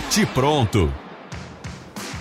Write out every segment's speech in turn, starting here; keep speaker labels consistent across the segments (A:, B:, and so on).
A: Bate Pronto.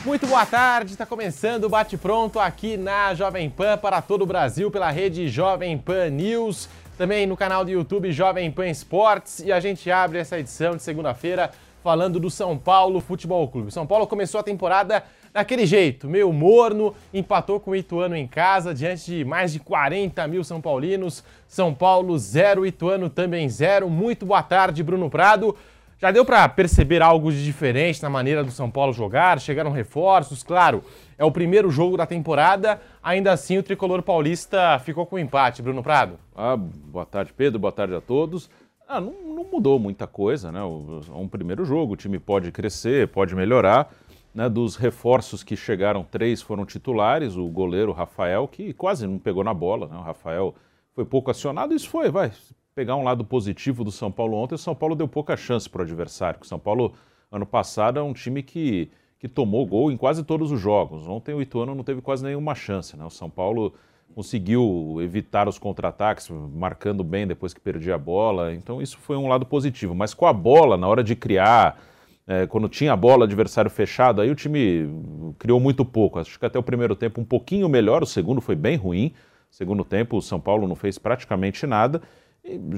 B: Muito boa tarde, está começando o Bate Pronto aqui na Jovem Pan para todo o Brasil pela rede Jovem Pan News, também no canal do YouTube Jovem Pan Esportes e a gente abre essa edição de segunda-feira falando do São Paulo Futebol Clube. São Paulo começou a temporada daquele jeito, meio morno, empatou com o Ituano em casa, diante de mais de 40 mil São Paulinos. São Paulo 0, Ituano também 0. Muito boa tarde, Bruno Prado. Já deu para perceber algo de diferente na maneira do São Paulo jogar? Chegaram reforços, claro. É o primeiro jogo da temporada, ainda assim o tricolor paulista ficou com empate, Bruno Prado.
C: Ah, boa tarde, Pedro, boa tarde a todos. Ah, não, não mudou muita coisa, né? É um primeiro jogo, o time pode crescer, pode melhorar. Né, dos reforços que chegaram, três foram titulares, o goleiro Rafael, que quase não pegou na bola, né? O Rafael foi pouco acionado, isso foi, vai, pegar um lado positivo do São Paulo ontem, o São Paulo deu pouca chance para o adversário. O São Paulo, ano passado, é um time que, que tomou gol em quase todos os jogos. Ontem o Ituano não teve quase nenhuma chance. Né? O São Paulo conseguiu evitar os contra-ataques, marcando bem depois que perdia a bola. Então isso foi um lado positivo. Mas com a bola, na hora de criar, é, quando tinha a bola, adversário fechado, aí o time criou muito pouco. Acho que até o primeiro tempo um pouquinho melhor, o segundo foi bem ruim. Segundo tempo, o São Paulo não fez praticamente nada.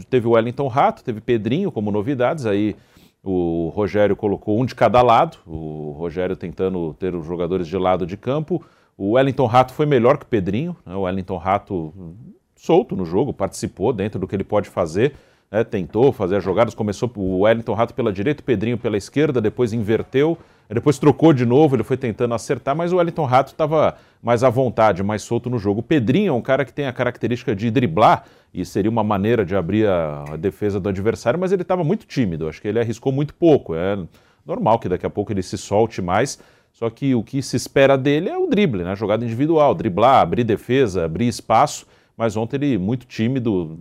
C: Teve o Wellington Rato, teve Pedrinho como novidades, aí o Rogério colocou um de cada lado, o Rogério tentando ter os jogadores de lado de campo. O Wellington Rato foi melhor que o Pedrinho, né? o Wellington Rato solto no jogo, participou dentro do que ele pode fazer, né? tentou fazer as jogadas, começou o Wellington Rato pela direita, o Pedrinho pela esquerda, depois inverteu, depois trocou de novo, ele foi tentando acertar, mas o Wellington Rato estava mais à vontade, mais solto no jogo. O Pedrinho é um cara que tem a característica de driblar, e seria uma maneira de abrir a, defesa do adversário, mas ele estava muito tímido, acho que ele arriscou muito pouco. É normal que daqui a pouco ele se solte mais, só que o que se espera dele é o drible, né? jogada individual, driblar, abrir defesa, abrir espaço, mas ontem ele muito tímido,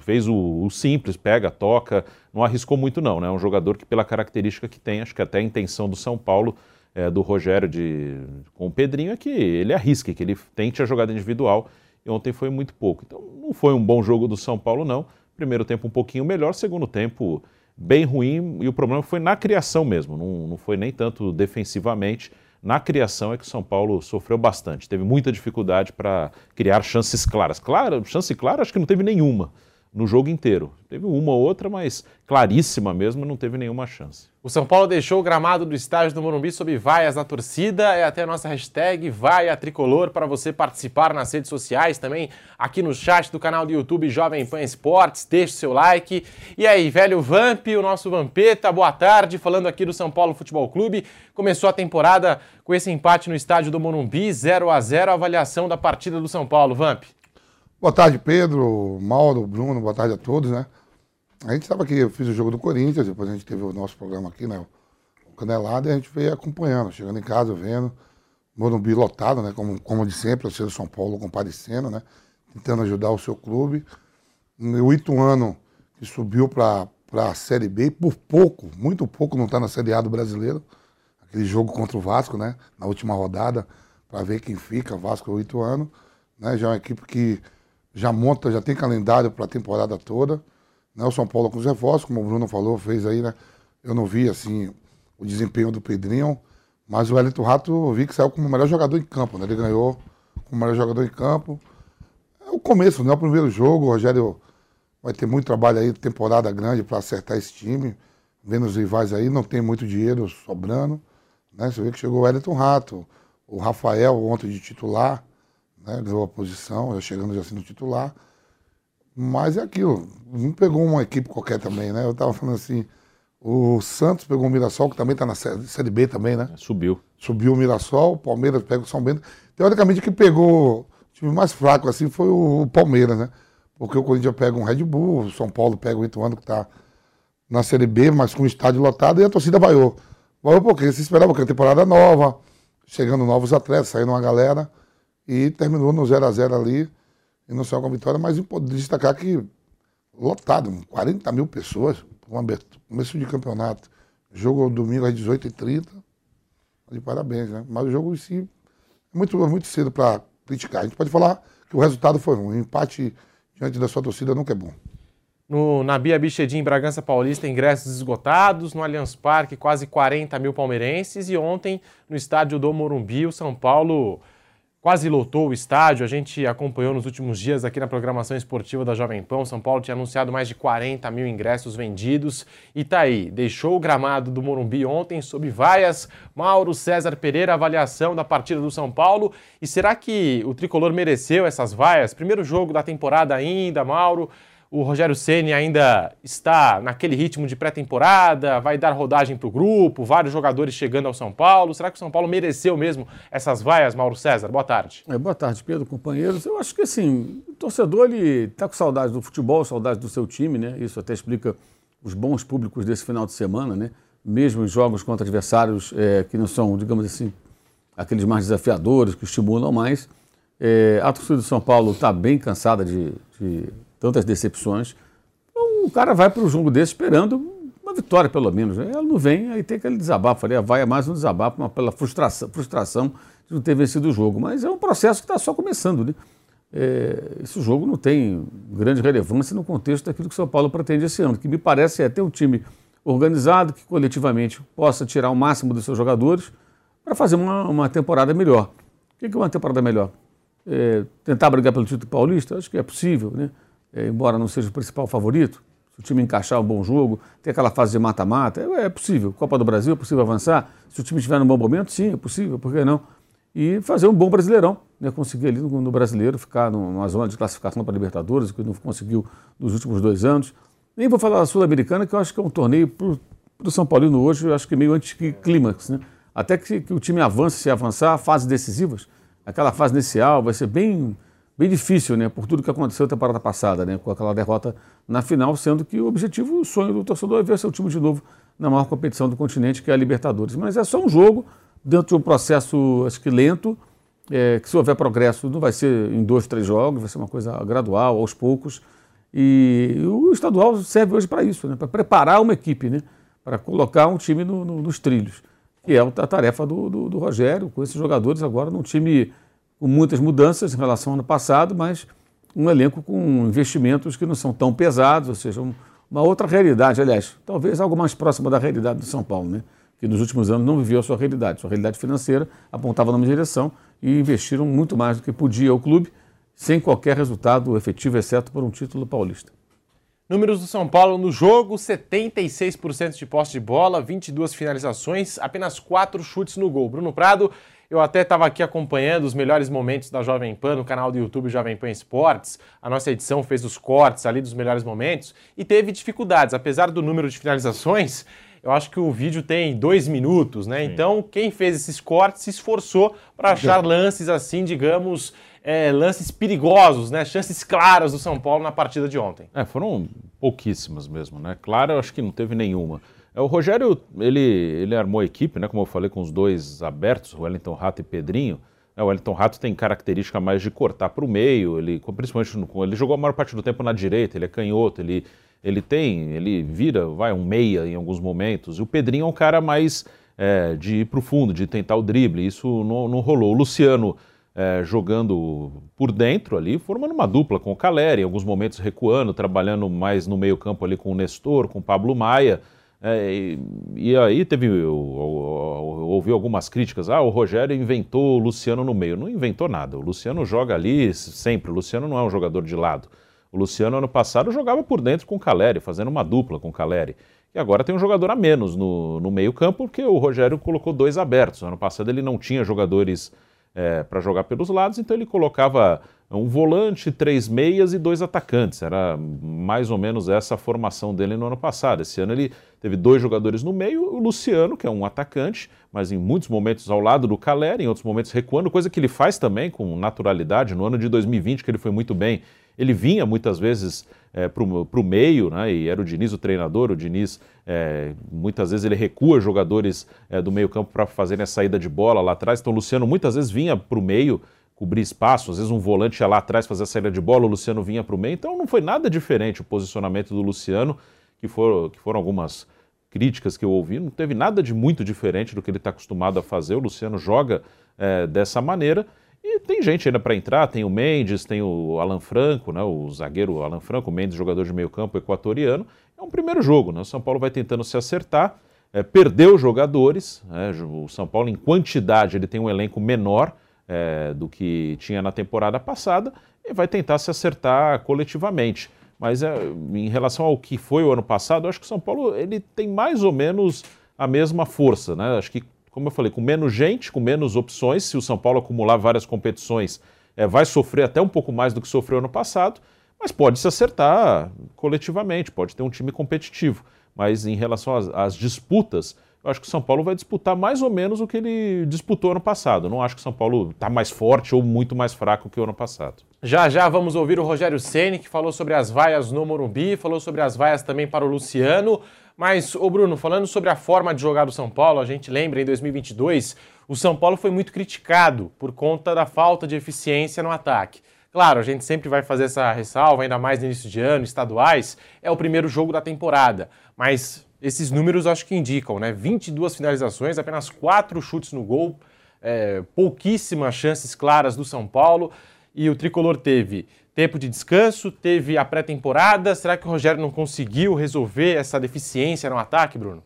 C: fez o, o simples, pega, toca, não arriscou muito não, né? É um jogador que pela característica que tem, acho que até a intenção do São Paulo, é, do Rogério de, com o Pedrinho é que ele arrisque, que ele tente a jogada individual, e ontem foi muito pouco. Então não foi um bom jogo do São Paulo não, primeiro tempo um pouquinho melhor, segundo tempo bem ruim, e o problema foi na criação mesmo, não, não foi nem tanto defensivamente, na criação é que São Paulo sofreu bastante. Teve muita dificuldade para criar chances claras. Claro, chance clara acho que não teve nenhuma no jogo inteiro. Teve uma ou outra, mas claríssima mesmo, não teve nenhuma chance.
B: O São Paulo deixou o gramado do estádio do Morumbi sob vaias da torcida. É até a nossa hashtag Vaia Tricolor para você participar nas redes sociais, também aqui no chat do canal do YouTube Jovem Pan Esportes. Deixe seu like. E aí, velho Vamp, o nosso Vampeta, boa tarde, falando aqui do São Paulo Futebol Clube. Começou a temporada com esse empate no estádio do Morumbi, 0 a 0 avaliação da partida do São Paulo. Vamp.
D: Boa tarde, Pedro, Mauro, Bruno, boa tarde a todos, né? A gente estava aqui, eu fiz o jogo do Corinthians, depois a gente teve o nosso programa aqui, né? O Canelada, e a gente veio acompanhando, chegando em casa, vendo. Morumbi lotado, né? Como, como de sempre, o São Paulo comparecendo, né? Tentando ajudar o seu clube. O Ituano, que subiu para a Série B, por pouco, muito pouco, não está na Série A do brasileiro. Aquele jogo contra o Vasco, né? Na última rodada, para ver quem fica, Vasco ou Ituano. Né? Já é uma equipe que já monta, já tem calendário para a temporada toda. Né? O São Paulo com os reforços, como o Bruno falou, fez aí, né? Eu não vi assim o desempenho do Pedrinho, mas o Elito Rato eu vi que saiu como o melhor jogador em campo, né? Ele ganhou como o melhor jogador em campo. É o começo, né? O primeiro jogo, o Rogério vai ter muito trabalho aí, temporada grande para acertar esse time. Vendo os rivais aí, não tem muito dinheiro sobrando. Né? Você vê que chegou o Elton Rato, o Rafael ontem de titular né? ganhou a posição, já chegando já sendo titular. Mas é aquilo, não pegou uma equipe qualquer também, né? Eu estava falando assim, o Santos pegou o Mirassol, que também está na série, B também, né?
C: Subiu.
D: Subiu o Mirassol, o Palmeiras pega o São Bento. Teoricamente, que pegou o time mais fraco assim foi o Palmeiras, né? Porque o Corinthians pega um Red Bull, o São Paulo pega o Ituano, que está na Série B, mas com o estádio lotado, e a torcida vaiou. Vaiou porque se esperava que a temporada nova, chegando novos atletas, saindo uma galera e terminou no 0 a 0 ali e não saiu com a vitória, mas importante destacar que lotado, 40 mil pessoas, começo de campeonato. Jogo domingo às 18h30. De parabéns, né? Mas o jogo em si é muito, é muito cedo para criticar. A gente pode falar que o resultado foi um empate diante da sua torcida nunca é bom.
B: No, na Bia Bichedin, em Bragança Paulista, ingressos esgotados. No Allianz Parque, quase 40 mil palmeirenses. E ontem, no estádio do Morumbi, o São Paulo quase lotou o estádio. A gente acompanhou nos últimos dias aqui na programação esportiva da Jovem Pão. São Paulo tinha anunciado mais de 40 mil ingressos vendidos. E tá aí, deixou o gramado do Morumbi ontem sob vaias. Mauro César Pereira, avaliação da partida do São Paulo. E será que o tricolor mereceu essas vaias? Primeiro jogo da temporada ainda, Mauro. O Rogério Ceni ainda está naquele ritmo de pré-temporada, vai dar rodagem para o grupo, vários jogadores chegando ao São Paulo. Será que o São Paulo mereceu mesmo essas vaias, Mauro César? Boa tarde.
A: É, boa tarde, Pedro, companheiros. Eu acho que assim, o torcedor ele está com saudade do futebol, saudade do seu time, né? Isso até explica os bons públicos desse final de semana, né? Mesmo em jogos contra adversários é, que não são, digamos assim, aqueles mais desafiadores, que estimulam mais. É, a torcida do São Paulo está bem cansada de, de tantas decepções. Então, o cara vai para o jogo desse esperando uma vitória, pelo menos. Né? Ela não vem, aí tem aquele desabafo ali, vai é mais um desabafo uma, pela frustração, frustração de não ter vencido o jogo. Mas é um processo que está só começando. Né? É, esse jogo não tem grande relevância no contexto daquilo que o São Paulo pretende esse ano, que me parece é ter um time organizado, que coletivamente possa tirar o máximo dos seus jogadores para fazer uma, uma temporada melhor. O que é uma temporada melhor? É, tentar brigar pelo título paulista? Acho que é possível, né? É, embora não seja o principal favorito, se o time encaixar um bom jogo, ter aquela fase de mata-mata, é, é, possível. Copa do Brasil é possível avançar. Se o time estiver num bom momento, sim, é possível, por que não? E fazer um bom brasileirão, né? conseguir ali no, no brasileiro ficar numa zona de classificação para Libertadores, que não conseguiu nos últimos dois anos. Nem vou falar da Sul-Americana, que eu acho que é um torneio para o São Paulino hoje, eu acho que meio anticlímax, né? Até que, que o time avance, se avançar, fases decisivas, aquela fase inicial vai ser bem bem difícil, né, por tudo que aconteceu na temporada passada, né, com aquela derrota na final, sendo que o objetivo, o sonho do torcedor é ver seu time de novo na maior competição do continente, que é a Libertadores. Mas é só um jogo, dentro de um processo, acho que lento, é, que se houver progresso não vai ser em dois, três jogos, vai ser uma coisa gradual, aos poucos. E o estadual serve hoje para isso, né, para preparar uma equipe, né, para colocar um time no, no, nos trilhos, que é a tarefa do, do, do Rogério, com esses jogadores agora num time muitas mudanças em relação ao ano passado, mas um elenco com investimentos que não são tão pesados, ou seja, uma outra realidade, aliás, talvez algo mais próximo da realidade do São Paulo, né? que nos últimos anos não viveu a sua realidade. Sua realidade financeira apontava numa direção e investiram muito mais do que podia o clube, sem qualquer resultado efetivo, exceto por um título paulista.
B: Números do São Paulo no jogo: 76% de posse de bola, 22 finalizações, apenas 4 chutes no gol. Bruno Prado eu até estava aqui acompanhando os melhores momentos da Jovem Pan no canal do YouTube Jovem Pan Esportes. A nossa edição fez os cortes ali dos melhores momentos e teve dificuldades. Apesar do número de finalizações, eu acho que o vídeo tem dois minutos, né? Sim. Então, quem fez esses cortes se esforçou para achar lances assim, digamos, é, lances perigosos, né? Chances claras do São Paulo na partida de ontem.
C: É, foram pouquíssimas mesmo, né? Claro, eu acho que não teve nenhuma. É, o Rogério, ele, ele armou a equipe, né, como eu falei, com os dois abertos, Wellington Rato e Pedrinho. É, o Wellington Rato tem característica mais de cortar para o meio, ele, principalmente no, ele jogou a maior parte do tempo na direita, ele é canhoto, ele, ele tem, ele vira, vai um meia em alguns momentos. E o Pedrinho é um cara mais é, de ir para o fundo, de tentar o drible, isso não, não rolou. O Luciano é, jogando por dentro ali, formando uma dupla com o Caleri, em alguns momentos recuando, trabalhando mais no meio campo ali com o Nestor, com o Pablo Maia. É, e, e, aí teve, ouvi algumas críticas, ah, o Rogério inventou o Luciano no meio. Não inventou nada, o Luciano joga ali sempre, o Luciano não é um jogador de lado. O Luciano ano passado jogava por dentro com o Caleri, fazendo uma dupla com o Caleri. E agora tem um jogador a menos no, no meio campo, porque o Rogério colocou dois abertos. Ano passado ele não tinha jogadores é, para jogar pelos lados, então ele colocava um volante, três meias e dois atacantes. Era mais ou menos essa a formação dele no ano passado. Esse ano ele teve dois jogadores no meio, o Luciano, que é um atacante, mas em muitos momentos ao lado do Caleri, em outros momentos recuando, coisa que ele faz também com naturalidade. No ano de 2020, que ele foi muito bem, ele vinha muitas vezes é, para o meio, né, e era o Diniz o treinador, o Diniz é, muitas vezes ele recua jogadores é, do meio campo para fazerem a saída de bola lá atrás, então o Luciano muitas vezes vinha para o meio, cobrir espaço, às vezes um volante ia lá atrás fazer a saída de bola, o Luciano vinha para o meio, então não foi nada diferente o posicionamento do Luciano, que, for, que foram algumas críticas que eu ouvi, não teve nada de muito diferente do que ele está acostumado a fazer, o Luciano joga é, dessa maneira, E tem gente ainda para entrar, tem o Mendes, tem o Alan Franco, né, o zagueiro Alan Franco, o Mendes, jogador de meio campo equatoriano. É um primeiro jogo, né? O São Paulo vai tentando se acertar, é, perdeu jogadores, né? o São Paulo em quantidade ele tem um elenco menor é, do que tinha na temporada passada e vai tentar se acertar coletivamente. Mas é, em relação ao que foi o ano passado, acho que o São Paulo ele tem mais ou menos a mesma força, né? Acho que como eu falei, com menos gente, com menos opções, se o São Paulo acumular várias competições, é, vai sofrer até um pouco mais do que sofreu ano passado, mas pode se acertar coletivamente, pode ter um time competitivo. Mas em relação às, às disputas, eu acho que o São Paulo vai disputar mais ou menos o que ele disputou ano passado. Não acho que o São Paulo está mais forte ou muito mais fraco que o ano passado.
B: Já já vamos ouvir o Rogério Ceni que falou sobre as vaias no Morumbi, falou sobre as vaias também para o Luciano. Mas, ô Bruno, falando sobre a forma de jogar do São Paulo, a gente lembra em 2022, o São Paulo foi muito criticado por conta da falta de eficiência no ataque. Claro, a gente sempre vai fazer essa ressalva, ainda mais no início de ano, estaduais, é o primeiro jogo da temporada. Mas esses números acho que indicam, né? 22 finalizações, apenas 4 chutes no gol, é, pouquíssimas chances claras do São Paulo. E o tricolor teve tempo de descanso, teve a pré-temporada. Será que o Rogério não conseguiu resolver essa deficiência no ataque, Bruno?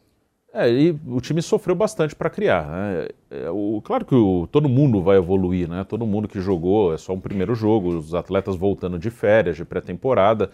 C: É, e o time sofreu bastante para criar. Né? É, o, claro que o, todo mundo vai evoluir, né? Todo mundo que jogou, é só um primeiro jogo, os atletas voltando de férias, de pré-temporada.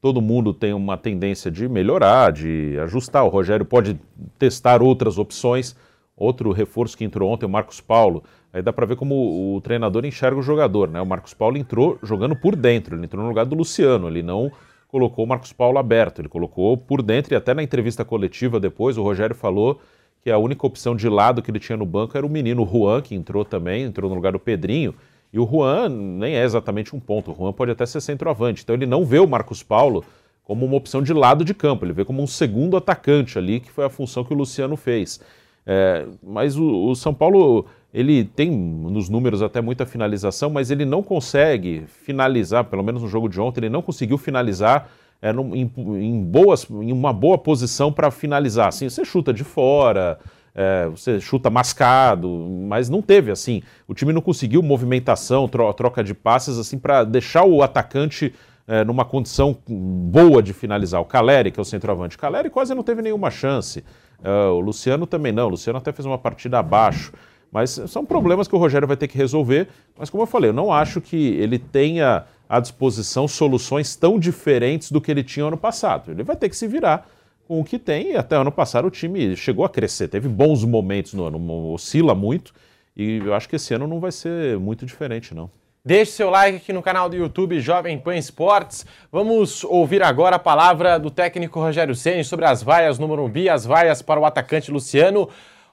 C: Todo mundo tem uma tendência de melhorar, de ajustar. O Rogério pode testar outras opções. Outro reforço que entrou ontem, o Marcos Paulo, Aí dá para ver como o treinador enxerga o jogador, né? O Marcos Paulo entrou jogando por dentro, ele entrou no lugar do Luciano, ele não colocou o Marcos Paulo aberto, ele colocou por dentro e até na entrevista coletiva depois o Rogério falou que a única opção de lado que ele tinha no banco era o menino Juan, que entrou também, entrou no lugar do Pedrinho. E o Juan nem é exatamente um ponto, o Juan pode até ser centroavante. Então ele não vê o Marcos Paulo como uma opção de lado de campo, ele vê como um segundo atacante ali, que foi a função que o Luciano fez. É, mas o, o São Paulo ele tem nos números até muita finalização, mas ele não consegue finalizar, pelo menos no jogo de ontem, ele não conseguiu finalizar é, em, em, boas, em uma boa posição para finalizar. Assim, você chuta de fora, é, você chuta mascado, mas não teve assim. O time não conseguiu movimentação, tro troca de passes assim para deixar o atacante é, numa condição boa de finalizar. O Caleri, que é o centroavante, Caleri quase não teve nenhuma chance. É, o Luciano também não. O Luciano até fez uma partida abaixo. Mas são problemas que o Rogério vai ter que resolver. Mas, como eu falei, eu não acho que ele tenha à disposição soluções tão diferentes do que ele tinha ano passado. Ele vai ter que se virar com o que tem. E até ano passado o time chegou a crescer, teve bons momentos no ano, oscila muito. E eu acho que esse ano não vai ser muito diferente, não.
B: Deixe seu like aqui no canal do YouTube Jovem Pan Esportes. Vamos ouvir agora a palavra do técnico Rogério Ceni sobre as vaias no Morumbi, as vaias para o atacante Luciano.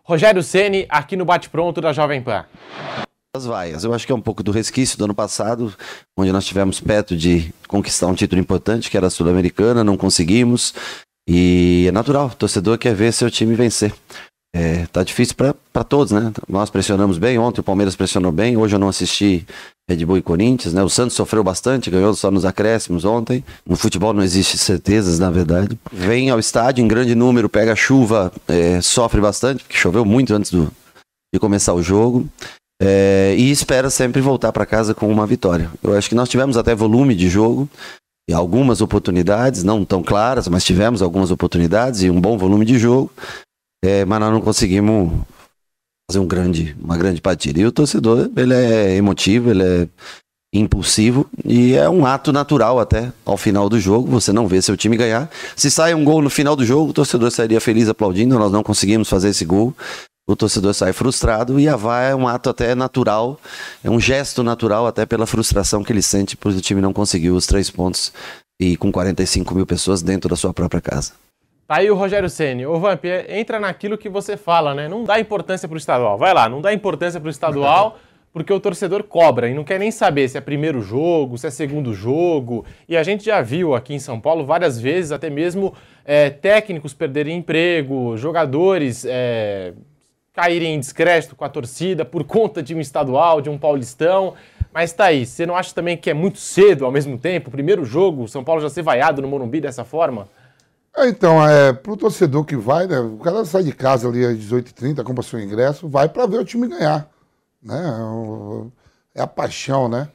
B: Rogério Ceni aqui no Bate Pronto da Jovem Pan.
E: As vaias, eu acho que é um pouco do resquício do ano passado, onde nós tivemos perto de conquistar um título importante, que era a Sul-Americana, não conseguimos. E é natural, o torcedor quer ver seu time vencer. É, tá difícil para todos, né? Nós pressionamos bem, ontem o Palmeiras pressionou bem, hoje eu não assisti Red Bull e Corinthians, né? O Santos sofreu bastante, ganhou só nos acréscimos ontem. No futebol não existe certezas, na verdade. Vem ao estádio em grande número, pega chuva, é, sofre bastante, porque choveu muito antes do, de começar o jogo. É, e espera sempre voltar para casa com uma vitória. Eu acho que nós tivemos até volume de jogo e algumas oportunidades, não tão claras, mas tivemos algumas oportunidades e um bom volume de jogo. É, mas nós não conseguimos fazer um grande, uma grande partida. E o torcedor, ele é emotivo, ele é impulsivo e é um ato natural até ao final do jogo, você não vê seu time ganhar. Se sai um gol no final do jogo, o torcedor sairia feliz aplaudindo, nós não conseguimos fazer esse gol. O torcedor sai frustrado e a VAR é um ato até natural, é um gesto natural até pela frustração que ele sente por o time não conseguir os três pontos e com 45 mil pessoas dentro da sua própria casa.
B: Tá aí o Rogério Ceni. Ô Vamp, entra naquilo que você fala, né? Não dá importância pro estadual. Vai lá, não dá importância pro estadual, porque o torcedor cobra e não quer nem saber se é primeiro jogo, se é segundo jogo. E a gente já viu aqui em São Paulo várias vezes, até mesmo é, técnicos perderem emprego, jogadores é, caírem em descrédito com a torcida por conta de um estadual, de um paulistão. Mas tá aí, você não acha também que é muito cedo ao mesmo tempo? Primeiro jogo, São Paulo já ser vaiado no Morumbi dessa forma?
D: É, então, é, pro torcedor que vai, né? O cara sai de casa ali às 18h30, compra seu ingresso, vai para ver o time ganhar. Né? é a paixão, né?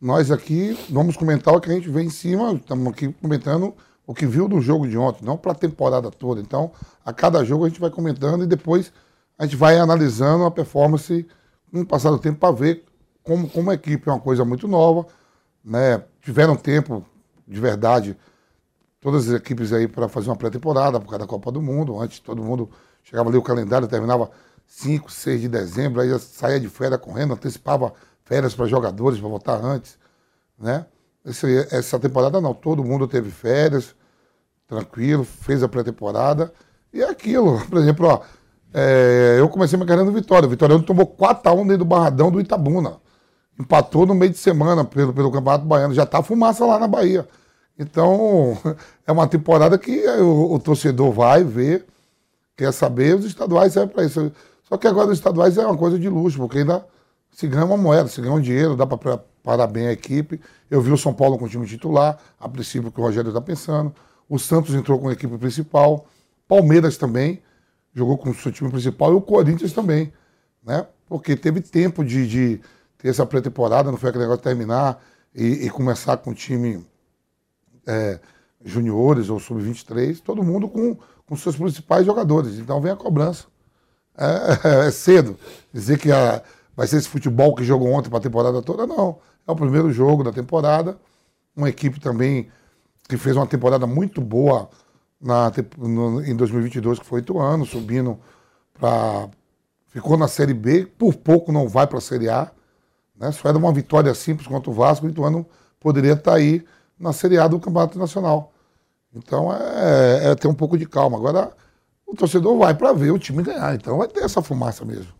D: Nós aqui vamos comentar o que a gente vê em cima, estamos aqui comentando o que viu do jogo de ontem, não para a temporada toda. Então, a cada jogo a gente vai comentando e depois a gente vai analisando a performance no passar do tempo para ver como, como a equipe é uma coisa muito nova, né? Tiveram tempo de verdade todas as equipes aí para fazer uma pré-temporada por causa da Copa do Mundo. Antes todo mundo chegava ali o calendário, terminava 5, 6 de dezembro, aí saía de férias correndo, antecipava férias para jogadores para voltar antes, né? Esse, essa temporada não, todo mundo teve férias, tranquilo, fez a pré-temporada e é aquilo. Por exemplo, ó, é, eu comecei minha carreira no Vitória. O Vitória tomou 4x1 dentro do Barradão do Itabuna. Empatou no meio de semana pelo, pelo Campeonato Baiano. Já tá fumaça lá na Bahia. Então, é uma temporada que o, o torcedor vai ver, quer saber, os estaduais servem para isso. Só que agora os estaduais é uma coisa de luxo, porque ainda se ganha uma moeda, se ganha um dinheiro, dá para preparar bem a equipe. Eu vi o São Paulo com o time titular, a princípio que o Rogério está pensando. O Santos entrou com a equipe principal. Palmeiras também jogou com o seu time principal e o Corinthians também, né? Porque teve tempo de, de ter essa pré-temporada, não foi aquele negócio de terminar e, e começar com o time é, juniores ou sub-23, todo mundo com, com seus principais jogadores. Então vem a cobrança. É, é, cedo dizer que a, vai ser esse futebol que jogou ontem para a temporada toda, não. É o primeiro jogo da temporada. Uma equipe também que fez uma temporada muito boa na, no, em 2022, que foi oito anos, subindo para. Ficou na Série B, por pouco não vai para a Série A. Né? Só era uma vitória simples contra o Vasco, o Ituano poderia estar tá aí na Série A do Campeonato Nacional. Então é, é ter um pouco de calma. Agora o torcedor vai para ver o time ganhar, então vai ter essa fumaça mesmo.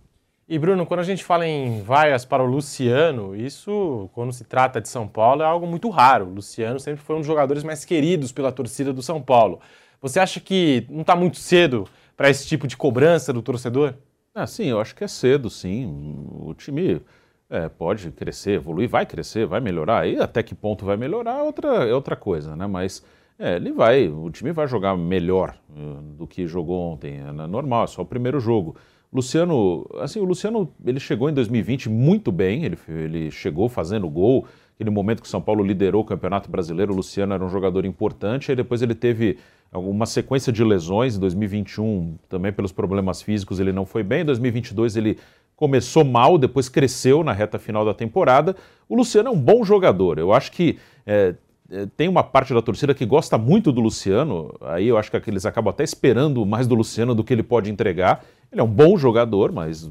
B: E Bruno, quando a gente fala em vaias para o Luciano, isso, quando se trata de São Paulo, é algo muito raro. O Luciano sempre foi um dos jogadores mais queridos pela torcida do São Paulo. Você acha que não está muito cedo para esse tipo de cobrança do torcedor?
C: Ah, sim, eu acho que é cedo, sim. O time é, pode crescer, evoluir, vai crescer, vai melhorar. E até que ponto vai melhorar é outra, é outra coisa, né? Mas é, ele vai, o time vai jogar melhor uh, do que jogou ontem. É normal, é só o primeiro jogo. Luciano, assim, o Luciano, ele chegou em 2020 muito bem, ele, ele chegou fazendo gol, aquele momento que o São Paulo liderou o Campeonato Brasileiro, o Luciano era um jogador importante, aí depois ele teve uma sequência de lesões, em 2021 também pelos problemas físicos ele não foi bem, em 2022 ele começou mal, depois cresceu na reta final da temporada. O Luciano é um bom jogador, eu acho que é, é tem uma parte da torcida que gosta muito do Luciano, aí eu acho que eles acabam até esperando mais do Luciano do que ele pode entregar, ele é um bom jogador, mas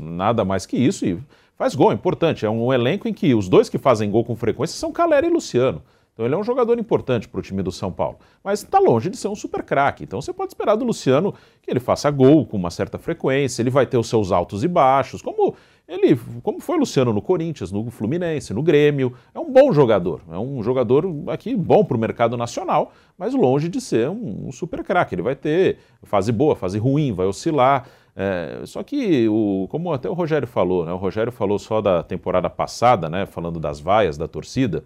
C: nada mais que isso. E faz gol, é importante. É um elenco em que os dois que fazem gol com frequência são Calera e Luciano. Então ele é um jogador importante para o time do São Paulo. Mas está longe de ser um super craque. Então você pode esperar do Luciano que ele faça gol com uma certa frequência, ele vai ter os seus altos e baixos, como ele, como foi o Luciano no Corinthians, no Fluminense, no Grêmio. É um bom jogador. É um jogador aqui bom para o mercado nacional, mas longe de ser um, um super craque. Ele vai ter fase boa, fase ruim, vai oscilar. É, só que, o, como até o Rogério falou, né, o Rogério falou só da temporada passada, né, falando das vaias da torcida,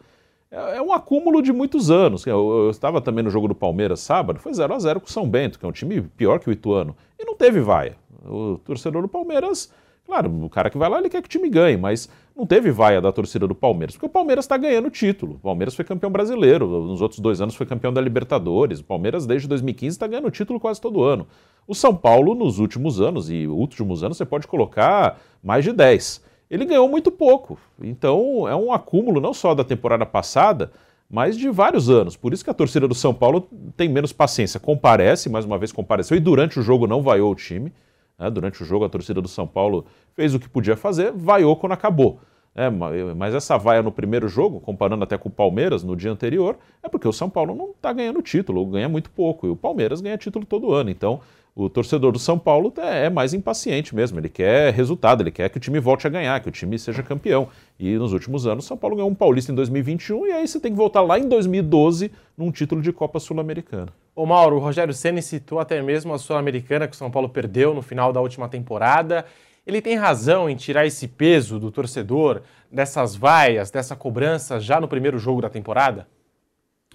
C: é, é um acúmulo de muitos anos. Eu, eu, estava também no jogo do Palmeiras sábado, foi 0 a 0 com o São Bento, que é um time pior que o Ituano, e não teve vaia. O torcedor do Palmeiras Claro, o cara que vai lá, ele quer que o time ganhe, mas não teve vaia da torcida do Palmeiras, porque o Palmeiras está ganhando título. O Palmeiras foi campeão brasileiro, nos outros dois anos foi campeão da Libertadores. O Palmeiras, desde 2015, está ganhando título quase todo ano. O São Paulo, nos últimos anos, e últimos anos, você pode colocar mais de 10. Ele ganhou muito pouco. Então, é um acúmulo não só da temporada passada, mas de vários anos. Por isso que a torcida do São Paulo tem menos paciência. Comparece, mais uma vez compareceu, e durante o jogo não vaiou o time. Né? Durante o jogo, a torcida do São Paulo fez o que podia fazer, vaiou quando acabou. É, mas essa vaia no primeiro jogo, comparando até com o Palmeiras no dia anterior, é porque o São Paulo não está ganhando título, ganha muito pouco, e o Palmeiras ganha título todo ano. Então, o torcedor do São Paulo é, é mais impaciente mesmo, ele quer resultado, ele quer que o time volte a ganhar, que o time seja campeão. E nos últimos anos, o São Paulo ganhou um Paulista em 2021 e aí você tem que voltar lá em 2012 num título de Copa Sul-Americana.
B: Ô Mauro, o Rogério Ceni citou até mesmo a Sul-Americana que o São Paulo perdeu no final da última temporada. Ele tem razão em tirar esse peso do torcedor, dessas vaias, dessa cobrança já no primeiro jogo da temporada?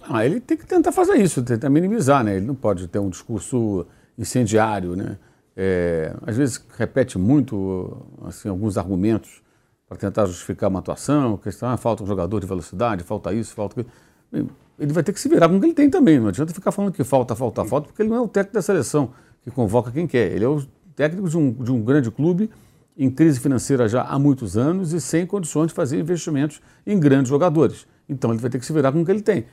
A: Ah, ele tem que tentar fazer isso, tentar minimizar, né? Ele não pode ter um discurso incendiário, né? É, às vezes repete muito assim, alguns argumentos para tentar justificar uma atuação, questão, ah, falta um jogador de velocidade, falta isso, falta aquilo. Ele vai ter que se virar com o que ele tem também. Não adianta ficar falando que falta, falta, falta, porque ele não é o técnico da seleção que convoca quem quer. Ele é o técnico de um, de um grande clube em crise financeira já há muitos anos e sem condições de fazer investimentos em grandes jogadores. Então ele vai ter que se virar com o que ele tem.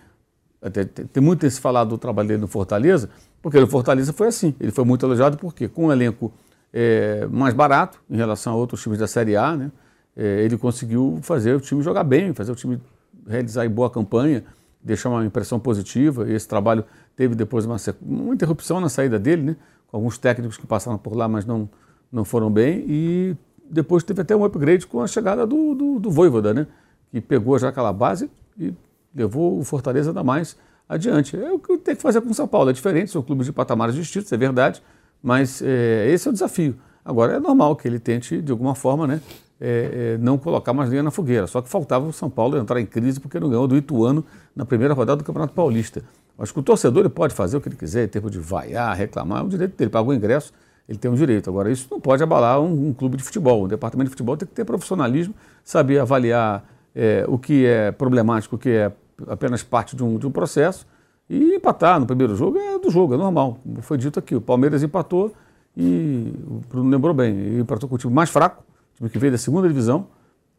A: Até, tem muito esse falado do trabalho dele no Fortaleza, porque o Fortaleza foi assim. Ele foi muito elogiado porque com um elenco é, mais barato em relação a outros times da Série A, né, é, ele conseguiu fazer o time jogar bem, fazer o time realizar boa campanha, deixar uma impressão positiva. E esse trabalho teve depois uma, uma interrupção na saída dele, né, com alguns técnicos que passaram por lá, mas não, não foram bem. E depois teve até um upgrade com a chegada do, do, do Voivoda, né, que pegou já aquela base e levou o Fortaleza ainda mais adiante. É o que tem que fazer com o São Paulo. É diferente, são clubes de patamares distintos, é verdade, mas é, esse é o desafio. Agora, é normal que ele tente, de alguma forma, né, é, é, não colocar mais linha na fogueira. Só que faltava o São Paulo entrar em crise porque não ganhou do Ituano na primeira rodada do Campeonato Paulista. Acho que o torcedor ele pode fazer o que ele quiser, em termos de vaiar, reclamar, é um direito dele. Pagou o ingresso, ele tem um direito. Agora, isso não pode abalar um, um clube de futebol. Um departamento de futebol tem que ter profissionalismo, saber avaliar é, o que é problemático, o que é apenas parte de um, de um processo. E empatar no primeiro jogo é do jogo, é normal. Foi dito aqui, o Palmeiras empatou e o Bruno lembrou bem, ele empatou com o time mais fraco, o time que veio da segunda divisão,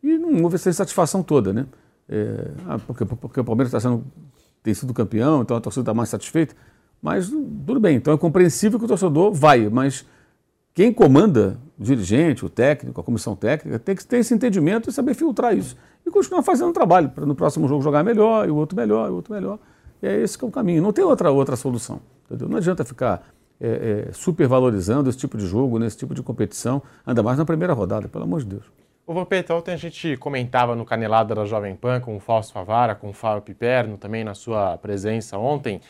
A: e não houve essa insatisfação toda, né? É, ah, porque, porque o Palmeiras está sendo, tem sido campeão, então a torcida está mais satisfeita. Mas tudo bem, então é compreensível que o torcedor vai, mas quem comanda, o dirigente, o técnico, a comissão técnica, tem que ter esse entendimento e saber filtrar isso. E continuar fazendo trabalho, para no próximo jogo jogar melhor, e o outro melhor, e o outro melhor. E é esse que é o caminho. Não tem outra, outra solução. Entendeu? Não adianta ficar é, é, supervalorizando esse tipo de jogo, nesse tipo de competição, ainda mais na primeira rodada, pelo amor de Deus.
B: O Vampeta, ontem a gente comentava no Canelada da Jovem Pan com o Fausto Favara, com o Fábio Piperno, também na sua presença ontem,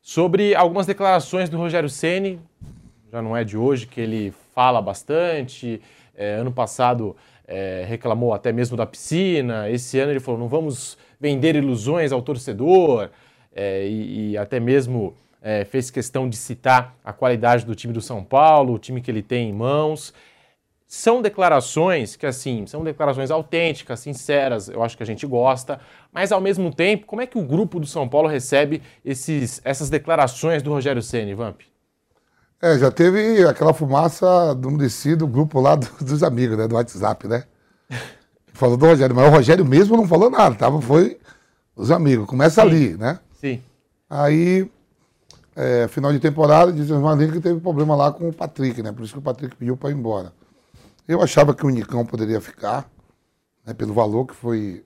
B: sobre algumas declarações do Rogério Ceni. Já não é de hoje que ele fala bastante. É, ano passado é, reclamou até mesmo da piscina. Esse ano ele falou: não vamos vender ilusões ao torcedor é, e, e, até mesmo é, fez questão de citar a qualidade do time do São Paulo, o time que ele tem em mãos. São declarações que, assim, são declarações autênticas, sinceras, eu acho que a gente gosta, mas ao mesmo tempo, como é que o grupo do São Paulo recebe esses, essas declarações do Rogério Ceni, Vamp?
D: É, já teve aquela fumaça do descido do grupo lá do, dos amigos, né, do WhatsApp, né? Falou do Rogério, mas o Rogério mesmo não falou nada, tava, foi os amigos, começa Sim. ali, né?
B: Sim.
D: Aí, é, final de temporada, diz o Marlene que teve problema lá com o Patrick, né? Por isso que o Patrick pediu para ir embora. Eu achava que o Nicão poderia ficar, né, pelo valor que foi.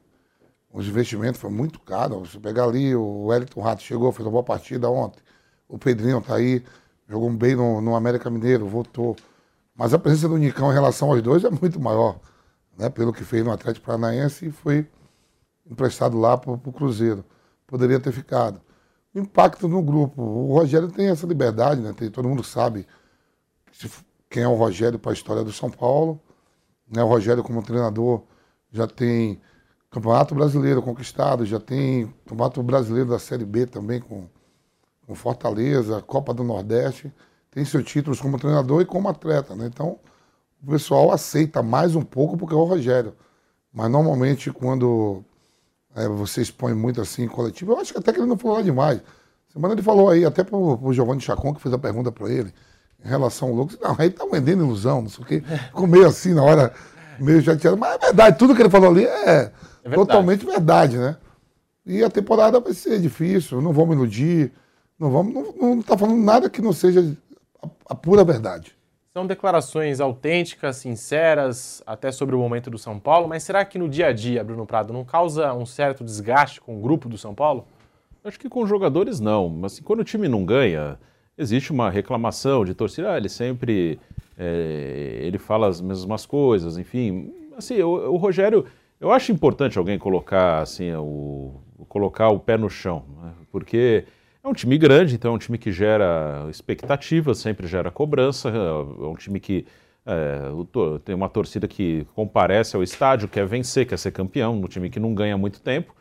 D: Os investimentos foi muito caro. Você pegar ali, o Wellington Rato chegou, fez uma boa partida ontem. O Pedrinho tá aí, jogou bem no, no América Mineiro, voltou. Mas a presença do Nicão em relação aos dois é muito maior, né? Pelo que fez no Atlético Paranaense e foi emprestado lá para o Cruzeiro poderia ter ficado. Impacto no grupo. O Rogério tem essa liberdade, né? Tem, todo mundo sabe quem é o Rogério para a história do São Paulo. Né? O Rogério, como treinador, já tem Campeonato Brasileiro conquistado, já tem Campeonato Brasileiro da Série B também com, com Fortaleza, Copa do Nordeste. Tem seus títulos como treinador e como atleta, né? Então, o pessoal aceita mais um pouco porque é o Rogério. Mas normalmente quando é, você expõe muito assim coletivo. Eu acho que até que ele não falou demais. Semana ele falou aí, até pro, pro Giovanni Chacon, que fez a pergunta para ele, em relação ao Lucas. Não, aí tá vendendo ilusão, não sei o quê. Ficou meio assim na hora, meio chateado. Mas é verdade, tudo que ele falou ali é, é verdade. totalmente verdade, né? E a temporada vai ser difícil, não vamos iludir, não vamos. Não, não tá falando nada que não seja a, a pura verdade.
B: São declarações autênticas, sinceras, até sobre o momento do São Paulo, mas será que no dia a dia, Bruno Prado, não causa um certo desgaste com o grupo do São Paulo?
C: Acho que com jogadores não, mas assim, quando o time não ganha, existe uma reclamação de torcida, ah, ele sempre é, ele fala as mesmas coisas, enfim. Assim, o, o, Rogério, eu acho importante alguém colocar assim o colocar o pé no chão, né? porque é um time grande, então é um time que gera expectativa, sempre gera cobrança, é um time que é, tem uma torcida que comparece ao estádio, quer vencer, quer ser campeão, um time que não ganha muito tempo,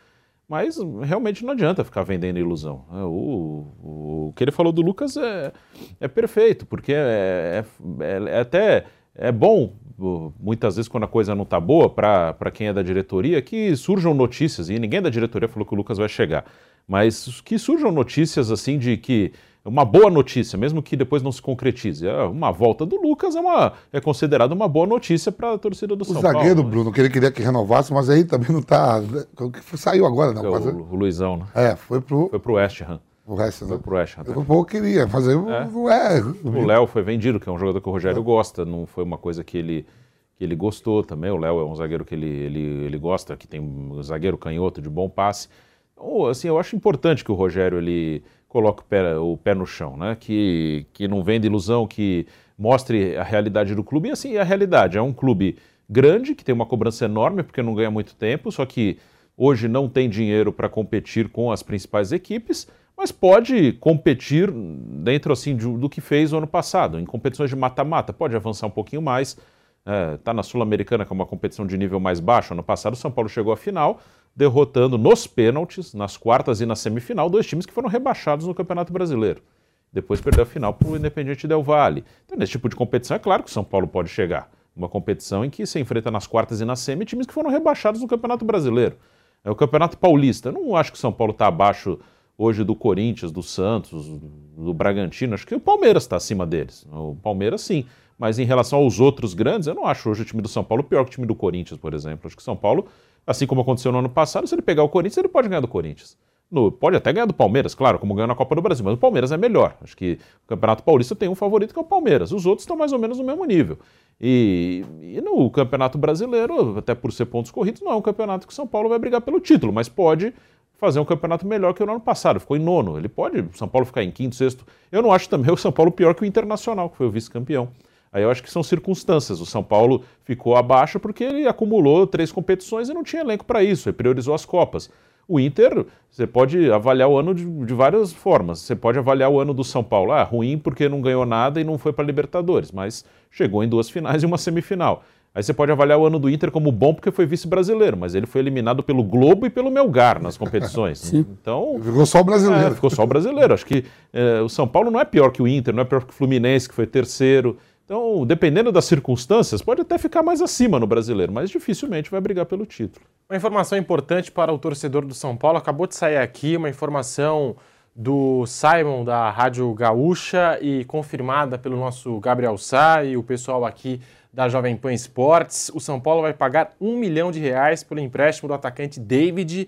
C: mas realmente não adianta ficar vendendo ilusão. É, o, o, o que ele falou do Lucas é, é perfeito, porque é, é, é, é até é bom, muitas vezes, quando a coisa não está boa, para quem é da diretoria, que surjam notícias, e ninguém da diretoria falou que o Lucas vai chegar, mas que surjam notícias assim de que uma boa notícia, mesmo que depois não se concretize. É, uma volta do Lucas é, uma, é considerada uma boa notícia para a torcida do o São Paulo.
D: O zagueiro, Bruno, que ele queria que renovasse, mas aí também não está. Saiu agora, não.
C: É o, o Luizão, né?
D: É, foi pro.
C: Foi pro West Ham.
D: O resto,
C: foi pro West Ham.
D: Eu pouco queria fazer o. É. É,
C: o Léo foi vendido, que é um jogador que o Rogério é. gosta, não foi uma coisa que ele que ele gostou também. O Léo é um zagueiro que ele, ele, ele gosta, que tem um zagueiro canhoto de bom passe. Então, assim, eu acho importante que o Rogério ele coloque o pé, o pé no chão, né? Que, que não venda ilusão, que mostre a realidade do clube. E assim, a realidade é um clube grande, que tem uma cobrança enorme, porque não ganha muito tempo, só que hoje não tem dinheiro para competir com as principais equipes, mas pode competir dentro assim do que fez o ano passado, em competições de mata-mata, pode avançar um pouquinho mais. Está é, tá na Sul-Americana, que é uma competição de nível mais baixo. Ano passado, o São Paulo chegou à final, derrotando nos pênaltis, nas quartas e na semifinal, dois times que foram rebaixados no Campeonato Brasileiro. Depois perdeu a final para o Independiente Del Valle. Então, nesse tipo de competição, é claro que o São Paulo pode chegar. Uma competição em que se enfrenta nas quartas e na semi times que foram rebaixados no Campeonato Brasileiro. É o Campeonato Paulista. Eu não acho que o São Paulo está abaixo hoje do Corinthians, do Santos, do Bragantino. Acho que o Palmeiras está acima deles. O Palmeiras, sim. Mas em relação aos outros grandes, eu não acho hoje o time do São Paulo pior que o time do Corinthians, por exemplo. Acho que o São Paulo Assim como aconteceu no ano passado, se ele pegar o Corinthians, ele pode ganhar do Corinthians. No, pode até ganhar do Palmeiras, claro, como ganhou na Copa do Brasil, mas o Palmeiras é melhor. Acho que o Campeonato Paulista tem um favorito que é o Palmeiras. Os outros estão mais ou menos no mesmo nível. E, e, no Campeonato Brasileiro, até por ser pontos corridos, não é um campeonato que o São Paulo vai brigar pelo título, mas pode fazer um campeonato melhor que o ano passado. Ficou em nono. Ele pode, São Paulo ficar em quinto, sexto. Eu não acho também o São Paulo pior que o Internacional, que foi o vice-campeão. Aí eu acho que são circunstâncias. O São Paulo ficou abaixo porque ele acumulou três competições e não tinha elenco para isso, ele priorizou as Copas. O Inter, você pode avaliar o ano de, de, várias formas. Você pode avaliar o ano do São Paulo. Ah, ruim porque não ganhou nada e não foi para Libertadores, mas chegou em duas finais e uma semifinal. Aí você pode avaliar o ano do Inter como bom porque foi vice-brasileiro, mas ele foi eliminado pelo Globo e pelo Melgar nas competições.
D: Sim. Então ficou só o brasileiro. É,
C: ficou só o brasileiro. Acho que é, o São Paulo não é pior que o Inter, não é pior que o Fluminense que foi terceiro. Então, dependendo das circunstâncias, pode até ficar mais acima no brasileiro, mas dificilmente vai brigar pelo título.
B: Uma informação importante para o torcedor do São Paulo, acabou de sair aqui uma informação do Simon da Rádio Gaúcha e confirmada pelo nosso Gabriel Sá e o pessoal aqui da Jovem Pan Esportes. O São Paulo vai pagar um milhão de reais pelo empréstimo do atacante David.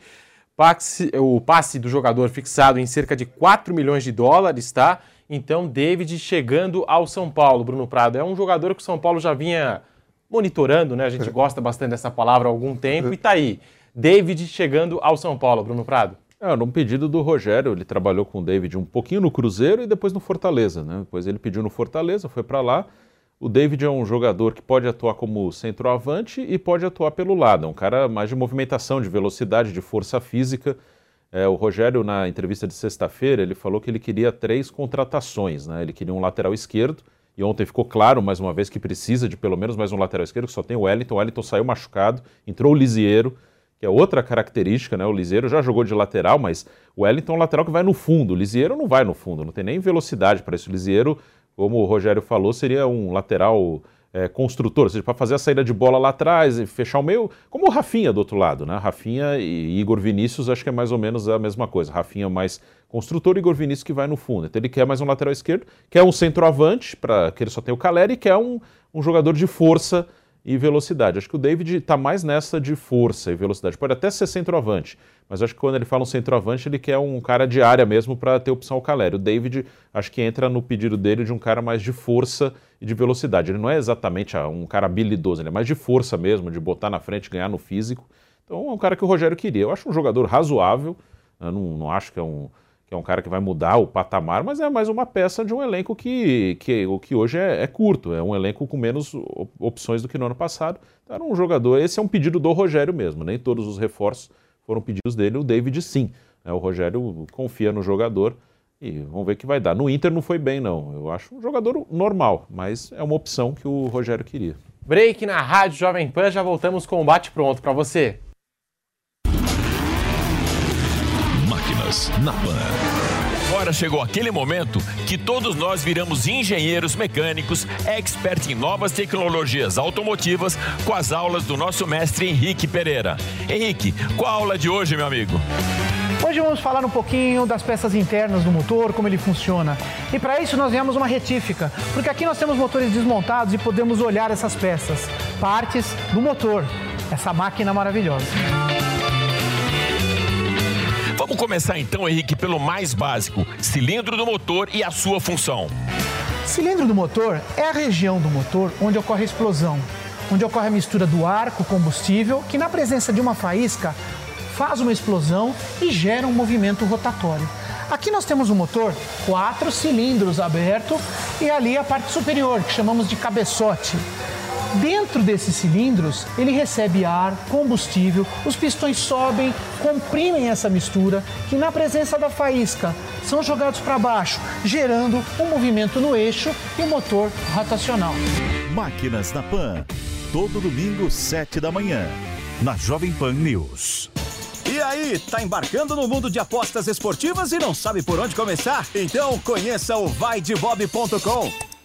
B: O passe do jogador fixado em cerca de 4 milhões de dólares, tá? Então, David chegando ao São Paulo, Bruno Prado. É um jogador que o São Paulo já vinha monitorando, né? A gente gosta bastante dessa palavra há algum tempo e tá aí. David chegando ao São Paulo, Bruno Prado.
C: É, num pedido do Rogério, ele trabalhou com o David um pouquinho no Cruzeiro e depois no Fortaleza, né? Depois ele pediu no Fortaleza, foi para lá. O David é um jogador que pode atuar como centroavante e pode atuar pelo lado. É um cara mais de movimentação, de velocidade, de força física. É, o Rogério, na entrevista de sexta-feira, ele falou que ele queria três contratações. Né? Ele queria um lateral esquerdo, e ontem ficou claro, mais uma vez, que precisa de pelo menos mais um lateral esquerdo, que só tem o Wellington. O Wellington saiu machucado, entrou o Lisieiro, que é outra característica, né? O Lisieiro já jogou de lateral, mas o Wellington é um lateral que vai no fundo. O Lisieiro não vai no fundo, não tem nem velocidade para isso. O Lisieiro, como o Rogério falou, seria um lateral é, construtor, ou seja, para fazer a saída de bola lá atrás e fechar o meio, como o Rafinha do outro lado, né? Rafinha e Igor Vinícius acho que é mais ou menos a mesma coisa. Rafinha mais construtor, Igor Vinícius que vai no fundo. Então ele quer mais um lateral esquerdo, quer um centroavante, para que ele só tenha o Caleri, e quer um, um jogador de força e velocidade. Acho que o David está mais nessa de força e velocidade. Pode até ser centroavante, mas acho que quando ele fala um centroavante, ele quer um cara de área mesmo para ter opção ao Caleri. O David, acho que entra no pedido dele de um cara mais de força e de velocidade. Ele não é exatamente ah, um cara habilidoso, ele é mais de força mesmo, de botar na frente, ganhar no físico. Então é um cara que o Rogério queria. Eu acho um jogador razoável, eu não, não acho que é um que é um cara que vai mudar o patamar, mas é mais uma peça de um elenco que, que, que hoje é, é curto, é um elenco com menos opções do que no ano passado. Então, era um jogador, esse é um pedido do Rogério mesmo, nem todos os reforços foram pedidos dele, o David sim. É, o Rogério confia no jogador e vamos ver o que vai dar. No Inter não foi bem, não. Eu acho um jogador normal, mas é uma opção que o Rogério queria.
B: Break na Rádio Jovem Pan, já voltamos com o bate pronto para você.
F: na Pan. Agora chegou aquele momento que todos nós viramos engenheiros mecânicos, expert em novas tecnologias automotivas, com as aulas do nosso mestre Henrique Pereira. Henrique, qual a aula de hoje, meu amigo?
G: Hoje vamos falar um pouquinho das peças internas do motor, como ele funciona. E para isso nós viemos uma retífica, porque aqui nós temos motores desmontados e podemos olhar essas peças, partes do motor, essa máquina maravilhosa.
F: Vamos começar então, Henrique, pelo mais básico: cilindro do motor e a sua função.
G: Cilindro do motor é a região do motor onde ocorre a explosão, onde ocorre a mistura do ar com combustível, que na presença de uma faísca faz uma explosão e gera um movimento rotatório. Aqui nós temos um motor, quatro cilindros aberto e ali a parte superior, que chamamos de cabeçote. Dentro desses cilindros, ele recebe ar, combustível, os pistões sobem, comprimem essa mistura, que na presença da faísca são jogados para baixo, gerando um movimento no eixo e o um motor rotacional.
H: Máquinas na Pan, todo domingo, 7 da manhã, na Jovem Pan News.
I: E aí, tá embarcando no mundo de apostas esportivas e não sabe por onde começar? Então conheça o vaidebob.com.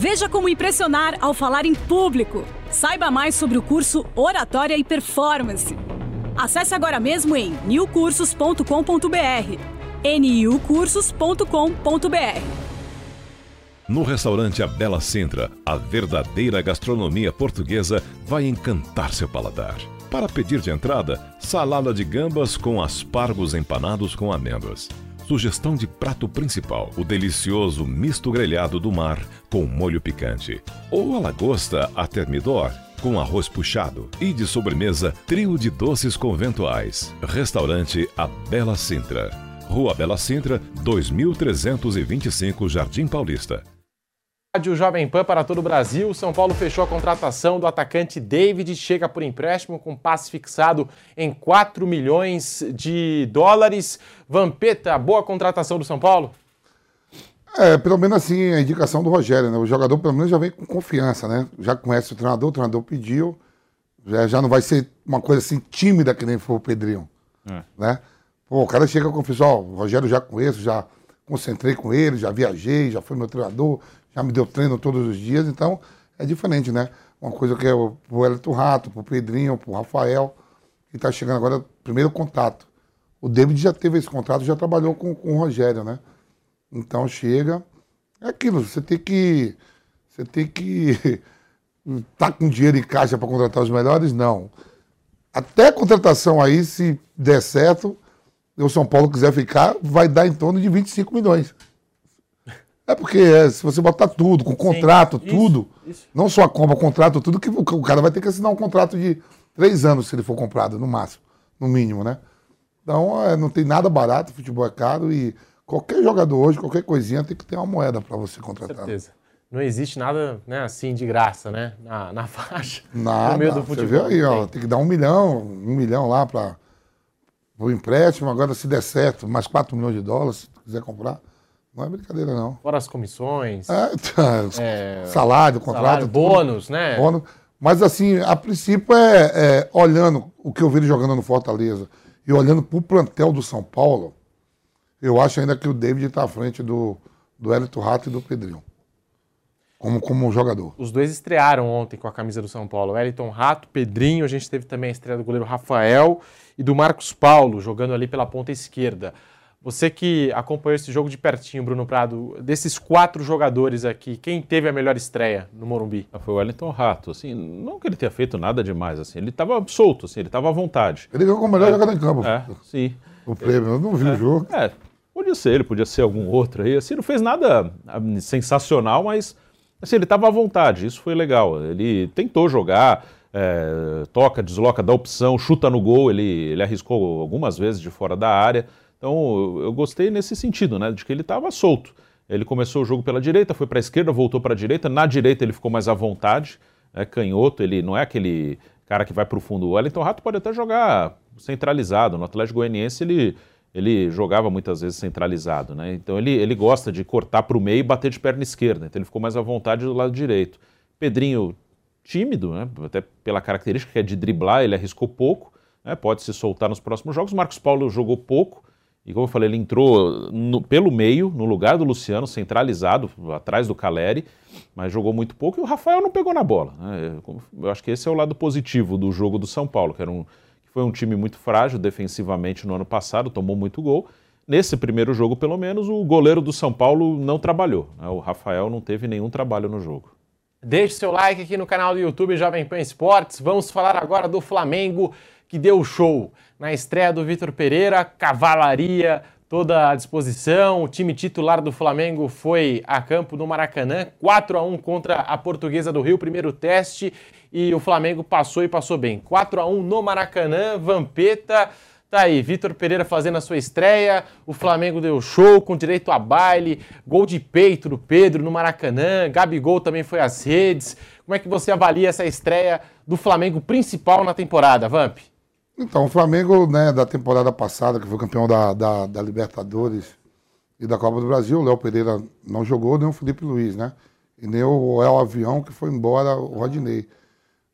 J: Veja como impressionar ao falar em público. Saiba mais sobre o curso Oratória e Performance. Acesse agora mesmo em newcursos.com.br. niucursos.com.br.
H: No restaurante A Bela Sintra, a verdadeira gastronomia portuguesa vai encantar seu paladar. Para pedir de entrada, salada de gambas com aspargos empanados com amêndoas. Sugestão de prato principal: o delicioso misto grelhado do mar com molho picante. Ou a lagosta a termidor com arroz puxado. E de sobremesa, trio de doces conventuais. Restaurante A Bela Sintra. Rua Bela Sintra, 2325 Jardim Paulista.
B: Rádio Jovem Pan para todo o Brasil. São Paulo fechou a contratação do atacante David, chega por empréstimo com passe fixado em 4 milhões de dólares. Vampeta, boa contratação do São Paulo?
D: É, pelo menos assim, a indicação do Rogério, né? O jogador pelo menos já vem com confiança, né? Já conhece o treinador, o treinador pediu, já, já não vai ser uma coisa assim tímida que nem foi o Pedrinho, é. né? Pô, o cara chega com o Rogério já conheço, já concentrei com ele, já viajei, já foi meu treinador, já me deu treino todos os dias, então é diferente, né? Uma coisa que é o, o Elito Rato, pro Pedrinho, pro Rafael, que está chegando agora, primeiro contato. O David já teve esse contrato, já trabalhou com, com o Rogério, né? Então chega. É aquilo, você tem que. Você tem que. tá com dinheiro em caixa para contratar os melhores? Não. Até a contratação aí, se der certo, o São Paulo quiser ficar, vai dar em torno de 25 milhões. É porque é, se você botar tudo, com contrato, Sim, tudo, isso. não só a compra, contrato, tudo, que o cara vai ter que assinar um contrato de três anos se ele for comprado, no máximo, no mínimo, né? Então é, não tem nada barato, futebol é caro e qualquer jogador hoje, qualquer coisinha, tem que ter uma moeda para você contratar. Com certeza.
B: Não existe nada né, assim de graça, né? Na, na faixa.
D: Nada. No meio do futebol. Você vê aí, ó, tem que dar um milhão, um milhão lá para o empréstimo. Agora, se der certo, mais 4 milhões de dólares, se quiser comprar. Não é brincadeira, não.
B: Fora as comissões.
D: É, tá, é, salário, contrato. Salário,
B: bônus, né?
D: Bônus. Mas, assim, a princípio é, é, olhando o que eu vi ele jogando no Fortaleza e olhando para o plantel do São Paulo, eu acho ainda que o David está à frente do, do Hélito Rato e do Pedrinho. Como, como jogador.
B: Os dois estrearam ontem com a camisa do São Paulo. Wellington Rato, Pedrinho. A gente teve também a estreia do goleiro Rafael e do Marcos Paulo, jogando ali pela ponta esquerda. Você que acompanhou esse jogo de pertinho, Bruno Prado, desses quatro jogadores aqui, quem teve a melhor estreia no Morumbi?
C: Ah, foi o Wellington Rato, assim, não que ele tenha feito nada demais, assim, ele estava solto, assim, ele estava à vontade.
D: Ele ganhou como melhor é, jogador em campo.
C: É, sim.
D: O prêmio, eu não vi
C: é,
D: o jogo.
C: É, podia ser ele, podia ser algum outro aí, assim, não fez nada ah, sensacional, mas assim, ele estava à vontade, isso foi legal. Ele tentou jogar, é, toca, desloca, dá opção, chuta no gol, ele, ele arriscou algumas vezes de fora da área. Então eu gostei nesse sentido, né, de que ele estava solto. Ele começou o jogo pela direita, foi para a esquerda, voltou para a direita. Na direita ele ficou mais à vontade, é canhoto. Ele não é aquele cara que vai para o fundo. O Wellington Rato pode até jogar centralizado. No Atlético Goianiense ele, ele jogava muitas vezes centralizado, né? Então ele, ele gosta de cortar para o meio e bater de perna esquerda. Então ele ficou mais à vontade do lado direito. Pedrinho tímido, né? até pela característica que é de driblar, ele arriscou pouco. Né? Pode se soltar nos próximos jogos. Marcos Paulo jogou pouco. E como eu falei, ele entrou no, pelo meio, no lugar do Luciano, centralizado, atrás do Caleri, mas jogou muito pouco e o Rafael não pegou na bola. Né? Eu acho que esse é o lado positivo do jogo do São Paulo, que era um, foi um time muito frágil defensivamente no ano passado, tomou muito gol. Nesse primeiro jogo, pelo menos, o goleiro do São Paulo não trabalhou. Né? O Rafael não teve nenhum trabalho no jogo.
B: Deixe seu like aqui no canal do YouTube Jovem Pan Esportes. Vamos falar agora do Flamengo que deu show na estreia do Vitor Pereira, cavalaria toda à disposição. O time titular do Flamengo foi a campo no Maracanã, 4 a 1 contra a Portuguesa do Rio, primeiro teste, e o Flamengo passou e passou bem. 4 a 1 no Maracanã, Vampeta. Tá aí, Vitor Pereira fazendo a sua estreia, o Flamengo deu show com direito a baile, gol de peito do Pedro no Maracanã, Gabigol também foi às redes. Como é que você avalia essa estreia do Flamengo principal na temporada, Vamp?
D: Então, o Flamengo, né, da temporada passada, que foi campeão da, da, da Libertadores e da Copa do Brasil, o Léo Pereira não jogou, nem o Felipe Luiz, né? E nem o El Avião, que foi embora, o Rodinei.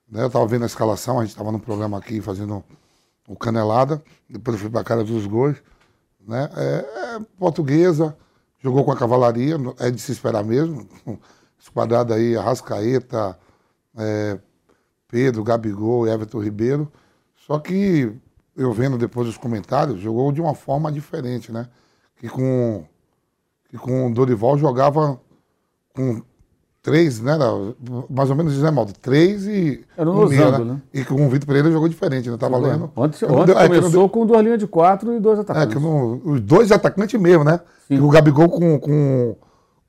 D: Né, eu estava vendo a escalação, a gente estava no programa aqui fazendo o Canelada, depois eu fui para a cara dos gols. Né? É, é, portuguesa, jogou com a cavalaria, é de se esperar mesmo. Esquadrado aí, Arrascaeta, é, Pedro, Gabigol, Everton Ribeiro. Só que eu vendo depois os comentários, jogou de uma forma diferente, né? Que com, que com o Dorival jogava com três, né? Mais ou menos isso, né, Maldo? Três e.
A: Era um usando, né? né?
D: E com o Vitor Pereira jogou diferente, né? Tava lendo.
A: Ontem, ontem é, começou não... com duas linhas de quatro e dois atacantes.
D: É, que não, os dois atacantes mesmo, né? E o Gabigol com, com,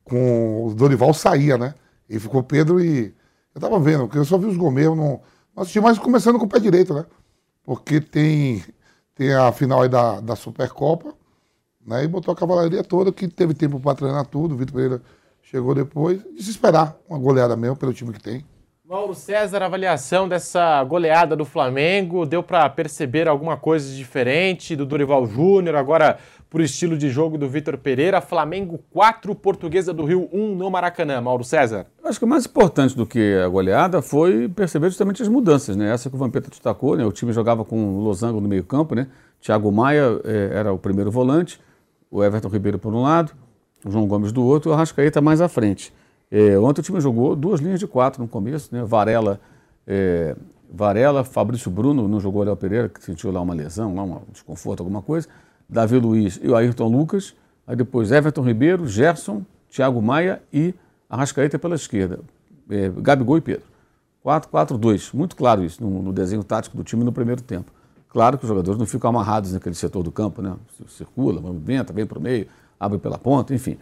D: com o Dorival saía, né? E ficou Pedro e. Eu tava vendo, porque eu só vi os gols mesmo. Não... Mas tinha mais começando com o pé direito, né? Porque tem, tem a final aí da, da Supercopa, né? E botou a cavalaria toda, que teve tempo para treinar tudo. O Vitor Pereira chegou depois. E se esperar uma goleada mesmo pelo time que tem.
B: Mauro César, avaliação dessa goleada do Flamengo, deu para perceber alguma coisa diferente do Dorival Júnior, agora por estilo de jogo do Vitor Pereira. Flamengo 4, Portuguesa do Rio 1 no Maracanã. Mauro César.
A: Acho que o mais importante do que a goleada foi perceber justamente as mudanças, né? Essa que o Vampeta destacou, né? O time jogava com o Losango no meio-campo, né? Thiago Maia eh, era o primeiro volante, o Everton Ribeiro por um lado, o João Gomes do outro o Arrascaeta mais à frente. Eh, ontem o time jogou duas linhas de quatro no começo, né? Varela. Eh, Varela, Fabrício Bruno, não jogou o Léo Pereira, que sentiu lá uma lesão, lá um desconforto, alguma coisa. Davi Luiz e o Ayrton Lucas. Aí depois Everton Ribeiro, Gerson, Thiago Maia e Arrascaeta pela esquerda. É, Gabigol e Pedro. 4-4-2. Muito claro isso no, no, desenho tático do time no primeiro tempo. Claro que os jogadores não ficam amarrados naquele setor do campo, né? Circula, movimenta, vem para o meio, abre pela ponta, enfim.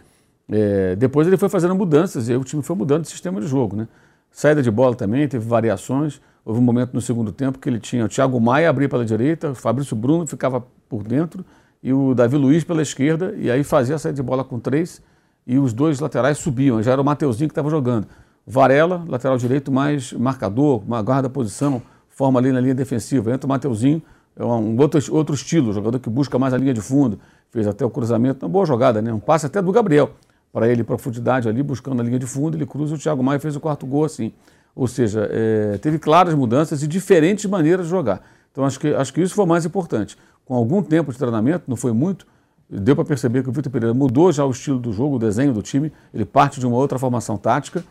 A: É, depois ele foi fazendo mudanças e aí o time foi mudando o sistema de jogo, né? Saída de bola também, teve variações. Houve um momento no segundo tempo que ele tinha o Thiago Maia abrir pela direita, o Fabrício Bruno ficava por dentro e o Davi Luiz pela esquerda, e aí fazia a saída de bola com três, e os dois laterais subiam. Já era o Mateuzinho que estava jogando. Varela, lateral direito, mais marcador, uma guarda posição, forma ali na linha defensiva. Entra o Mateuzinho, é um outro, outro estilo, jogador que busca mais a linha de fundo. Fez até o cruzamento, uma boa jogada, né? Um passe até do Gabriel, para ele profundidade ali, buscando a linha de fundo, ele cruza o Thiago Maia fez o quarto gol assim. Ou seja, é, teve claras mudanças e diferentes maneiras de jogar. Então acho que, acho que isso foi o mais importante com algum tempo de treinamento, não foi muito, deu para perceber que o Vitor Pereira mudou já o estilo do jogo, o desenho do time, ele parte de uma outra formação tática,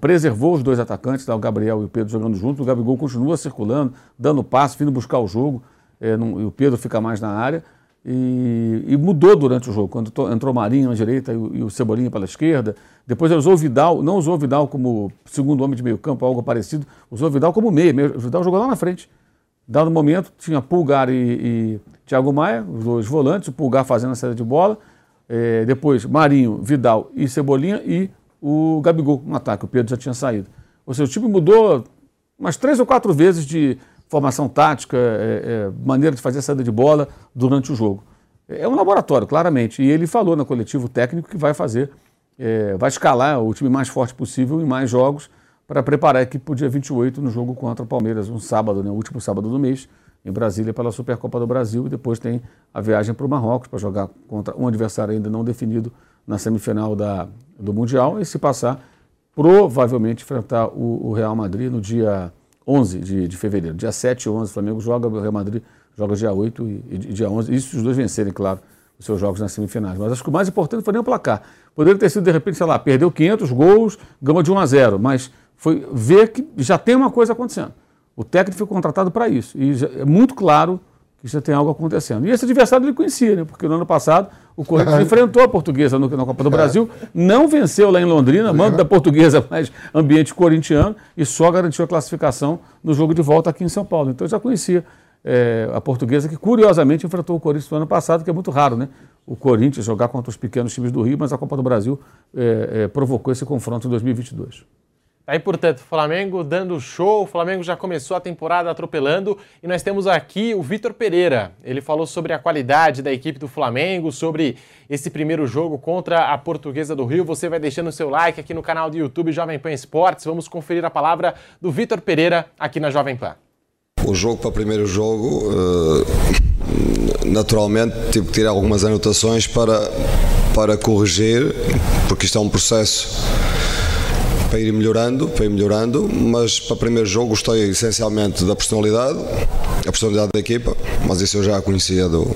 A: preservou os dois atacantes, o Gabriel e o Pedro jogando juntos, o Gabigol continua circulando, dando passo, vindo buscar o jogo, é, não, e o Pedro fica mais na área, e, e mudou durante o jogo, quando to, entrou o Marinho na direita e o, e o, Cebolinha pela esquerda. Depois ele usou o Vidal, não usou o Vidal como segundo homem de meio campo, algo parecido, usou o Vidal como meia. O Vidal jogou lá na frente. Dado momento, tinha Pulgar e, e Thiago Maia, os dois volantes, o Pulgar fazendo a saída de bola. É, depois Marinho, Vidal e Cebolinha e o Gabigol no ataque. O Pedro já tinha saído. Ou seja, o time mudou umas três ou quatro vezes de formação tática, é, é, maneira de fazer a saída de bola durante o jogo. É um laboratório, claramente. E ele falou no coletivo técnico que vai fazer, vai escalar o time mais forte possível em mais jogos para preparar a equipe para o dia 28 no jogo contra o Palmeiras, um sábado, né, o último sábado do mês, em Brasília pela Supercopa do Brasil. E depois tem a viagem para o Marrocos para jogar contra um adversário ainda não definido na semifinal da, do Mundial. E se passar, provavelmente enfrentar o, o Real Madrid no dia 11 de, de fevereiro. Dia 7 e 11, o Flamengo joga, o Real Madrid joga dia 8 e, e dia 11. Isso se os dois vencerem, claro, os seus jogos nas semifinais. Mas acho que o mais importante foi nem o placar. Poderia ter sido, de repente, sei lá, perdeu 500 gols, ganhou de 1 a 0, mas foi ver que já tem uma coisa acontecendo. O técnico foi contratado para isso. E já, é muito claro que já tem algo acontecendo. E esse adversário ele conhecia, né? porque no ano passado o Corinthians enfrentou a portuguesa no, na Copa do Brasil, não venceu lá em Londrina, mando da portuguesa, mas ambiente corintiano, e só garantiu a classificação no jogo de volta aqui em São Paulo. Então eu já conhecia é, a portuguesa, que curiosamente enfrentou o Corinthians no ano passado, que é muito raro, né? O Corinthians jogar contra os pequenos times do Rio, mas a Copa do Brasil é, é, provocou esse confronto em 2022.
B: Aí, portanto, Flamengo dando show, o Flamengo já começou a temporada atropelando e nós temos aqui o Vitor Pereira. Ele falou sobre a qualidade da equipe do Flamengo, sobre esse primeiro jogo contra a Portuguesa do Rio. Você vai deixando o seu like aqui no canal do YouTube Jovem Pan Esportes. Vamos conferir a palavra do Vitor Pereira aqui na Jovem Pan.
K: O jogo para o primeiro jogo, eh, naturalmente, tive que tirar algumas anotações para, para corrigir, porque isto é um processo para ir melhorando, para ir melhorando, mas para o primeiro jogo gostei essencialmente da personalidade, a personalidade da equipa, mas isso eu já conhecia do,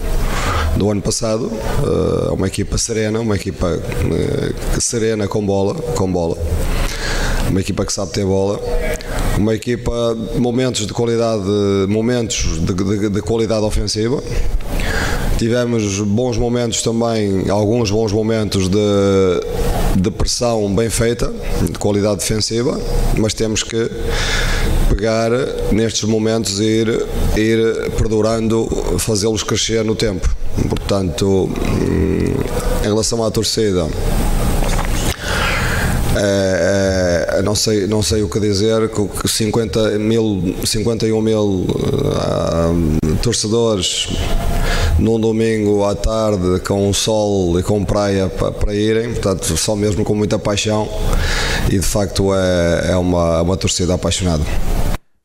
K: do ano passado. Uh, uma equipa serena, uma equipa uh, serena com bola, com bola. Uma equipa que sabe ter bola, uma equipa momentos de qualidade, momentos de, de, de qualidade ofensiva. Tivemos bons momentos também, alguns bons momentos de de pressão bem feita, de qualidade defensiva, mas temos que pegar nestes momentos e ir, ir perdurando, fazê-los crescer no tempo. Portanto, hum, em relação à torcida, é, é, não, sei, não sei o que dizer, que 50 mil, 51 mil uh, torcedores num domingo à tarde com sol e com praia para, para irem, portanto, só mesmo com muita paixão e de facto é, é uma, uma torcida apaixonada.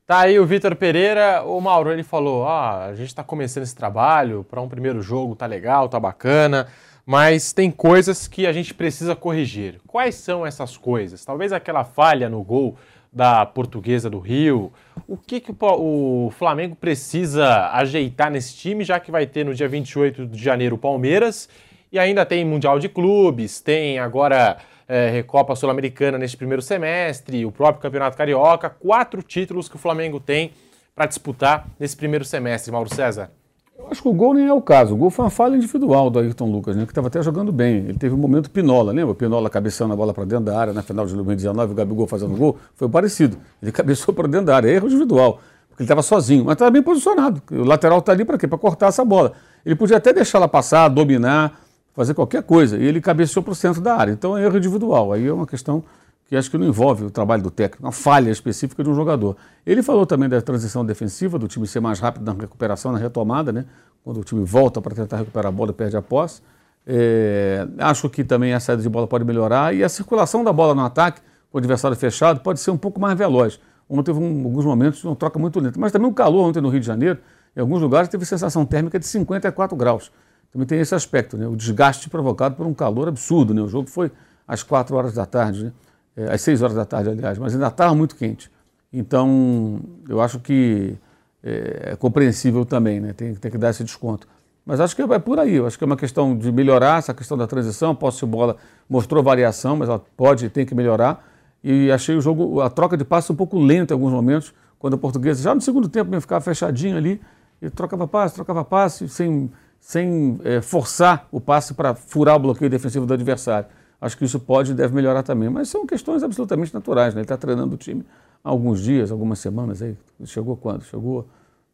B: Tá aí o Vitor Pereira, o Mauro, ele falou: ah, a gente está começando esse trabalho, para um primeiro jogo tá legal, tá bacana, mas tem coisas que a gente precisa corrigir. Quais são essas coisas? Talvez aquela falha no gol da Portuguesa do Rio. O que, que o Flamengo precisa ajeitar nesse time, já que vai ter no dia 28 de janeiro o Palmeiras e ainda tem Mundial de Clubes, tem agora é, Recopa Sul-Americana neste primeiro semestre, o próprio Campeonato Carioca, quatro títulos que o Flamengo tem para disputar nesse primeiro semestre, Mauro César.
A: Eu acho que o gol nem é o caso. O gol foi uma falha individual do Ayrton Lucas, né, que estava até jogando bem. Ele teve um momento Pinola, lembra? Pinola cabeçando a bola para dentro da área na final de 2019, o Gabigol fazendo gol. Foi parecido. Ele cabeçou para dentro da área. Erro individual, porque ele estava sozinho, mas estava bem posicionado. O lateral está ali para quê? Para cortar essa bola. Ele podia até deixar ela passar, dominar, fazer qualquer coisa. E ele cabeceou para o centro da área. Então é erro individual. Aí é uma questão que acho que não envolve o trabalho do técnico, uma falha específica de um jogador. Ele falou também da transição defensiva, do time ser mais rápido na recuperação, na retomada, né? quando o time volta para tentar recuperar a bola perde a posse. É, acho que também a saída de bola pode melhorar e a circulação da bola no ataque, com o adversário fechado, pode ser um pouco mais veloz. Ontem teve um, alguns momentos uma troca muito lenta, mas também o calor ontem no Rio de Janeiro, em alguns lugares teve sensação térmica de 54 graus. Também tem esse aspecto, né? o desgaste provocado por um calor absurdo. Né? O jogo foi às 4 horas da tarde. Né? É, às 6 horas da tarde, aliás, mas ainda estava muito quente. Então, eu acho que é, é compreensível também, né? tem, tem que dar esse desconto. Mas acho que é por aí, acho que é uma questão de melhorar essa questão da transição, posse de bola mostrou variação, mas ela pode e tem que melhorar. E achei o jogo, a troca de passes um pouco lenta em alguns momentos, quando a portuguesa, já no segundo tempo, ficava fechadinho ali, e trocava passe, trocava passe, sem sem é, forçar o passe para furar o bloqueio defensivo do adversário. Acho que isso pode e deve melhorar também. Mas são questões absolutamente naturais. Né? Ele está treinando o time há alguns dias, algumas semanas. Aí. Chegou quando? Chegou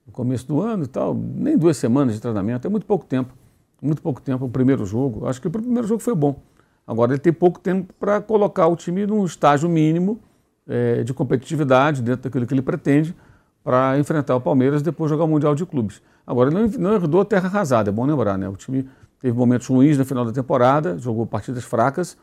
A: no começo do ano e tal. Nem duas semanas de treinamento. É muito pouco tempo. Muito pouco tempo o primeiro jogo. Acho que o primeiro jogo foi bom. Agora ele tem pouco tempo para colocar o time num estágio mínimo é, de competitividade dentro daquilo que ele pretende para enfrentar o Palmeiras e depois jogar o Mundial de Clubes. Agora, ele não, não herdou terra arrasada, é bom lembrar, né? O time teve momentos ruins no final da temporada, jogou partidas fracas,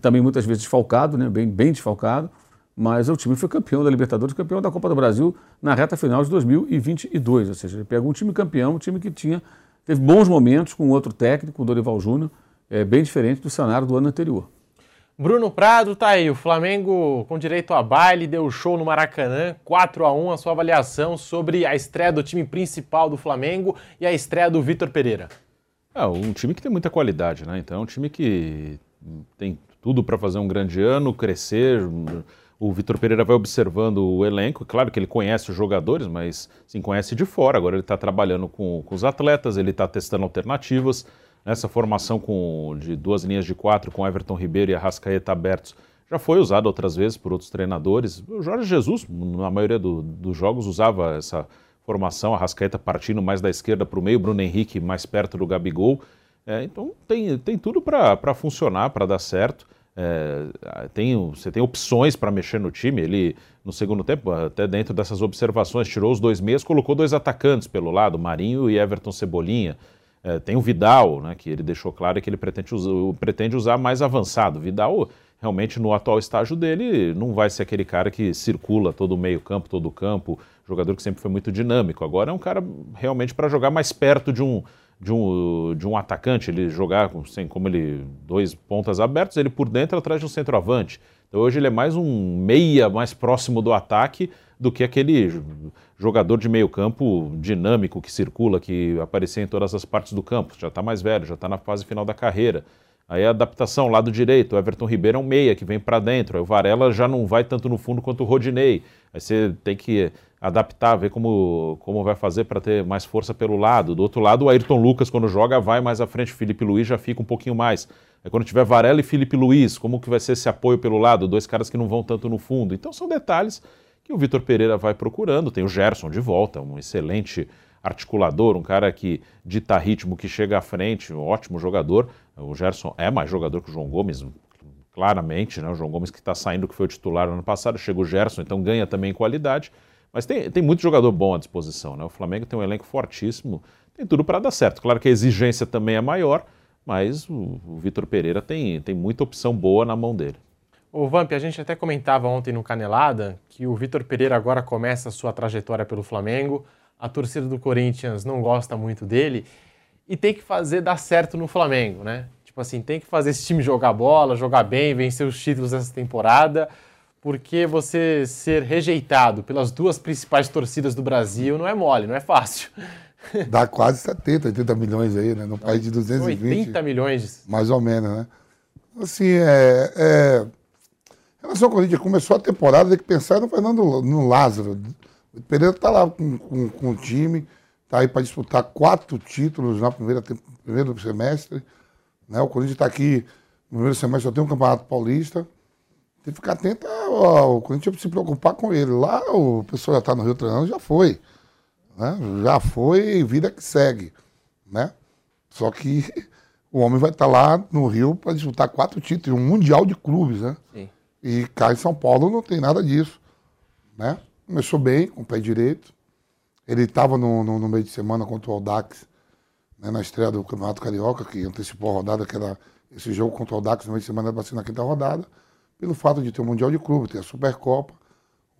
A: também muitas vezes desfalcado, né? bem, bem desfalcado, mas o time foi campeão da Libertadores, campeão da Copa do Brasil na reta final de 2022. Ou seja, ele pegou um time campeão, um time que tinha, teve bons momentos com outro técnico, o Dorival Júnior, é, bem diferente do cenário do ano anterior.
B: Bruno Prado tá aí, o Flamengo com direito a baile, deu show no Maracanã, 4 a 1 a sua avaliação sobre a estreia do time principal do Flamengo e a estreia do Vitor Pereira.
C: É, um time que tem muita qualidade, né? Então é um time que tem tudo para fazer um grande ano, crescer. O Vitor Pereira vai observando o elenco, claro que ele conhece os jogadores, mas sim conhece de fora. Agora ele está trabalhando com, com os atletas, ele está testando alternativas. Essa formação com, de duas linhas de quatro com Everton Ribeiro e Arrascaeta abertos já foi usada outras vezes por outros treinadores. O Jorge Jesus, na maioria do, dos jogos, usava essa formação, Arrascaeta partindo mais da esquerda para o meio, Bruno Henrique mais perto do Gabigol. É, então tem, tem tudo para funcionar, para dar certo. É, tem, você tem opções para mexer no time. Ele, no segundo tempo, até dentro dessas observações, tirou os dois meias, colocou dois atacantes pelo lado, Marinho e Everton Cebolinha. É, tem o Vidal, né, que ele deixou claro que ele pretende, usar, pretende usar mais avançado. Vidal, realmente, no atual estágio dele, não vai ser aquele cara que circula todo o meio-campo, todo o campo, jogador que sempre foi muito dinâmico. Agora é um cara realmente para jogar mais perto de um, de um, de um atacante, ele jogar sem como ele dois pontas abertos, ele por dentro atrás de um centroavante. Então hoje ele é mais um meia mais próximo do ataque do que aquele jogador de meio campo dinâmico que circula, que aparecia em todas as partes do campo. Já está mais velho, já está na fase final da carreira. Aí a adaptação, lado direito, o Everton Ribeiro é um meia que vem para dentro, aí o Varela já não vai tanto no fundo quanto o Rodinei. Aí você tem que adaptar, ver como, como vai fazer para ter mais força pelo lado. Do outro lado, o Ayrton Lucas, quando joga, vai mais à frente, o Felipe Luiz já fica um pouquinho mais. Quando tiver Varela e Felipe Luiz, como que vai ser esse apoio pelo lado? Dois caras que não vão tanto no fundo. Então são detalhes que o Vitor Pereira vai procurando. Tem o Gerson de volta, um excelente articulador, um cara que dita ritmo, que chega à frente, um ótimo jogador. O Gerson é mais jogador que o João Gomes, claramente, né? O João Gomes que está saindo, que foi o titular no ano passado, chega o Gerson, então ganha também qualidade. Mas tem, tem muito jogador bom à disposição, né? O Flamengo tem um elenco fortíssimo, tem tudo para dar certo. Claro que a exigência também é maior, mas o, o Vitor Pereira tem, tem muita opção boa na mão dele.
B: O Vamp, a gente até comentava ontem no Canelada que o Vitor Pereira agora começa a sua trajetória pelo Flamengo, a torcida do Corinthians não gosta muito dele e tem que fazer dar certo no Flamengo, né? Tipo assim, tem que fazer esse time jogar bola, jogar bem, vencer os títulos dessa temporada, porque você ser rejeitado pelas duas principais torcidas do Brasil não é mole, não é fácil.
D: Dá quase 70, 80 milhões aí, né? No país de 220.
B: 80 milhões.
D: Mais ou menos, né? Assim, é, é em relação ao Corinthians, começou a temporada, tem que pensar no Fernando no Lázaro. O Pereira está lá com, com, com, o time, está aí para disputar quatro títulos no primeiro semestre. Né? O Corinthians está aqui no primeiro semestre, só tem um campeonato paulista. Tem que ficar atento ao Corinthians se preocupar com ele. Lá o pessoal já está no Rio treinando, já foi. Né? Já foi vida que segue. Né? Só que o homem vai estar tá lá no Rio para disputar quatro títulos, um mundial de clubes, né? Sim. E cá em São Paulo não tem nada disso. Né? Começou bem, com o pé direito. Ele estava no, no, no, meio de semana contra o Aldax, né, na estreia do Campeonato Carioca, que antecipou a rodada, que era esse jogo contra o Aldax no meio de semana era para ser na quinta rodada, pelo fato de ter o Mundial de Clube, ter a Supercopa.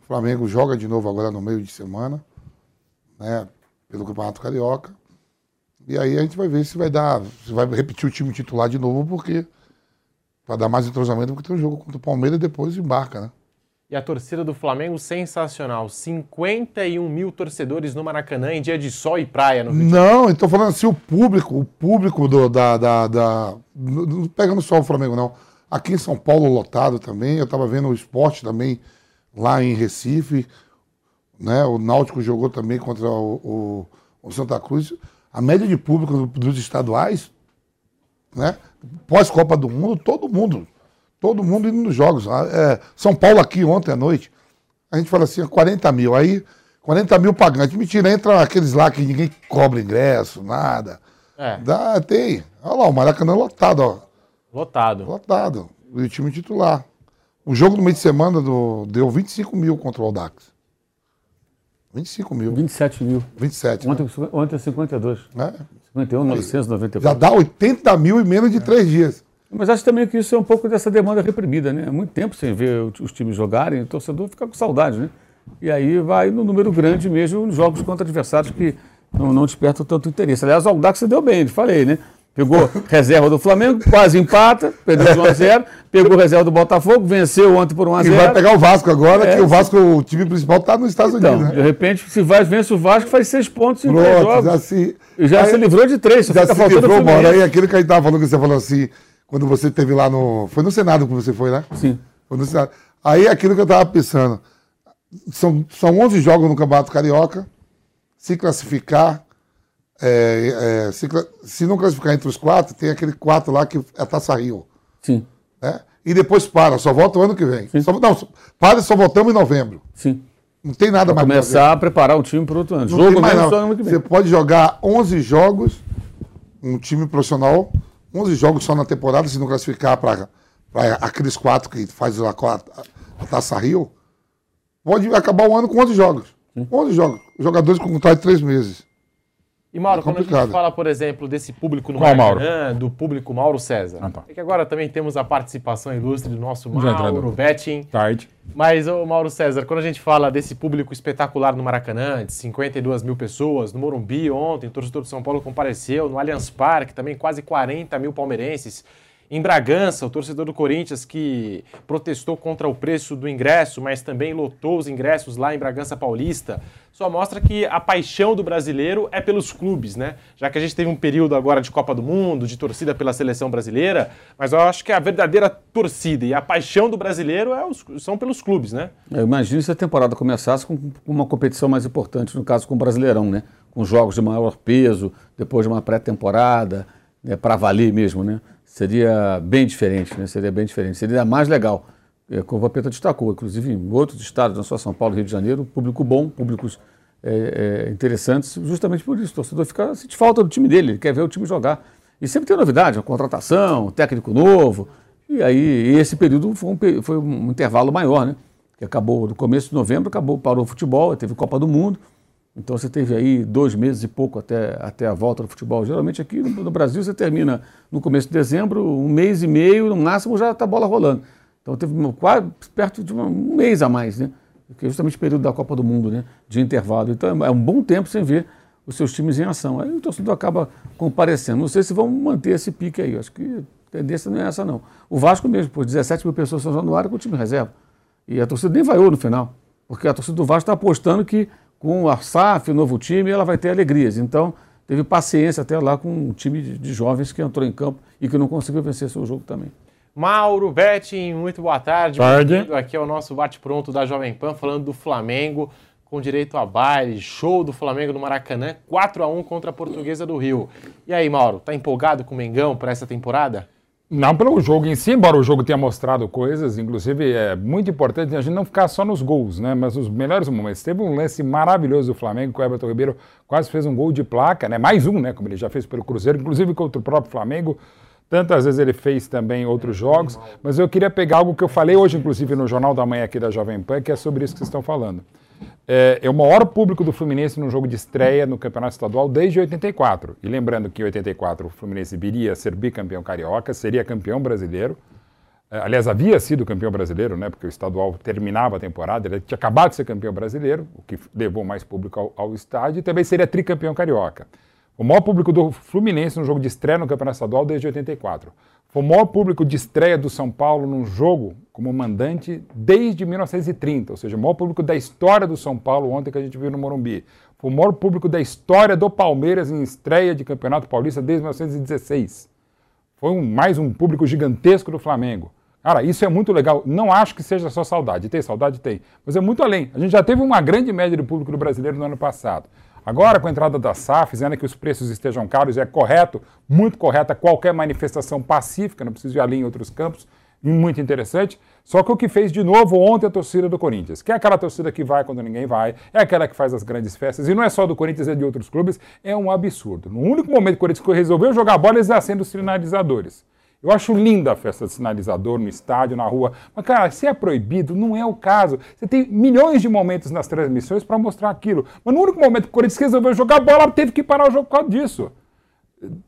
D: O Flamengo joga de novo agora no meio de semana, né, pelo Campeonato Carioca. E aí a gente vai ver se vai dar, se vai repetir o time titular de novo, porque para dar mais entrosamento, porque tem um jogo contra o Palmeiras e depois embarca, né?
B: E a torcida do Flamengo sensacional. 51 mil torcedores no Maracanã em dia de sol e praia no
D: Rio Não, estou falando assim, o público, o público do, da, da, da. Não pegando só o Flamengo, não. Aqui em São Paulo, lotado também. Eu estava vendo o esporte também lá em Recife. Né? O Náutico jogou também contra o, o, o Santa Cruz. A média de público dos estaduais, né? Pós-Copa do Mundo, todo mundo. Todo mundo indo nos jogos. Ah, é, São Paulo aqui ontem à noite, a gente fala assim, 40 mil. Aí, 40 mil pagantes. Mentira, entra aqueles lá que ninguém cobra ingresso, nada.
B: É.
D: Dá, tem. Olha lá, o Maracanã lotado, ó.
B: Lotado.
D: Lotado. E o time titular. O jogo no meio de semana do, deu 25 mil contra o Aldax. 25 mil.
A: 27 mil.
D: 27.
A: Ontem, ontem é 52.
D: É.
A: 51, 994.
D: Já dá 80 mil em menos de três dias.
A: Mas acho também que isso é um pouco dessa demanda reprimida, né? Há muito tempo sem ver os times jogarem, o torcedor fica com saudade, né? E aí vai no número grande mesmo nos jogos contra adversários que não, não despertam tanto interesse. Aliás, o Aldax se deu bem, falei, né? Pegou reserva do Flamengo, quase empata, perdeu de 1 a 0 pegou reserva do Botafogo, venceu ontem por 1 a
D: E
A: 0
D: vai pegar o Vasco agora,
A: É,
D: que o Vasco, o time principal, tá nos Estados
A: Então,
D: Unidos,
A: de
D: né?
A: repente, se vai, vence o Vasco, faz seis pontos em três
D: Pronto,
A: jogos.
D: já se.
A: E já
D: Aí-
A: se livrou de três,
D: Já se livrou. Mauro. Aí aquilo que a gente tava falando, que você falou assim, quando você esteve lá no. Foi no Senado que você foi, né?
A: Sim.
D: Foi no Senado. Aí aquilo que eu tava pensando. São, são 11 jogos no Campeonato Carioca. Se classificar. É, é, se, se não classificar entre os quatro, tem aquele quatro lá que é a Taça Rio.
A: Sim.
D: Né? E depois para, só volta o ano que vem. Só, não, para e só voltamos em novembro.
A: Sim.
D: Não tem nada
A: Pra
D: mais
A: começar a preparar o time para outro ano.
D: Não
A: Jogo
D: mais, não.
A: só no ano que vem.
D: Você pode jogar 11 jogos, um time profissional, 11 jogos só na temporada, se não classificar para aqueles quatro que faz a, a, a Taça Rio, pode acabar o ano com 11 jogos. 11 jogos. Jogadores com contrato de três meses.
B: E Mauro,
D: É
B: quando a gente fala, por exemplo, desse público no
L: Qual
B: Maracanã, do público Mauro César,
L: Ah, tá.
B: é que agora também temos a participação ilustre do nosso. Mauro Betting.
L: Tarde.
B: Mas, ô Mauro César, quando a gente fala desse público espetacular no Maracanã, de 52 mil pessoas, no Morumbi ontem, o torcedor de São Paulo compareceu, no Allianz Parque também quase 40 mil palmeirenses. Em Bragança, o torcedor do Corinthians que protestou contra o preço do ingresso, mas também lotou os ingressos lá em Bragança Paulista, só mostra que a paixão do brasileiro é pelos clubes, né? Já que a gente teve um período agora de Copa do Mundo, de torcida pela seleção brasileira, mas eu acho que a verdadeira torcida e a paixão do brasileiro é os- são pelos clubes, né?
A: Eu imagino se a temporada começasse com uma competição mais importante, no caso com o Brasileirão, né? Com jogos de maior peso, depois de uma pré-temporada, né? para valer mesmo, né? Seria bem diferente, né? Seria bem diferente. Seria mais legal. É, como o Vampeta destacou, inclusive em outros estados, não só São Paulo Rio de Janeiro, público bom, públicos é, é, interessantes, justamente por isso. O torcedor fica, sente falta do time dele, ele quer ver o time jogar. E sempre tem novidade, uma contratação, técnico novo. E aí, e esse período foi um, foi um intervalo maior, né? Que acabou no começo de novembro, acabou, parou o futebol, teve Copa do Mundo. Então você teve aí dois meses e pouco até, até a volta do futebol. Geralmente aqui no, no Brasil você termina no começo de dezembro, um mês e meio, no máximo já está a bola rolando. Então teve quase perto de um mês a mais, né? Que é justamente o período da Copa do Mundo, né? De intervalo. Então é um bom tempo sem ver os seus times em ação. Aí o torcedor acaba comparecendo. Não sei se vão manter esse pique aí. Acho que a tendência não é essa, não. O Vasco mesmo, por 17 mil pessoas em São Januário com o time reserva. E a torcida nem vaiou no final. Porque a torcida do Vasco está apostando que com a SAF, o novo time, ela vai ter alegrias. Então, teve paciência até lá com um time de, de jovens que entrou em campo e que não conseguiu vencer seu jogo também.
B: Mauro Betting, muito boa tarde.
L: Tarde.
B: Bem-vindo Aqui é o nosso bate-pronto da Jovem Pan, falando do Flamengo, com direito a baile, show do Flamengo no Maracanã, 4 a 1 contra a Portuguesa do Rio. E aí, Mauro, tá empolgado com o Mengão para essa temporada?
L: Não pelo jogo em si, embora o jogo tenha mostrado coisas, inclusive é muito importante a gente não ficar só nos gols, né? Mas os melhores momentos. Teve um lance maravilhoso do Flamengo, que o Everton Ribeiro quase fez um gol de placa, né? Mais um, né? Como ele já fez pelo Cruzeiro, inclusive contra o próprio Flamengo. Tantas vezes ele fez também outros jogos. Mas eu queria pegar algo que eu falei hoje, inclusive, no Jornal da Manhã aqui da Jovem Pan, que é sobre isso que vocês estão falando. É, é o maior público do Fluminense no jogo de estreia no Campeonato Estadual desde 84. E lembrando que em 84 o Fluminense viria a ser bicampeão carioca, seria campeão brasileiro. É, aliás, havia sido campeão brasileiro, né? Porque o estadual terminava a temporada, ele tinha acabado de ser campeão brasileiro, o que levou mais público ao, ao estádio, e também seria tricampeão carioca. O maior público do Fluminense no jogo de estreia no Campeonato Estadual desde 84. Foi o maior público de estreia do São Paulo num jogo como mandante desde 1930, ou seja, o maior público da história do São Paulo ontem que a gente viu no Morumbi. Foi o maior público da história do Palmeiras em estreia de Campeonato Paulista desde 1916. Foi um- mais um público gigantesco do Flamengo. Cara, isso é muito legal. Não acho que seja só saudade. Tem saudade? Tem. Mas é muito além. A gente já teve uma grande média de público do brasileiro no ano passado. Agora, com a entrada da SAF, dizendo que os preços estejam caros, é correto, muito correta qualquer manifestação pacífica, não preciso ir ali em outros campos, muito interessante. Só que o que fez de novo ontem a torcida do Corinthians, que é aquela torcida que vai quando ninguém vai, é aquela que faz as grandes festas, e não é só do Corinthians, é de outros clubes, é um absurdo. No único momento que o Corinthians resolveu jogar bola, eles acendem os sinalizadores. Eu acho linda a festa de sinalizador no estádio, na rua. Mas, cara, se é proibido, não é o caso. Você tem milhões de momentos nas transmissões para mostrar aquilo. Mas no único momento que o Corinthians resolveu jogar bola, teve que parar o jogo por causa disso.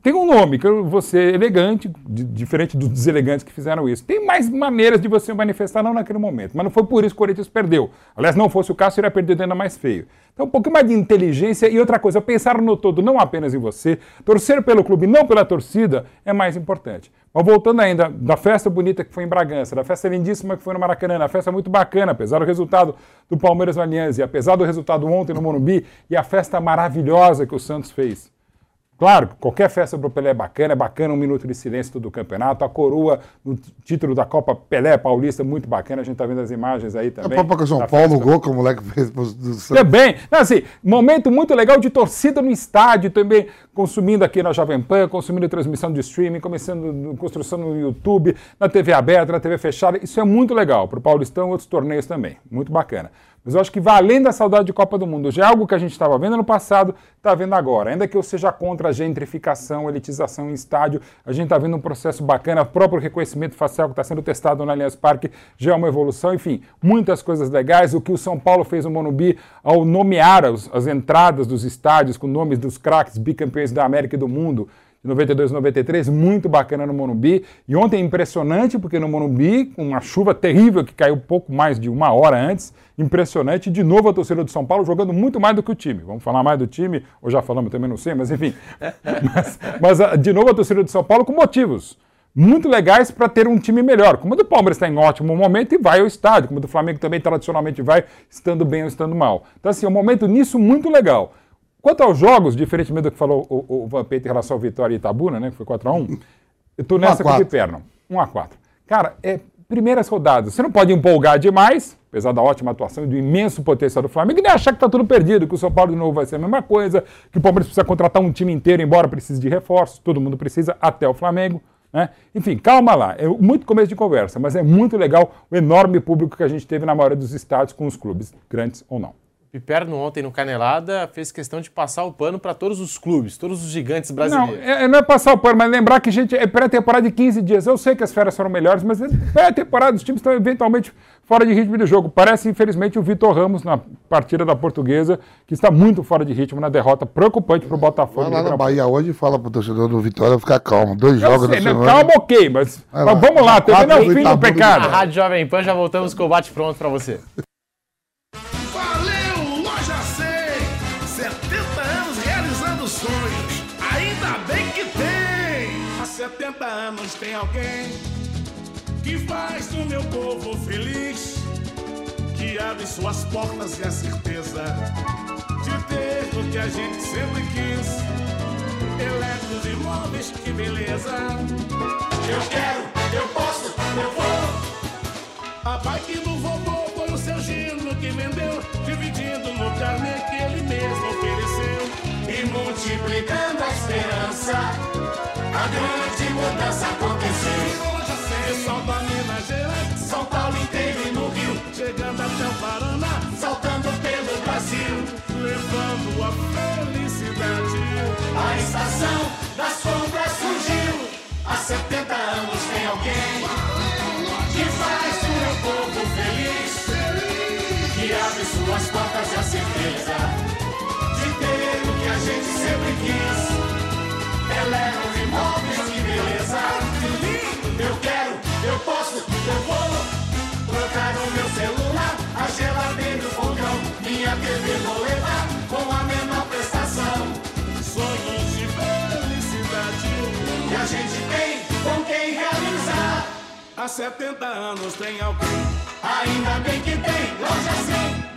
L: Tem um nome, que ser elegante, diferente dos deselegantes que fizeram isso. Tem mais maneiras de você manifestar, não naquele momento. Mas não foi por isso que o Corinthians perdeu. Aliás, não fosse o caso, seria perdido ainda mais feio. Então, um pouquinho mais de inteligência e outra coisa, pensar no todo, não apenas em você, torcer pelo clube, não pela torcida, é mais importante. Voltando ainda da festa bonita que foi em Bragança, da festa lindíssima que foi no Maracanã, da festa muito bacana, apesar do resultado do Palmeiras no e apesar do resultado ontem no Morumbi, e a festa maravilhosa que o Santos fez. Claro, qualquer festa pro Pelé é bacana, é bacana um minuto de silêncio do campeonato, a coroa no título da Copa Pelé Paulista, muito bacana, a gente tá vendo as imagens aí também.
D: A própria São Paulo, o gol que o moleque fez do Santos.
L: Também, assim, momento muito legal de torcida no estádio também, consumindo aqui na Jovem Pan, consumindo transmissão de streaming, começando construção no YouTube, na TV aberta, na TV fechada, isso é muito legal, pro Paulistão e outros torneios também, muito bacana. Mas eu acho que vai além da saudade de Copa do Mundo. Já é algo que a gente estava vendo no passado, está vendo agora. Ainda que eu seja contra a gentrificação, elitização em estádio, a gente está vendo um processo bacana, o próprio reconhecimento facial que está sendo testado no Allianz Parque já é uma evolução. Enfim, muitas coisas legais. O que o São Paulo fez no Monumbi ao nomear as, as entradas dos estádios com nomes dos craques bicampeões da América e do mundo. 92, 93, muito bacana no Monumbi. E ontem impressionante, porque no Monumbi, com uma chuva terrível que caiu pouco mais de uma hora antes, impressionante. De novo a torcida do São Paulo jogando muito mais do que o time. Vamos falar mais do time, ou já falamos também, não sei, mas enfim. mas, mas ah, de novo a torcida do São Paulo com motivos muito legais para ter um time melhor. Como o do Palmeiras está em ótimo momento e vai ao estádio, como o do Flamengo também tradicionalmente vai, estando bem ou estando mal. Então, assim, é um momento nisso muito legal. Quanto aos jogos, diferentemente do que falou o, o Vampeta em relação ao Vitória e Itabuna, né, que foi 4x1, eu estou nessa com o Piperno. 1x4. Cara, é primeiras rodadas. Você não pode empolgar demais, apesar da ótima atuação e do imenso potencial do Flamengo, e nem achar que está tudo perdido, que o São Paulo de novo vai ser a mesma coisa, que o Palmeiras precisa contratar um time inteiro, embora precise de reforços, todo mundo precisa, até o Flamengo. Né? Enfim, calma lá. É muito começo de conversa, mas é muito legal o enorme público que a gente teve na maioria dos estádios com os clubes, grandes ou não.
B: Piperno ontem no Canelada fez questão de passar o pano para todos os clubes, todos os gigantes brasileiros.
L: Não, é, não é passar o pano, mas lembrar que gente é pré-temporada de 15 dias. Eu sei que as férias foram melhores, mas é pré-temporada, os times estão eventualmente fora de ritmo de jogo. Parece, infelizmente, o Vitor Ramos na partida da Portuguesa, que está muito fora de ritmo na derrota, preocupante para o Botafogo.
D: Vai lá na Bahia hoje e fala pro torcedor do Vitória ficar calmo. Dois Eu jogos sei,
L: na semana. Calma, ok, mas, mas vamos lá, é o fim do pecado.
B: A Rádio Jovem Pan já voltamos com o bate pronto para você.
M: Anos tem alguém que faz o meu povo feliz, que abre suas portas e a certeza de ter o que a gente sempre quis. Eletros imóveis, que beleza! Eu quero, eu posso, eu vou. A bike do vovô foi o seu gino que vendeu, dividindo no carnê que ele mesmo ofereceu e multiplicando a esperança a grande mudança aconteceu. Pessoal da Minas Gerais, São Paulo inteiro e no Rio, chegando até o Paraná, saltando pelo Brasil, levando a felicidade. A estação das compras surgiu. Há 70 anos tem alguém que faz o meu povo feliz, que abre suas portas e a certeza de ter o que a gente sempre quis. Eleva os imóveis, eu vou. Trocar o meu celular, a geladeira e o fogão. Minha TV vou levar com a menor prestação. Sonhos de felicidade. E a gente tem com quem realizar. Há 70 anos tem alguém. Ainda bem que tem, loja 100.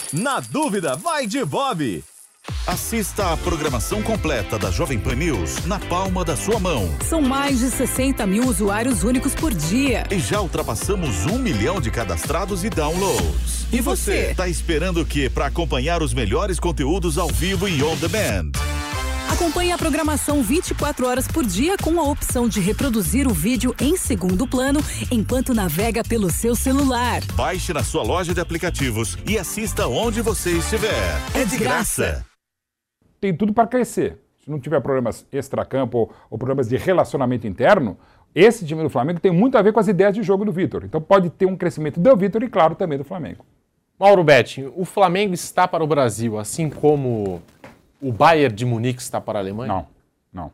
I: na dúvida, vai de Bob.
N: Assista a programação completa da Jovem Pan News na palma da sua mão.
J: São mais de 60 mil usuários únicos por dia.
N: E já ultrapassamos um milhão de cadastrados e downloads.
J: E você?
N: Tá esperando o que para acompanhar os melhores conteúdos ao vivo e on demand?
J: Acompanhe a programação 24 horas por dia com a opção de reproduzir o vídeo em segundo plano enquanto navega pelo seu celular.
N: Baixe na sua loja de aplicativos e assista onde você estiver. É de graça.
L: Tem tudo para crescer. Se não tiver problemas extracampo ou, ou problemas de relacionamento interno, esse time do Flamengo tem muito a ver com as ideias de jogo do Vitor. Então pode ter um crescimento do Vitor e, claro, também do Flamengo.
B: Mauro Betti, o Flamengo está para o Brasil, assim como o Bayern de Munique está para a Alemanha?
L: Não, não.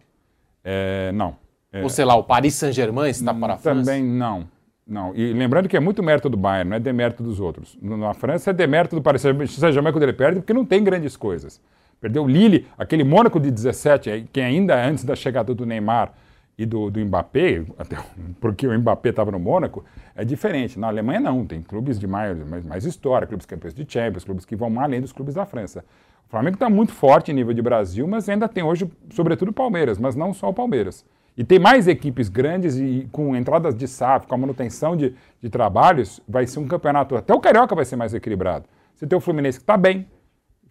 L: É, não. É,
B: Ou sei lá, o Paris Saint-Germain está para a França?
L: Também não. Não. E lembrando que é muito mérito do Bayern, não é demérito dos outros. Na França é demérito do Paris Saint-Germain quando ele perde, porque não tem grandes coisas. Perdeu o Lille, aquele Mônaco de 17, que ainda antes da chegada do Neymar e do, do Mbappé, até porque o Mbappé estava no Mônaco, é diferente. Na Alemanha não, tem clubes de mais, mais, mais história, clubes campeões de Champions, clubes que vão além dos clubes da França. O Flamengo está muito forte em nível de Brasil, mas ainda tem hoje, sobretudo, o Palmeiras, mas não só o Palmeiras. E tem mais equipes grandes e com entradas de SAF, com a manutenção de, de trabalhos, vai ser um campeonato. Até o Carioca vai ser mais equilibrado. Você tem o Fluminense que está bem,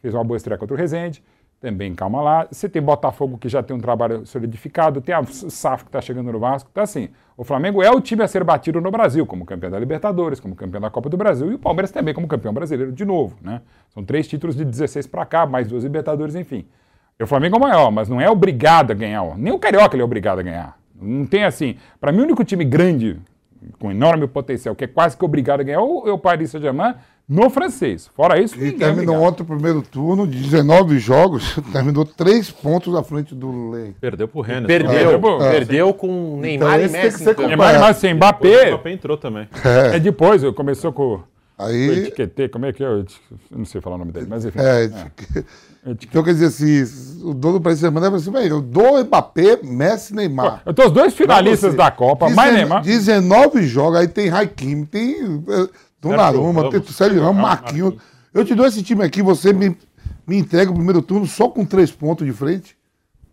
L: fez uma boa estreia contra o Rezende, também calma lá. Você tem Botafogo que já tem um trabalho solidificado, tem a SAF que está chegando no Vasco. Então, assim, o Flamengo é o time a ser batido no Brasil, como campeão da Libertadores, como campeão da Copa do Brasil, e o Palmeiras também como campeão brasileiro de novo, né? São três títulos de 16 para cá, mais duas Libertadores, enfim. E o Flamengo é o maior, mas não é obrigado a ganhar. Nem o Carioca ele é obrigado a ganhar. Não tem assim. Para mim, o único time grande, com enorme potencial, que é quase que obrigado a ganhar, é o Paris Saint-Germain no francês. Fora isso,
D: E terminou ontem o primeiro turno, de 19 jogos, terminou três pontos à frente do Lei.
C: Perdeu pro Rennes.
B: Perdeu,
C: É.
B: perdeu com Neymar
D: Então,
B: e
D: esse tem
B: Messi.
D: que ser
B: então.
L: Neymar, mas assim, Mbappé.
C: Depois o Mbappé entrou também.
L: É, depois, eu começou com.
D: Aí-
L: O etiquetê, como é que é? Eu não sei falar o nome dele, mas enfim.
D: É, Então, quer dizer assim, o dono do Paris Saint-Germain é assim, "Bem, eu dou Mbappé, Messi e Neymar.
L: Eu tô os dois finalistas da Copa, mais
D: Dezen-
L: Neymar.
D: 19 jogos, aí tem Hakim, tem eh, Donnarumma, tem. Sérgio Ramos, Marquinhos. Eu te dou esse time aqui, você me, me entrega o primeiro turno só com três pontos de frente.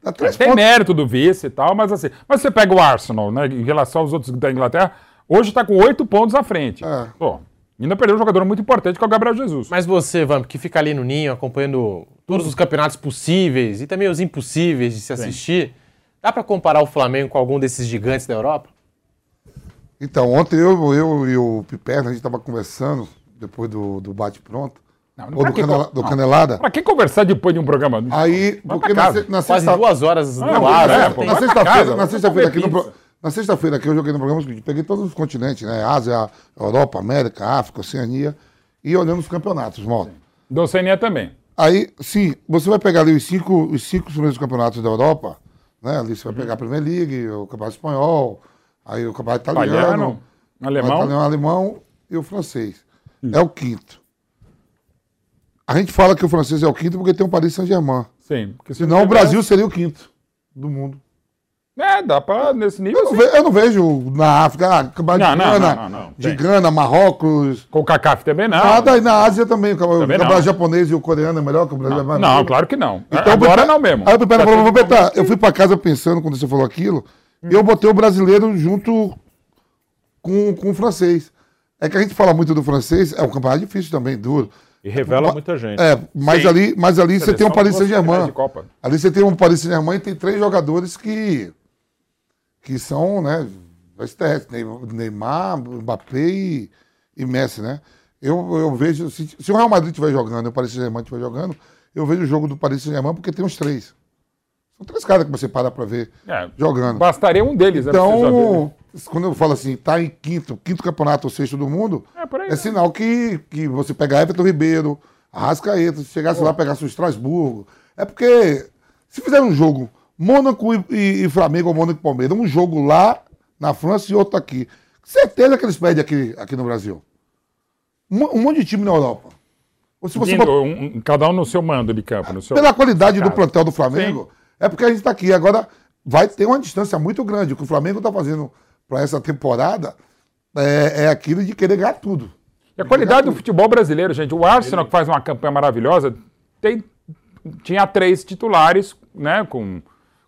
D: Dá três
L: Tem
D: pontos.
L: mérito do vice e tal, mas assim. Mas você pega o Arsenal, né? Em relação aos outros da Inglaterra, hoje tá com oito pontos à frente.
D: É.
L: Pô, ainda perdeu um jogador muito importante que é o Gabriel Jesus.
B: Mas você, Vamp, que fica ali no ninho acompanhando todos os campeonatos possíveis e também os impossíveis de se assistir, dá pra comparar o Flamengo com algum desses gigantes da Europa?
D: Então, ontem eu, eu e o Piperno, a gente estava conversando, depois do, do bate-pronto,
L: Não,
D: ou do,
L: que
D: canela- do
L: não.
D: Canelada.
L: Pra que conversar depois de um programa?
D: Aí,
L: Vai
D: porque na, na
B: Quase
D: sexta-
B: duas horas
L: Ah,
B: no
L: mas
B: ar.
L: é,
B: né?
L: pô,
D: Na sexta-feira, na sexta-feira aqui no na sexta-feira aqui eu joguei no programa, peguei todos os continentes, né? Ásia, Europa, América, África, Oceania, e olhando os campeonatos, modo.
L: Do Oceania também.
D: Aí, sim, você vai pegar ali os cinco, os cinco primeiros campeonatos da Europa, né? Ali
L: Uhum.
D: você vai pegar a Premier League, o Campeonato Espanhol, aí o Campeonato Italiano,
L: Italiano,
D: o
L: alemão.
D: italiano, alemão e o francês. É o quinto. A gente fala que o francês é o quinto porque tem o Paris Saint-Germain.
L: Sim. Porque se
D: Senão
L: não
D: o Brasil seria o quinto do mundo.
L: É, dá pra, nesse nível.
D: Eu não,
L: sim.
D: ve- eu não vejo na África, ah, Campeonato
L: Não,
D: de
L: não,
D: Gana,
L: não, não,
D: de. Gana, Marrocos.
L: Com o CACAF também não.
D: Nada, e na Ásia também. O campeonato japonês e o coreano é melhor que o Brasil.
L: Não, não, claro que não.
D: Então,
L: Agora
D: Pepe-
L: não mesmo.
D: Aí o Pepe falou,
L: momentos
D: Eu fui pra casa pensando quando você falou aquilo, e eu botei o brasileiro junto com, com o francês. É que a gente fala muito do francês, é um campeonato difícil também, duro.
C: E revela muita gente.
D: É, mas
C: Sim.
D: ali, mas ali você tem um Paris
L: finais
D: Saint-Germain. Ali você tem um Paris Saint-Germain e tem três jogadores que, que são, né, terras, Neymar, Mbappé e, e Messi, né? Eu, eu vejo, se, se o Real Madrid estiver jogando e o Paris Saint-Germain estiver jogando, eu vejo o jogo do Paris Saint-Germain porque tem os três. São três caras que você para pra ver
L: É,
D: jogando.
L: Bastaria um deles, né, ver, né?
D: Então, quando eu falo assim, tá em quinto, quinto campeonato ou sexto do mundo,
L: É, aí,
D: é
L: né?
D: sinal que, que você pegar Everton Ribeiro, Arrascaeta, se chegasse lá, pegasse o Estrasburgo. É porque, se fizer um jogo, Mônaco e, e- e Flamengo ou Mônaco e Palmeiras, um jogo lá na França e outro aqui, certeza que eles perdem aqui, aqui no Brasil. Um, um monte de time na Europa. Ou se você
L: um- cada um no seu mando de campo. No seu,
D: pela qualidade do plantel do Flamengo, é porque a gente está aqui. Agora, vai ter uma distância muito grande. O que o Flamengo está fazendo para essa temporada é, é aquilo de querer ganhar tudo.
L: E a qualidade do futebol brasileiro, gente. O Arsenal, que faz uma campanha maravilhosa, tem, tinha três titulares, né? Com,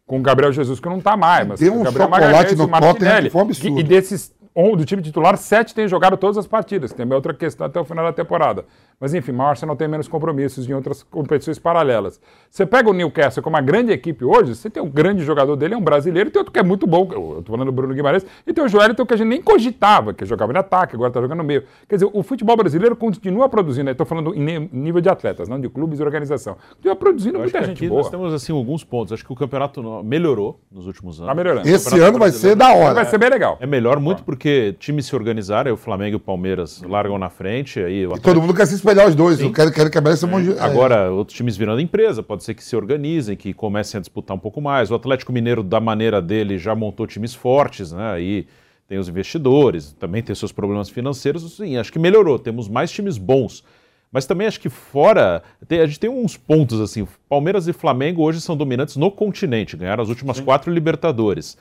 L: com o Gabriel Jesus, que não está mais. Mas
D: Tem
L: o
D: um
L: Gabriel
D: chocolate
L: Magalhães e
D: no
L: o Martinelli.
D: Tottenham que foi um absurdo.
L: E desses um, do time titular, sete têm jogado todas as partidas. Tem outra questão até o final da temporada. Mas enfim, o Arsenal tem menos compromissos em outras competições paralelas. Você pega o Newcastle como uma grande equipe hoje, você tem um grande jogador dele, é um brasileiro, e tem outro que é muito bom, eu tô falando do Bruno Guimarães, e tem o Joelito que a gente nem cogitava, que jogava no ataque, agora tá jogando no meio. Quer dizer, o futebol brasileiro continua produzindo, tô falando em nível de atletas, não de clubes e organização. Continua produzindo
C: Eu
L: muita gente
C: aqui
L: boa.
C: nós temos assim alguns pontos. Acho que o campeonato melhorou nos últimos anos.
L: Tá melhorando.
D: Esse ano vai ser da hora.
L: Vai ser bem legal.
C: É melhor muito porque times se organizaram, aí o Flamengo e o Palmeiras largam na frente, aí o
D: E todo mundo quer se espelhar os dois. Eu quero, quero quebrar esse monte de- é.
C: Agora, outros times virando empresa, pode ser que se organizem, que comecem a disputar um pouco mais. O Atlético Mineiro, da maneira dele, já montou times fortes, né? Aí tem os investidores, também tem seus problemas financeiros. Sim, acho que melhorou. Temos mais times bons. Mas também acho que fora. tem- a gente tem uns pontos assim. Palmeiras e Flamengo hoje são dominantes no continente, ganharam as últimas quatro Libertadores.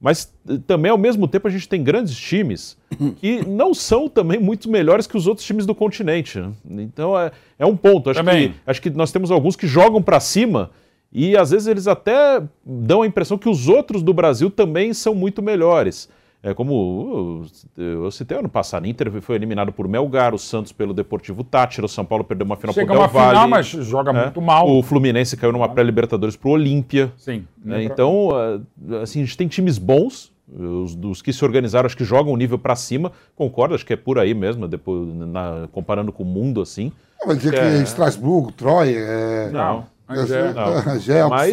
C: Mas eh, também, ao mesmo tempo, a gente tem grandes times que não são também muito melhores que os outros times do continente. né? Então é, é um ponto. Acho
L: Também.
C: que, acho que nós temos alguns que jogam para cima e às vezes eles até dão a impressão que os outros do Brasil também são muito melhores. É como eu citei ano passado, Inter foi eliminado por Melgar, o Santos pelo Deportivo Tátira, o São Paulo perdeu uma final
L: Chega
C: pro Del
L: uma final, mas joga
C: né?
L: muito mal.
C: O Fluminense caiu numa pré-Libertadores pro Olímpia.
L: Sim.
C: né? Então, uh, assim, a gente tem times bons, os dos que se organizaram, acho que jogam um nível para cima. Concordo, acho que é por aí mesmo, depois, na- comparando com o mundo, assim.
D: Vai dizer que
C: É.
D: Estrasburgo, Troia, é...
C: Não,
D: é,
C: não.
D: Gé,
C: Mas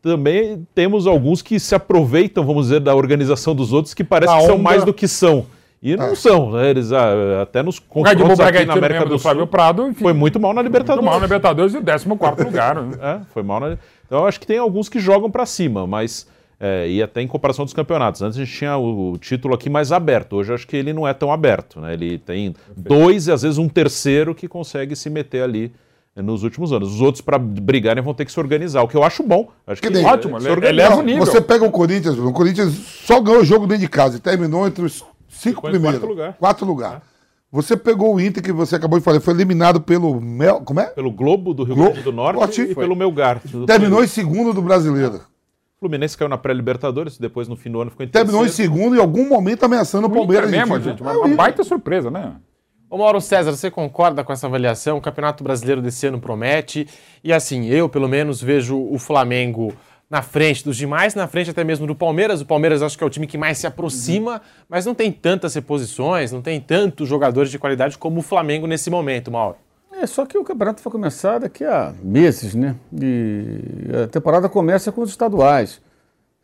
C: também temos alguns que se aproveitam, vamos dizer, da organização dos outros que parece
L: Da
C: que são
L: onda.
C: mais do que são. E não são, né? Eles ah, até nos
L: O
C: confrontos aqui na América do
L: do
C: Sul
L: Prado, enfim,
C: foi muito mal na Libertadores.
L: muito mal na Libertadores e o 14 lugar. né?
C: É, foi mal na... Então acho que tem alguns que jogam para cima, mas é, e até em comparação dos campeonatos. Antes a gente tinha o título aqui mais aberto. Hoje eu acho que ele não é tão aberto, né? Ele tem dois e às vezes um terceiro que consegue se meter ali nos últimos anos. Os outros para brigarem vão ter que se organizar, o que eu acho bom. Acho que,
D: Que nem-
L: Ótimo,
C: se
L: ele-
C: organiza.
L: eleva o nível.
D: Você pega o Corinthians, o Corinthians só ganhou o jogo dentro de casa e terminou entre os cinco primeiros.
C: quarto lugar.
D: Quatro lugares. Você pegou o Inter, que você acabou de falar, foi eliminado pelo Mel. Como é?
C: Pelo Globo do Rio
D: Globo-
C: Grande do Norte e pelo Melgar.
D: Terminou em segundo do brasileiro.
C: O Fluminense caiu na pré-Libertadores, depois no fim do ano ficou em
D: Terminou em
C: terceiro.
D: segundo e em algum momento ameaçando o
L: O Inter
D: Palmeiras. de
L: mesmo, gente,
D: É
L: uma,
D: o
L: uma
D: Inter.
L: baita surpresa, né?
B: Ô Mauro César, você concorda com essa avaliação? O Campeonato Brasileiro desse ano promete. E assim, eu pelo menos vejo o Flamengo na frente dos demais, na frente até mesmo do Palmeiras. O Palmeiras acho que é o time que mais se aproxima, mas não tem tantas reposições, não tem tantos jogadores de qualidade como o Flamengo nesse momento, Mauro.
A: É, só que o campeonato vai começar daqui a meses, né? E a temporada começa com os estaduais.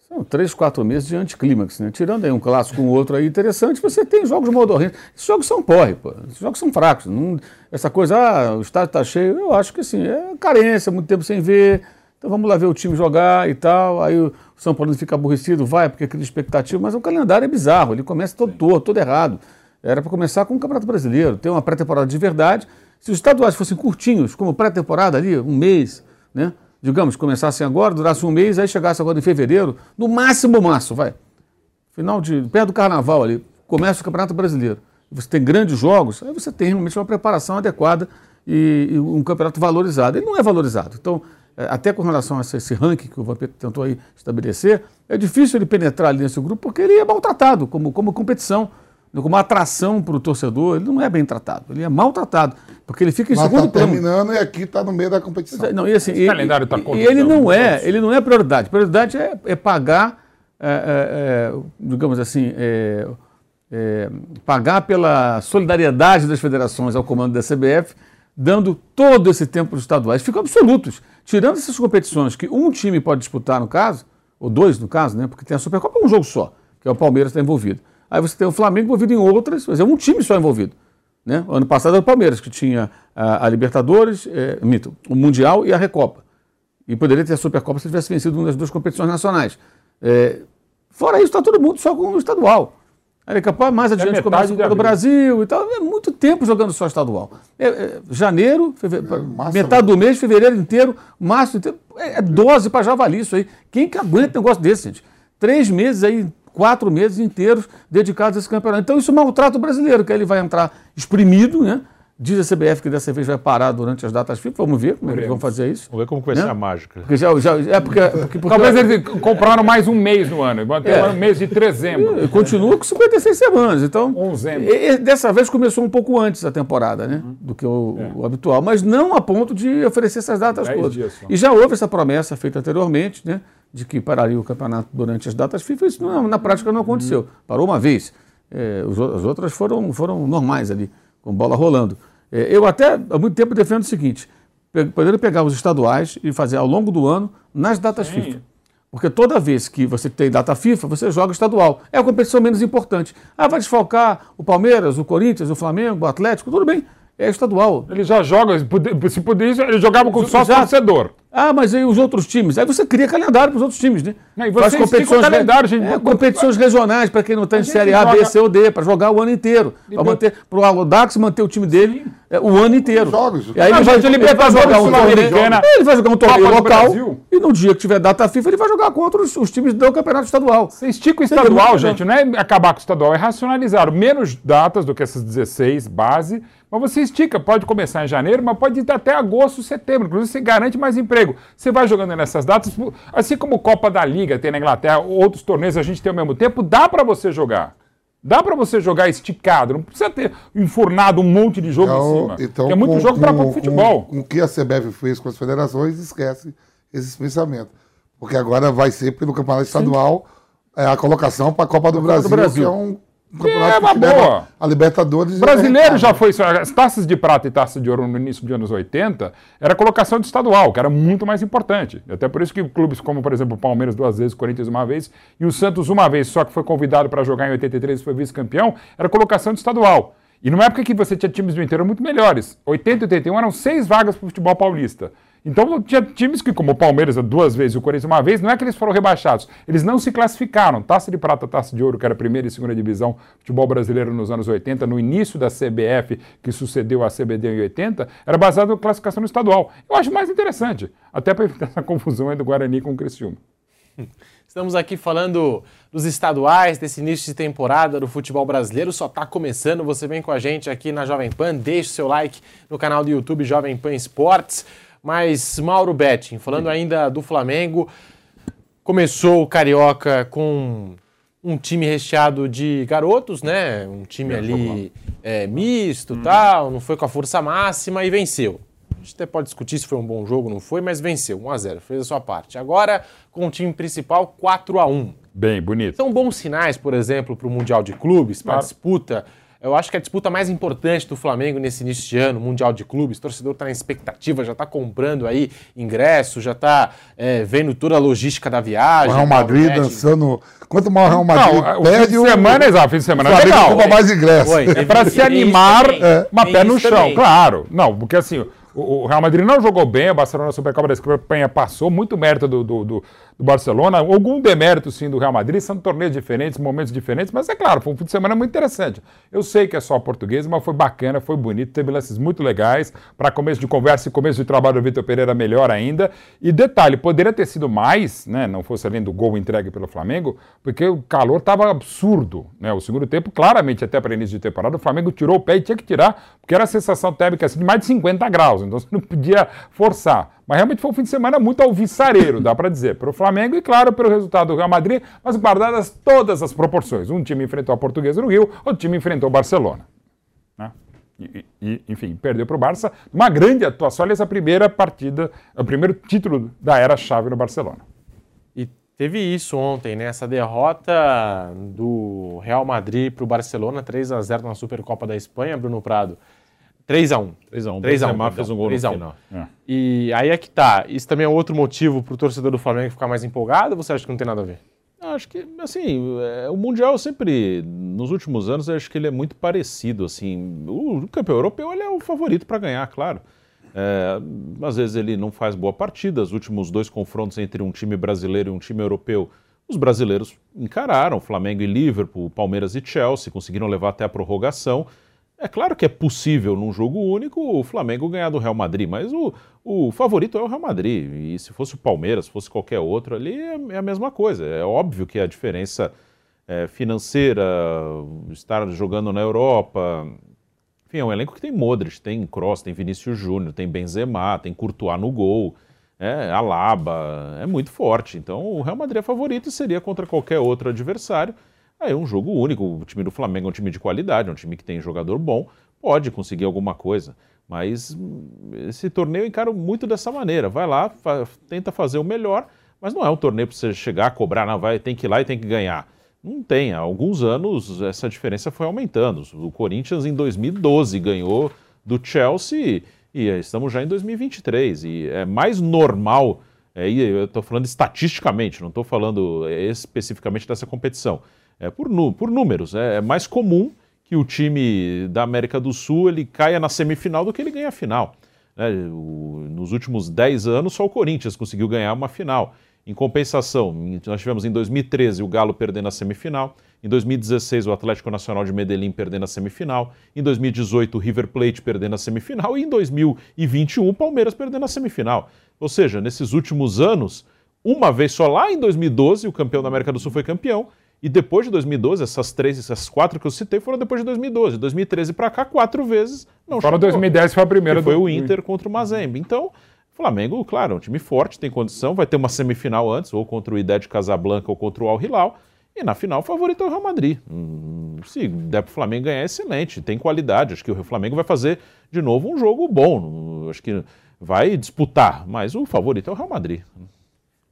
A: São três, quatro meses de anticlímax, né? Tirando aí um clássico com o outro aí interessante, você tem jogos modorrentos. Esses jogos são porre, pô. Esses jogos são fracos. Não- essa coisa, ah, o estádio tá cheio, eu acho que assim, é carência, muito tempo sem ver. Então vamos lá ver o time jogar e tal. Aí o São Paulo fica aborrecido, vai, porque cria expectativa, mas o calendário é bizarro, ele começa todo torto, todo errado. Era para começar com o Campeonato Brasileiro, ter uma pré-temporada de verdade. Se os estaduais fossem curtinhos, como pré-temporada ali, um mês, né? Digamos, começassem agora, durasse um mês, aí chegasse agora em fevereiro, no máximo março, vai. Final de. perto do carnaval ali, começa o Campeonato Brasileiro. Você tem grandes jogos, aí você tem realmente uma preparação adequada e, e um campeonato valorizado. Ele não é valorizado. Então, é, até com relação a esse, ranking que o Vampeta tentou aí estabelecer, é difícil ele penetrar ali nesse grupo porque ele é maltratado como, como competição. Como uma atração para o torcedor, ele não é bem tratado, ele é maltratado, porque ele fica em
D: Mas
A: segundo
D: tá
A: plano.
D: terminando e aqui está no meio da competição.
A: Não, e assim,
L: Esse
A: e-
L: calendário tá
A: e- e ele não é, ele não é prioridade. Prioridade é, é pagar, é, é, é, digamos assim, é, é, pagar pela solidariedade das federações ao comando da CBF, dando todo esse tempo para os estaduais. Ficam absolutos. Tirando essas competições que um time pode disputar, no caso, ou dois, no caso, né? Porque tem a Supercopa é um jogo só, que é o Palmeiras que está envolvido. Aí você tem o Flamengo envolvido em outras, mas é um time só envolvido. Né? O ano passado era o Palmeiras, que tinha a, a Libertadores, é, mito, o Mundial e a Recopa. E poderia ter a Supercopa se tivesse vencido uma das duas competições nacionais. É, fora isso, está todo mundo só com o estadual. Aí daqui a pouco, mais adiante,
L: metade
A: começa o Copa do
L: abril.
A: Brasil e tal. É muito tempo jogando só estadual. É, é, janeiro, feve-
D: massa,
A: metade do mês, fevereiro inteiro, março inteiro. É, é dose para javali isso aí. Quem que aguenta um negócio desse, gente? Três meses aí, quatro meses inteiros dedicados a esse campeonato. Então isso maltrata o brasileiro, que aí ele vai entrar exprimido, né? Diz a CBF que dessa vez vai parar durante as datas FIFA. Vamos ver como é que eles vão fazer isso.
C: Vamos ver como vai
A: Né?
C: ser a mágica.
A: Porque já, já, é porque, porque, porque
L: Talvez eles compraram mais um mês no ano. Ter
A: É.
L: um mês de dezembro.
A: E continua com 56 semanas. Então,
L: Onzembro.
A: e- e dessa vez começou um pouco antes a temporada, né? Do que o, o habitual, mas não a ponto de oferecer essas datas
L: Dez
A: todas. E já houve essa promessa feita anteriormente, né? De que pararia o campeonato durante as datas FIFA. Isso não- na prática não aconteceu. Parou uma vez. É, os as outras foram, foram normais ali, com bola rolando. É, eu até há muito tempo defendo o seguinte: podendo pegar os estaduais e fazer ao longo do ano nas datas
L: Sim.
A: FIFA. Porque toda vez que você tem data FIFA, você joga estadual. É a competição menos importante. Ah, vai desfalcar o Palmeiras, o Corinthians, o Flamengo, o Atlético, tudo bem. É estadual.
L: Ele já joga, se pudesse, ele jogava com só torcedor.
A: Ah, mas e os outros times? Aí você cria calendário para os outros times, né?
L: E você estica o calendário, gente.
A: É, competições regionais para quem não está em Série A, B,
L: joga-
A: C ou D, para jogar o ano inteiro. Para manter, para o Audax manter o time dele é, o ano inteiro.
D: Jogos.
A: E aí
L: Não,
A: ele vai, ele vai
L: Libertadores,
A: jogar um torneio, ele vai jogar um torneio local
L: Brasil.
A: e no dia que tiver data FIFA ele vai jogar contra os, os times do campeonato estadual.
L: Você estica o estadual, gente, não é acabar com o estadual, é racionalizar. Menos datas do que essas 16 base, mas você estica, pode começar em janeiro, mas pode ir até agosto, setembro. Inclusive, você garante mais emprego. Você vai jogando nessas datas, assim como Copa da Liga tem na Inglaterra, outros torneios a gente tem ao mesmo tempo, dá pra você jogar. Dá pra você jogar esticado, não precisa ter enfurnado um monte de jogo em cima. que é muito
D: com-
L: jogo para
D: com-
L: futebol.
D: Com, o que a CBF fez com as federações, esquece esses pensamentos. Porque agora vai ser pelo campeonato estadual é, a colocação para a Copa do Brasil,
A: Brasil.
D: que é um,
L: É uma
D: que leva
L: boa.
D: a Libertadores.
L: O brasileiro já foi. As taças de prata e taça de ouro no início dos anos 80 era colocação de estadual, que era muito mais importante. Até por isso que clubes como, por exemplo, o Palmeiras duas vezes, o Corinthians uma vez e o Santos uma vez, só que foi convidado para jogar em 83 e foi vice-campeão, era colocação de estadual. E numa época que você tinha times do interior muito melhores. 80 e 81 eram seis vagas para o futebol paulista. Então tinha times que, como o Palmeiras duas vezes e o Corinthians uma vez, não é que eles foram rebaixados, eles não se classificaram. Taça de prata, taça de ouro, que era a primeira e segunda divisão do futebol brasileiro nos anos 80, no início da CBF, que sucedeu a CBD em 80, era baseado na classificação estadual. Eu acho mais interessante, até para evitar essa confusão aí do Guarani com o Criciúma.
B: Estamos aqui falando dos estaduais, desse início de temporada do futebol brasileiro. Só está começando. Você vem com a gente aqui na Jovem Pan. Deixe seu like no canal do YouTube Jovem Pan Esportes. Mas, Mauro Betting, falando ainda do Flamengo, começou o Carioca com um time recheado de garotos, né? Um time ali é, misto
A: Uhum.
B: tal, não foi com a força máxima e venceu. A gente até pode discutir se foi um bom jogo ou não foi, mas venceu, 1x0, fez a sua parte. Agora, com o time principal, 4x1.
L: Bem, bonito.
B: São bons sinais, por exemplo, para o Mundial de Clubes, para a disputa. Eu acho que a disputa mais importante do Flamengo nesse início de ano, Mundial de Clubes, o torcedor está na expectativa, já está comprando aí ingresso, já está vendo toda a logística da viagem.
D: O Real
B: Mauro
D: Madrid
B: Betting.
D: dançando. Quanto mais o Real Madrid
L: Não, o
D: perde,
L: fim de semana, exato, o fim de semana
D: o
L: é
D: Flamengo
L: legal.
D: compra mais ingresso.
B: Oi,
L: É para se animar,
B: também.
L: uma
B: Tem
L: pé no chão,
B: também.
L: claro. Não, porque assim, o, o Real Madrid não jogou bem, o Barcelona Supercopa da Espanha passou, muito mérito do, do, do- do Barcelona, algum demérito sim do Real Madrid, são torneios diferentes, momentos diferentes, mas é claro, foi um fim de semana muito interessante. Eu sei que é só português, mas foi bacana, foi bonito, teve lances muito legais, para começo de conversa e começo de trabalho do Vitor Pereira melhor ainda. E detalhe, poderia ter sido mais, né, não fosse além do gol entregue pelo Flamengo, porque o calor estava absurdo, né? O segundo tempo, claramente, até para início de temporada, o Flamengo tirou o pé e tinha que tirar, porque era a sensação térmica assim, de mais de 50 graus. então você não podia forçar. Mas realmente foi um fim de semana muito alvissareiro, dá para dizer, para o Flamengo e, claro, pelo resultado do Real Madrid, mas guardadas todas as proporções. Um time enfrentou a Portuguesa no Rio, outro time enfrentou o Barcelona. Né? E, e, enfim, perdeu para o Barça. Uma grande atuação, olha essa primeira partida, o primeiro título da era-chave no Barcelona.
B: E teve isso ontem, né? Essa derrota do Real Madrid para o Barcelona, 3 a 0 na Supercopa da Espanha, Bruno Prado. 3x1.
C: 3x1.
B: 3x1.
C: fez um gol 3 no final.
B: É. E aí é que tá. Isso também é outro motivo para o torcedor do Flamengo ficar mais empolgado ou você acha que não tem nada a ver?
C: Acho que, assim, é, o Mundial sempre, nos últimos anos, acho que ele é muito parecido, assim. O, o campeão europeu, ele é o favorito para ganhar, claro. É, às vezes ele não faz boa partida. Os últimos dois confrontos entre um time brasileiro e um time europeu, os brasileiros encararam, Flamengo e Liverpool, Palmeiras e Chelsea, conseguiram levar até a prorrogação. É claro que é possível, num jogo único, o Flamengo ganhar do Real Madrid, mas o, o favorito é o Real Madrid. E se fosse o Palmeiras, se fosse qualquer outro ali, é, é a mesma coisa. É óbvio que a diferença é, financeira, estar jogando na Europa. Enfim, é um elenco que tem Modric, tem Kroos, tem Vinícius Júnior, tem Benzema, tem Courtois no gol, é, Alaba, é muito forte. Então o Real Madrid é favorito e seria contra qualquer outro adversário. É um jogo único. O time do Flamengo é um time de qualidade, é um time que tem jogador bom, pode conseguir alguma coisa. Mas hum, esse torneio eu encaro muito dessa maneira. Vai lá, fa tenta fazer o melhor, mas não é um torneio para você chegar cobrar, não, vai, tem que ir lá e tem que ganhar. Não tem. Há alguns anos essa diferença foi aumentando. O Corinthians em 2012 ganhou do Chelsea e estamos já em 2023. E é mais normal, é, eu estou falando estatisticamente, não estou falando é, especificamente dessa competição é, por, por números. É, é, mais comum que o time da América do Sul ele caia na semifinal do que ele ganhe a final. Né? O, nos últimos 10 anos, só o Corinthians conseguiu ganhar uma final. Em compensação, nós tivemos em 2013 o Galo perdendo a semifinal, em 2016 o Atlético Nacional de Medellín perdendo a semifinal, em 2018 o River Plate perdendo a semifinal e em 2021 o Palmeiras perdendo a semifinal. Ou seja, nesses últimos anos, uma vez só lá em 2012 o campeão da América do Sul foi campeão e depois de 2012, essas três, essas quatro que eu citei foram depois de 2012. 2013 para cá, quatro vezes não
L: Fora 2010 foi a primeira.
C: Que foi do... o Inter contra o Mazembe. Então, Flamengo, claro, é um time forte, tem condição, vai ter uma semifinal antes, ou contra o Idé de Casablanca ou contra o Al Hilal. E na final, o favorito é o Real Madrid. Hum, se der para o Flamengo ganhar, é excelente, tem qualidade. Acho que o Flamengo vai fazer de novo um jogo bom. Acho que vai disputar, mas o favorito é o Real Madrid.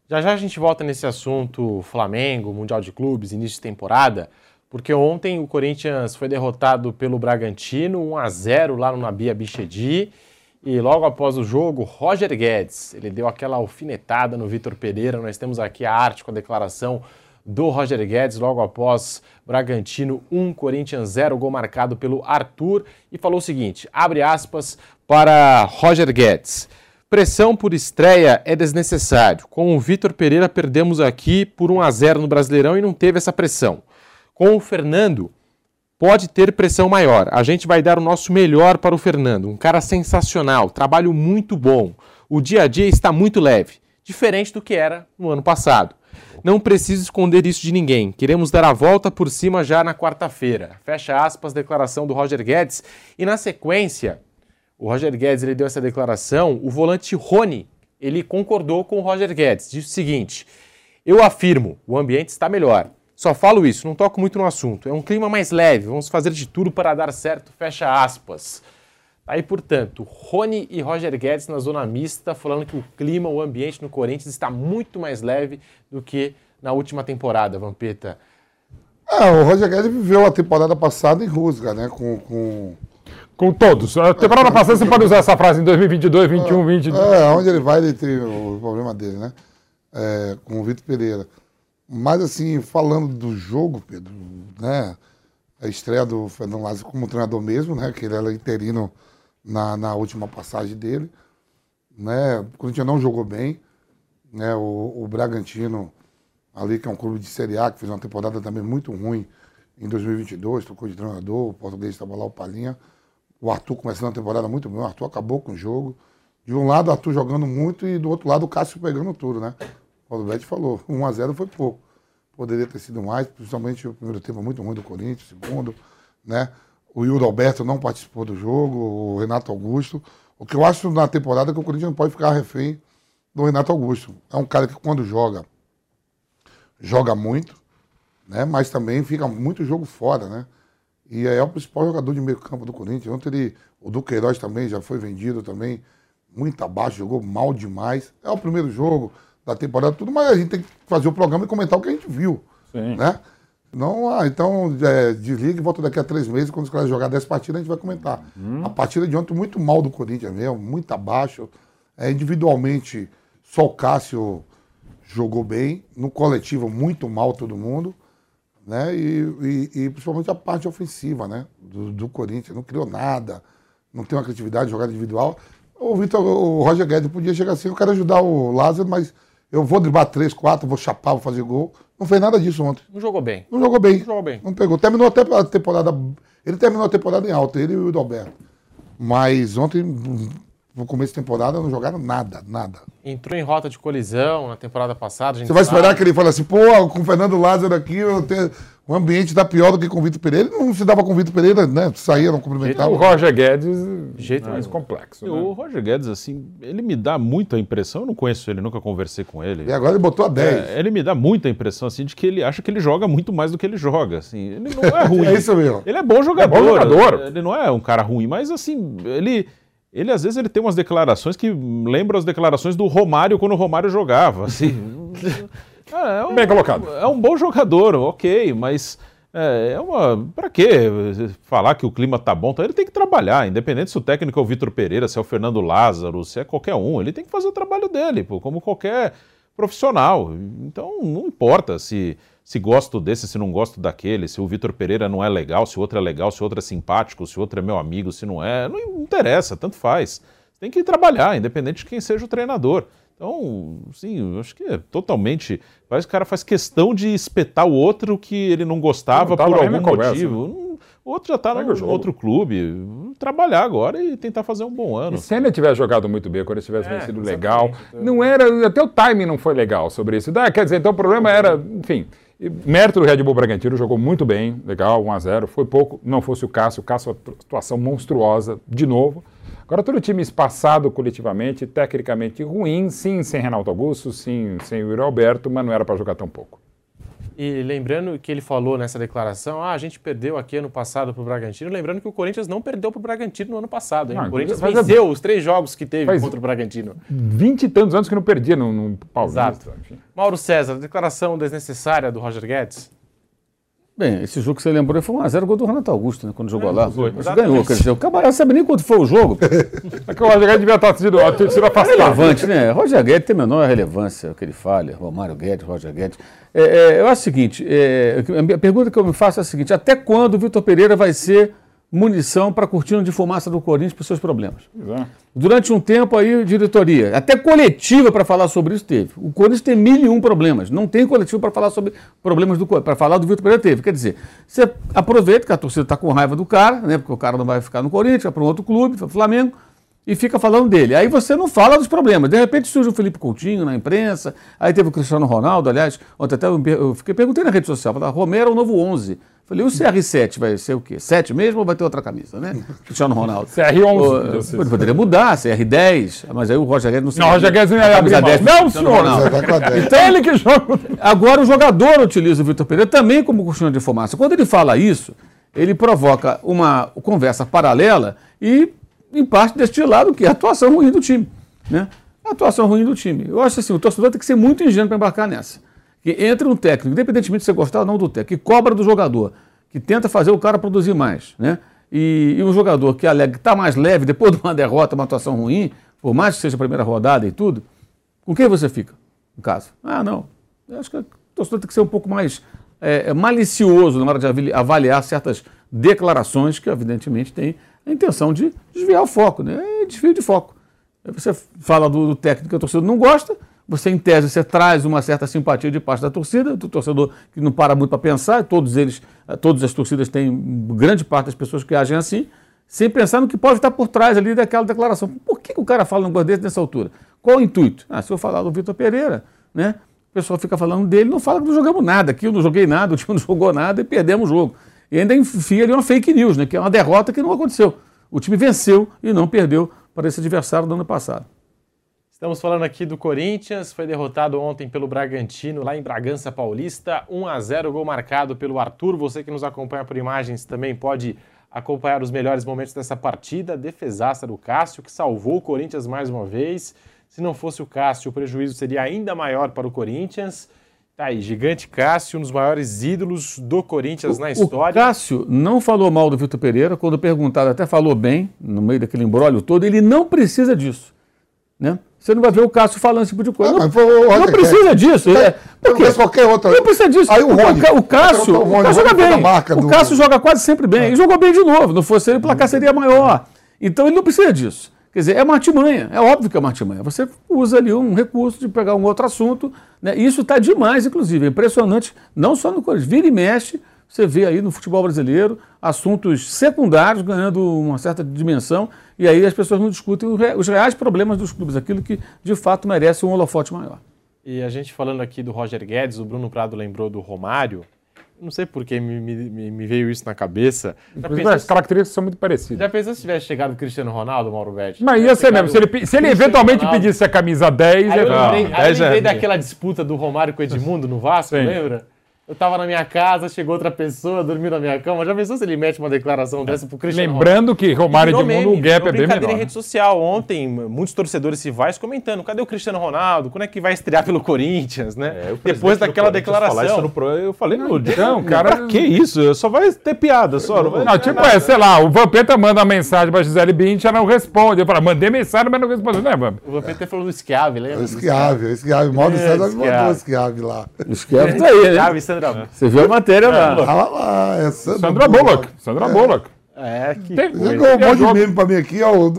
B: Já já a gente volta nesse assunto Flamengo, Mundial de Clubes, início de temporada, porque ontem o Corinthians foi derrotado pelo Bragantino, 1 a 0 lá no Nabia Bichedi, e logo após o jogo, Roger Guedes, ele deu aquela alfinetada no Vitor Pereira, nós temos aqui a arte com a declaração do Roger Guedes logo após Bragantino 1, Corinthians 0, gol marcado pelo Arthur, e falou o seguinte, abre aspas para Roger Guedes, Pressão por estreia é desnecessário. Com o Vitor Pereira perdemos aqui por 1 a 0 no Brasileirão e não teve essa pressão. Com o Fernando pode ter pressão maior. A gente vai dar o nosso melhor para o Fernando, um cara sensacional, trabalho muito bom. O dia a dia está muito leve, diferente do que era no ano passado. Não preciso esconder isso de ninguém. Queremos dar a volta por cima já na quarta-feira. Fecha aspas, declaração do Roger Guedes. E na sequência, o Roger Guedes ele deu essa declaração, o volante Rony, ele concordou com o Roger Guedes, disse o seguinte: "Eu afirmo, o ambiente está melhor. Só falo isso, não toco muito no assunto. É um clima mais leve, vamos fazer de tudo para dar certo", fecha aspas. Aí, portanto, Rony e Roger Guedes na zona mista, falando que o clima, o ambiente no Corinthians está muito mais leve do que na última temporada, Vampeta.
D: É, o Roger Guedes viveu a temporada passada em Rusga, né? Com, com
L: com todos. A temporada passada você pode usar essa frase em 2022, 21, 22.
D: É, onde ele vai, ele tem o problema dele, né? É, com o Vitor Pereira. Mas, assim, falando do jogo, Pedro, né? A estreia do Fernando Lázaro como treinador mesmo, né? Que ele era interino na, na última passagem dele. Né? O Corinthians não jogou bem. Né? O, o Bragantino, ali, que é um clube de Série A, que fez uma temporada também muito ruim em 2022, trocou de treinador, o português estava lá, o Palinha o Arthur começando a temporada muito bem, o Arthur acabou com o jogo. De um lado, o Arthur jogando muito e do outro lado, o Cássio pegando tudo, né? O Betti falou, 1x0 foi pouco. Poderia ter sido mais, principalmente o primeiro tempo muito ruim do Corinthians, segundo, né? O Yuri Alberto não participou do jogo, o Renato Augusto. O que eu acho na temporada é que o Corinthians não pode ficar refém do Renato Augusto. É um cara que quando joga, joga muito, né? Mas também fica muito jogo fora, né? E é o principal jogador de meio campo do Corinthians. Ontem ele, o Duqueiroz também já foi vendido também, muito abaixo, jogou mal demais. É o primeiro jogo da temporada, tudo, mas a gente tem que fazer o programa e comentar o que a gente viu,
L: Sim.
D: né? Não, ah, então é, desliga e volta daqui a três meses, quando os caras jogar 10 partidas, a gente vai comentar. A partida de ontem muito mal do Corinthians mesmo, muito abaixo. É, individualmente, só o Cássio jogou bem, no coletivo muito mal todo mundo, né? E, e- e principalmente a parte ofensiva, né? Do, do Corinthians, não criou nada, não tem uma criatividade de jogada individual. O Vitor, o Roger Guedes podia chegar assim, eu quero ajudar o Lázaro, mas eu vou driblar três, quatro, vou chapar, vou fazer gol. Não fez nada disso ontem.
B: Não jogou bem.
D: Não jogou bem.
B: Não jogou bem.
D: Não pegou. Terminou até a temporada. Ele terminou a temporada em alta, ele e o Adalberto. Mas ontem, no começo da temporada, não jogaram nada, nada.
B: Entrou em rota de colisão na temporada passada. a gente
D: Você vai
B: sabe.
D: esperar que ele fale assim, pô, com o Fernando Lázaro aqui, eu tenho... o ambiente tá pior do que com o Vitor Pereira. Ele não se dava com o Vitor Pereira, né? Saía, não cumprimentava.
L: O Roger Guedes,
B: jeito
L: mais
B: nenhum.
L: complexo. né?
C: O Roger Guedes, assim, ele me dá muita impressão, eu não conheço ele, nunca conversei com ele.
D: E agora ele botou a 10.
C: É, ele me dá muita impressão, assim, de que ele acha que ele joga muito mais do que ele joga, assim. Ele não é ruim.
D: É isso mesmo.
C: Ele é bom jogador.
L: bom jogador.
C: Ele não é um cara ruim, mas, assim, ele... Ele, às vezes, ele tem umas declarações que lembram as declarações do Romário quando o Romário jogava, assim. É, é um,
L: Bem colocado.
C: É um bom jogador, ok, mas é, é uma. Pra quê falar que o clima tá bom? Então ele tem que trabalhar, independente se o técnico é o Vitor Pereira, se é o Fernando Lázaro, se é qualquer um, ele tem que fazer o trabalho dele, pô, como qualquer profissional. Então não importa se, se gosto desse, se não gosto daquele, se o Vitor Pereira não é legal, se o outro é legal, se o outro é simpático, se o outro é meu amigo, se não é. Não interessa, tanto faz. Tem que trabalhar, independente de quem seja o treinador. Então, sim, eu acho que é totalmente. Parece que o cara faz questão de espetar o outro que ele não gostava
L: Não tava
C: por algum
L: conversa,
C: motivo. O outro já está no
L: jogo.
C: outro clube. Trabalhar agora e tentar fazer um bom ano.
L: E se ele tivesse jogado muito bem, quando ele tivesse
B: É,
L: vencido legal, não era. Até o timing não foi legal sobre isso. Quer dizer, então o problema era, enfim. E Mérito do Red Bull Bragantino jogou muito bem, legal, 1x0. Foi pouco, não fosse o Cássio. O Cássio, uma situação monstruosa, de novo. Agora, todo time espaçado coletivamente, tecnicamente ruim, sim, sem Renato Augusto, sim, sem o Alberto, mas não era para jogar tão pouco.
B: E lembrando que ele falou nessa declaração, ah, a gente perdeu aqui ano passado pro Bragantino, lembrando que o Corinthians não perdeu pro Bragantino no ano passado, hein?
L: Não,
B: o Corinthians
L: faz a-
B: venceu os três jogos que teve
L: Faz-
B: contra o Bragantino.
L: Vinte e tantos anos que não perdia no, no Paulista.
B: Exato. Mauro César, declaração desnecessária do Roger Guedes?
A: Bem, esse jogo que você lembrou foi 1x0 gol do Renato Augusto, né? Quando jogou lá.
B: foi.
A: Mas ganhou, quer dizer, o camarada não sabe nem quanto foi o jogo.
L: É que o Roger Guedes devia estar sido, ter sido afastado.
A: relevante, né? Roger Guedes tem a menor relevância, que ele fala, Romário Guedes, Roger Guedes. É, é, eu acho o seguinte, é, a pergunta que eu me faço é a seguinte, até quando o Vitor Pereira vai ser munição para a cortina de fumaça do Corinthians para os seus problemas?
L: Exato.
A: Durante um tempo aí, diretoria, até coletiva para falar sobre isso teve. O Corinthians tem mil e um problemas. Não tem coletivo para falar sobre problemas do para falar do Vitor Pereira teve. Quer dizer, você aproveita que a torcida está com raiva do cara, né? Porque o cara não vai ficar no Corinthians, vai para um outro clube, para o Flamengo, e fica falando dele. Aí você não fala dos problemas. De repente surge o Felipe Coutinho na imprensa, aí teve o Cristiano Ronaldo, aliás, ontem até eu, fiquei perguntei na rede social, falei, Romero é o novo 11. Falei, o CR7 vai ser o quê? 7 mesmo ou vai ter outra camisa, né? Cristiano Ronaldo.
L: CR11.
A: Pô, Poderia mudar, CR10, mas aí o Roger Guedes não sei.
L: Não, o Roger Guedes não ia abrir
A: Camisa
L: mão.
A: 10 do
L: Não, senhor.
A: Ronaldo.
D: Vai com a 10.
A: Então,
L: Ele que joga.
A: Agora o jogador utiliza o Vitor Pereira também como cortina de fumaça. Quando ele fala isso, ele provoca uma conversa paralela e, em parte, destilado que é a atuação ruim do time. Né? A atuação ruim do time. Eu acho assim, o torcedor tem que ser muito ingênuo para embarcar nessa. Que entre um técnico, independentemente de você gostar ou não do técnico, que cobra do jogador, que tenta fazer o cara produzir mais, né? E, e um jogador que alega que está mais leve depois de uma derrota, uma atuação ruim, por mais que seja a primeira rodada e tudo, com quem você fica, no caso? Ah, não. Eu acho que o torcedor tem que ser um pouco mais é, é, malicioso na hora de avali- avaliar certas declarações que, evidentemente, têm a intenção de desviar o foco, né? É desvio de foco. Você fala do, do técnico que o torcedor não gosta, você, em tese, você traz uma certa simpatia de parte da torcida, do torcedor que não para muito para pensar, todos eles, eh, todas as torcidas têm grande parte das pessoas que agem assim, sem pensar no que pode estar por trás ali daquela declaração. Por que, que o cara fala um negócio desse nessa altura? Qual o intuito? Ah, se eu falar do Vitor Pereira, né? O pessoal fica falando dele, não fala que não jogamos nada, que eu não joguei nada, o time não jogou nada e perdemos o jogo. E ainda enfia ali uma fake news, né? Que é uma derrota que não aconteceu. O time venceu e não perdeu para esse adversário do ano passado.
B: Estamos falando aqui do Corinthians, foi derrotado ontem pelo Bragantino, lá em Bragança Paulista, 1 a 0 gol marcado pelo Arthur. Você que nos acompanha por imagens também pode acompanhar os melhores momentos dessa partida. Defesaça do Cássio, que salvou o Corinthians mais uma vez. Se não fosse o Cássio, o prejuízo seria ainda maior para o Corinthians. Tá aí, gigante Cássio, um dos maiores ídolos do Corinthians
A: o,
B: na história.
A: O Cássio não falou mal do Vitor Pereira, quando perguntado, até falou bem, no meio daquele embrólio todo, ele não precisa disso. Né? Você não vai ver o Cássio falando esse tipo de coisa. Ah, não, não precisa disso. É,
D: porque qualquer outra.
A: Não precisa disso. Aí o, Rony, o, o Cássio, o Cássio joga bem. O Cássio joga quase sempre bem. E jogou bem de novo. Não fosse ele, o placar seria maior. Então ele não precisa disso. Quer dizer, é uma artimanha, é óbvio que é uma artimanha. Você usa ali um recurso de pegar um outro assunto, né? Isso está demais, inclusive. É impressionante, não só no Corinthians, vira e mexe, você vê aí no futebol brasileiro assuntos secundários ganhando uma certa dimensão, e aí as pessoas não discutem os reais problemas dos clubes, aquilo que de fato merece um holofote maior.
B: E a gente falando aqui do Roger Guedes, o Bruno Prado lembrou do Romário. Não sei por que me, me, me, veio isso na cabeça.
L: Pensou, as características são muito parecidas.
B: Já pensou se tivesse chegado o Cristiano Ronaldo, Mauro Betti?
L: Mas ia ser mesmo. Se ele, se ele eventualmente Ronaldo, pedisse a camisa 10...
B: Aí eu lembrei, não, aí eu lembrei é daquela disputa do Romário com o Edmundo no Vasco, Sim. lembra? Eu tava na minha casa, chegou outra pessoa, dormiu na minha cama. Já pensou se ele mete uma declaração dessa pro Cristiano
L: Lembrando que Romário de Mundo, o gap é bem menor.
B: em rede social ontem, muitos torcedores rivais comentando, cadê o Cristiano Ronaldo? Quando é que vai estrear pelo Corinthians, né? É, Depois daquela declaração.
C: No pro, eu falei, no não, cara, pra que isso? Só vai ter piada, só.
L: Não, não tipo, nada. é, sei lá, o Vampeta manda uma mensagem pra Gisele Bint, ela não responde. Eu falo, mandei mensagem, mas não responde, né,
B: Vamp? O Vampeta falou do Schiave, lembra?
D: O Schiave, o Schiave, o Mauro César me mandou o Schiave lá.
A: O Schiave tá aí, né?
B: Sandra.
A: Você viu a matéria lá.
D: Fala lá, é
L: Sandra, Sandra Bullock. Sandra Bullock.
B: É, que.
D: Tem, um monte de meme pra mim aqui, ó.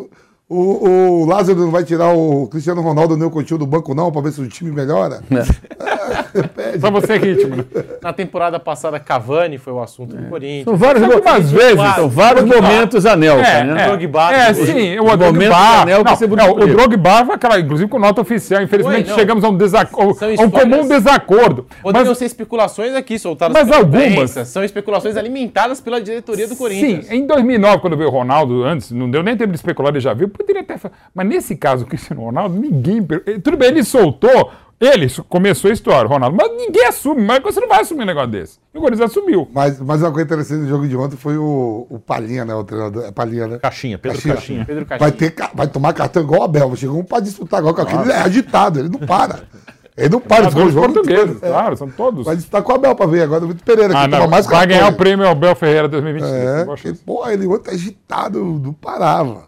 D: O, o Lázaro não vai tirar o Cristiano Ronaldo nem o Coutinho do banco, não, para ver se o time melhora?
L: É. Só você ritmo?
B: Na temporada passada, Cavani foi o assunto é. do Corinthians.
A: São vários algumas vezes, são vários momentos Anelka, é, né?
L: É, Drogba. É, sim, o, o Drogba. Anelka não, não, o Drogba foi aquela, inclusive com nota oficial. Infelizmente, Oi, chegamos a um, desacordo, a um comum desacordo.
B: Poderiam mas, ser especulações aqui, soltadas
L: Mas algumas.
B: São especulações alimentadas pela diretoria do Corinthians.
L: Sim, em 2009, quando veio o Ronaldo, antes, não deu nem tempo de especular, ele já viu, poderia até mas nesse caso, o Cristiano Ronaldo, ninguém. Tudo bem, ele soltou, ele começou a história, Ronaldo, mas ninguém assume, mas você não vai assumir um negócio desse. E o Corinthians assumiu.
D: Mas, mas uma coisa interessante do jogo de ontem foi o, o Palhinha, né? O treinador. É Palhinha, né?
C: Caixinha, Pedro Caixinha. Caixinha.
D: Pedro Caixinha. Vai, ter, vai tomar cartão igual o Abel. Chegou um para disputar agora com aquele. Ele é agitado, ele não para. Ele não para,
L: de jogo portugueses, é. claro, são todos.
D: Vai disputar com o Abel para ver agora o Vitor Pereira,
L: que ah, não, mais Vai ganhar o prêmio Abel Ferreira 2023. É,
D: porque, pô, ele ontem agitado, não parava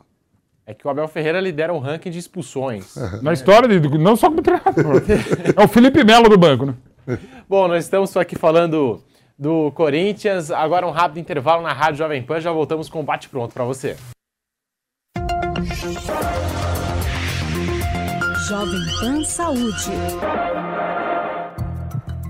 B: é que o Abel Ferreira lidera um ranking de expulsões.
L: Na história, de, não só como treinador. é o Felipe Melo do banco, né?
B: Bom, nós estamos aqui falando do Corinthians. Agora um rápido intervalo na Rádio Jovem Pan. Já voltamos com o bate-pronto para você.
J: Jovem Pan Saúde.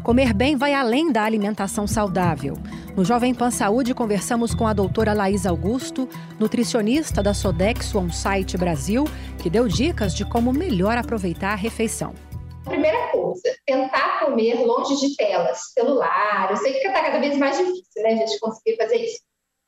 J: Comer bem vai além da alimentação saudável. No Jovem Pan Saúde, conversamos com a doutora Laís Augusto, nutricionista da Sodexo On-Site Brasil, que deu dicas de como melhor aproveitar a refeição.
O: Primeira coisa, tentar comer longe de telas, celular. Eu sei que está cada vez mais difícil, né, a gente conseguir fazer isso.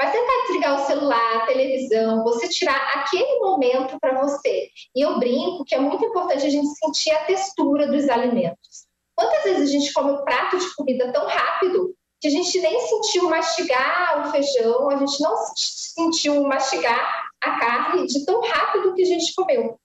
O: Mas tentar desligar o celular, televisão, você tirar aquele momento para você. E eu brinco que é muito importante a gente sentir a textura dos alimentos. Quantas vezes a gente come um prato de comida tão rápido que a gente nem sentiu mastigar o feijão, a gente não sentiu mastigar a carne de tão rápido que a gente comeu.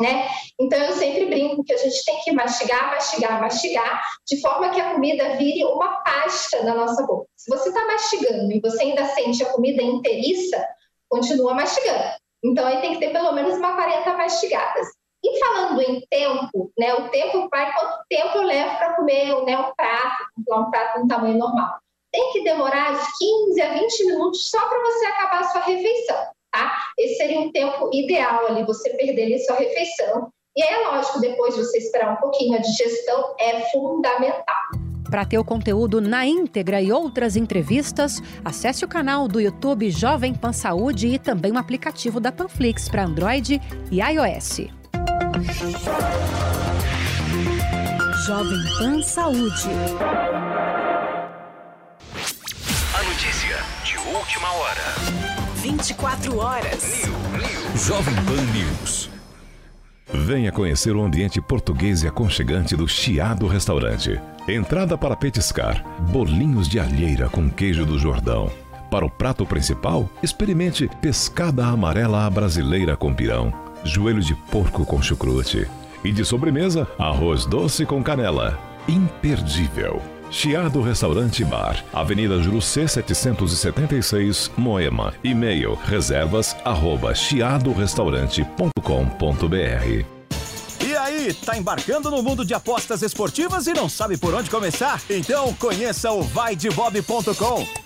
O: Né? Então eu sempre brinco que a gente tem que mastigar, mastigar, mastigar, de forma que a comida vire uma pasta na nossa boca. Se você está mastigando e você ainda sente a comida inteiriça, continua mastigando. Então aí tem que ter pelo menos uma 40 mastigadas. E falando em tempo, né, o tempo vai quanto tempo eu levo para comer né, um prato, um prato no tamanho normal. Tem que demorar de 15 a 20 minutos só para você acabar a sua refeição, tá? Esse seria um tempo ideal ali, você perder ali sua refeição. E é lógico, depois de você esperar um pouquinho, a digestão é fundamental.
J: Para ter o conteúdo na íntegra e outras entrevistas, acesse o canal do YouTube Jovem Pan Saúde e também o aplicativo da Panflix para Android e iOS. Jovem Pan Saúde.
N: A notícia de última hora.
P: 24 horas.
N: New, New.
H: Jovem Pan News. Venha conhecer o ambiente português e aconchegante do Chiado Restaurante. Entrada para petiscar, bolinhos de alheira com queijo do Jordão. Para o prato principal, experimente pescada amarela à brasileira com pirão, joelho de porco com chucrute. E de sobremesa, arroz doce com canela. Imperdível. Chiado Restaurante Bar, Avenida Jurucê 776, Moema. E-mail reservas arroba chiadorestaurante.com.br
I: E aí, tá embarcando no mundo de apostas esportivas e não sabe por onde começar? Então conheça o vaidebob.com.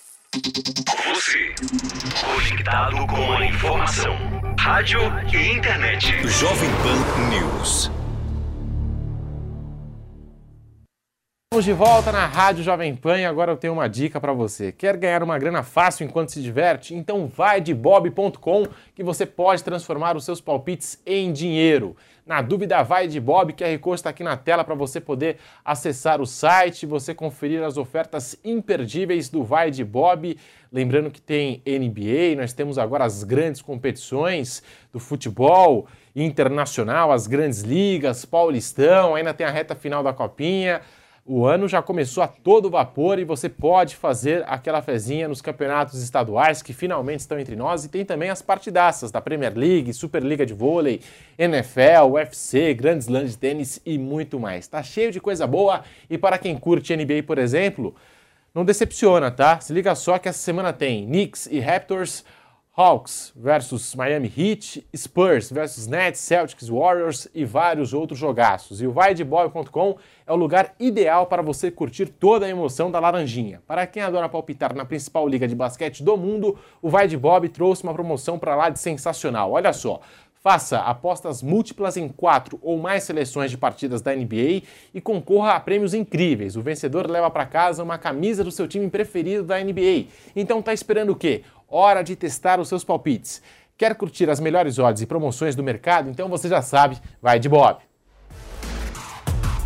N: Você, conectado com a informação. Rádio e internet. Jovem Pan News.
B: Estamos de volta na Rádio Jovem Pan e agora eu tenho uma dica para você. Quer ganhar uma grana fácil enquanto se diverte? Então vai de bob.com que você pode transformar os seus palpites em dinheiro. Na dúvida, vai de Bob, QR Code está aqui na tela para você poder acessar o site, você conferir as ofertas imperdíveis do Vai de Bob. Lembrando que tem NBA, nós temos agora as grandes competições do futebol internacional, as grandes ligas, Paulistão, ainda tem a reta final da Copinha. O ano já começou a todo vapor e você pode fazer aquela fezinha nos campeonatos estaduais que finalmente estão entre nós e tem também as partidaças da Premier League, Superliga de Vôlei, NFL, UFC, Grandes Lãs de Tênis e muito mais. Tá cheio de coisa boa e para quem curte NBA, por exemplo, não decepciona, tá? Se liga só que essa semana tem Knicks e Raptors, Hawks versus Miami Heat, Spurs versus Nets, Celtics, Warriors e vários outros jogaços. E o vaidebob.com é o lugar ideal para você curtir toda a emoção da laranjinha. Para quem adora palpitar na principal liga de basquete do mundo, o Vai de Bob trouxe uma promoção para lá de sensacional. Olha só, Faça apostas múltiplas em quatro ou mais seleções de partidas da NBA e concorra a prêmios incríveis. O vencedor leva para casa uma camisa do seu time preferido da NBA. Então tá esperando o quê? Hora de testar os seus palpites. Quer curtir as melhores odds e promoções do mercado? Então você já sabe, vai de Bob.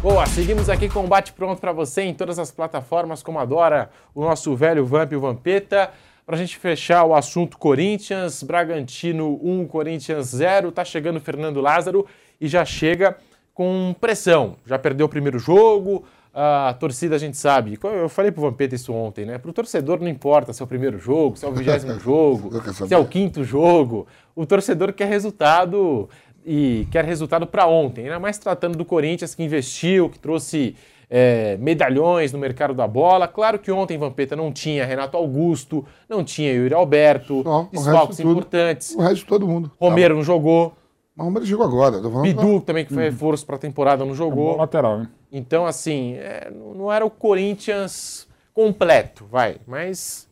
B: Boa, seguimos aqui com o bate pronto para você em todas as plataformas como adora o nosso velho Vamp e o Vampeta. Para a gente fechar o assunto Corinthians, Bragantino 1, Corinthians 0, tá chegando o Fernando Lázaro e já chega com pressão. Já perdeu o primeiro jogo, a torcida a gente sabe. Eu falei pro Vampeta isso ontem, né? Pro torcedor não importa se é o primeiro jogo, se é o vigésimo jogo, se é o quinto jogo. O torcedor quer resultado e quer resultado para ontem. Ainda mais tratando do Corinthians que investiu, que trouxe é, medalhões no mercado da bola. Claro que ontem Vampeta não tinha Renato Augusto, não tinha Yuri Alberto,
D: Não, o
B: desfalques importantes.
D: O resto de todo mundo.
B: Romero não jogou.
D: Mas o Romero chegou agora. Tô
B: Bidu também, que foi reforço para a temporada, não jogou.
L: É lateral, hein?
B: Então, assim, é, não era o Corinthians completo, vai. Mas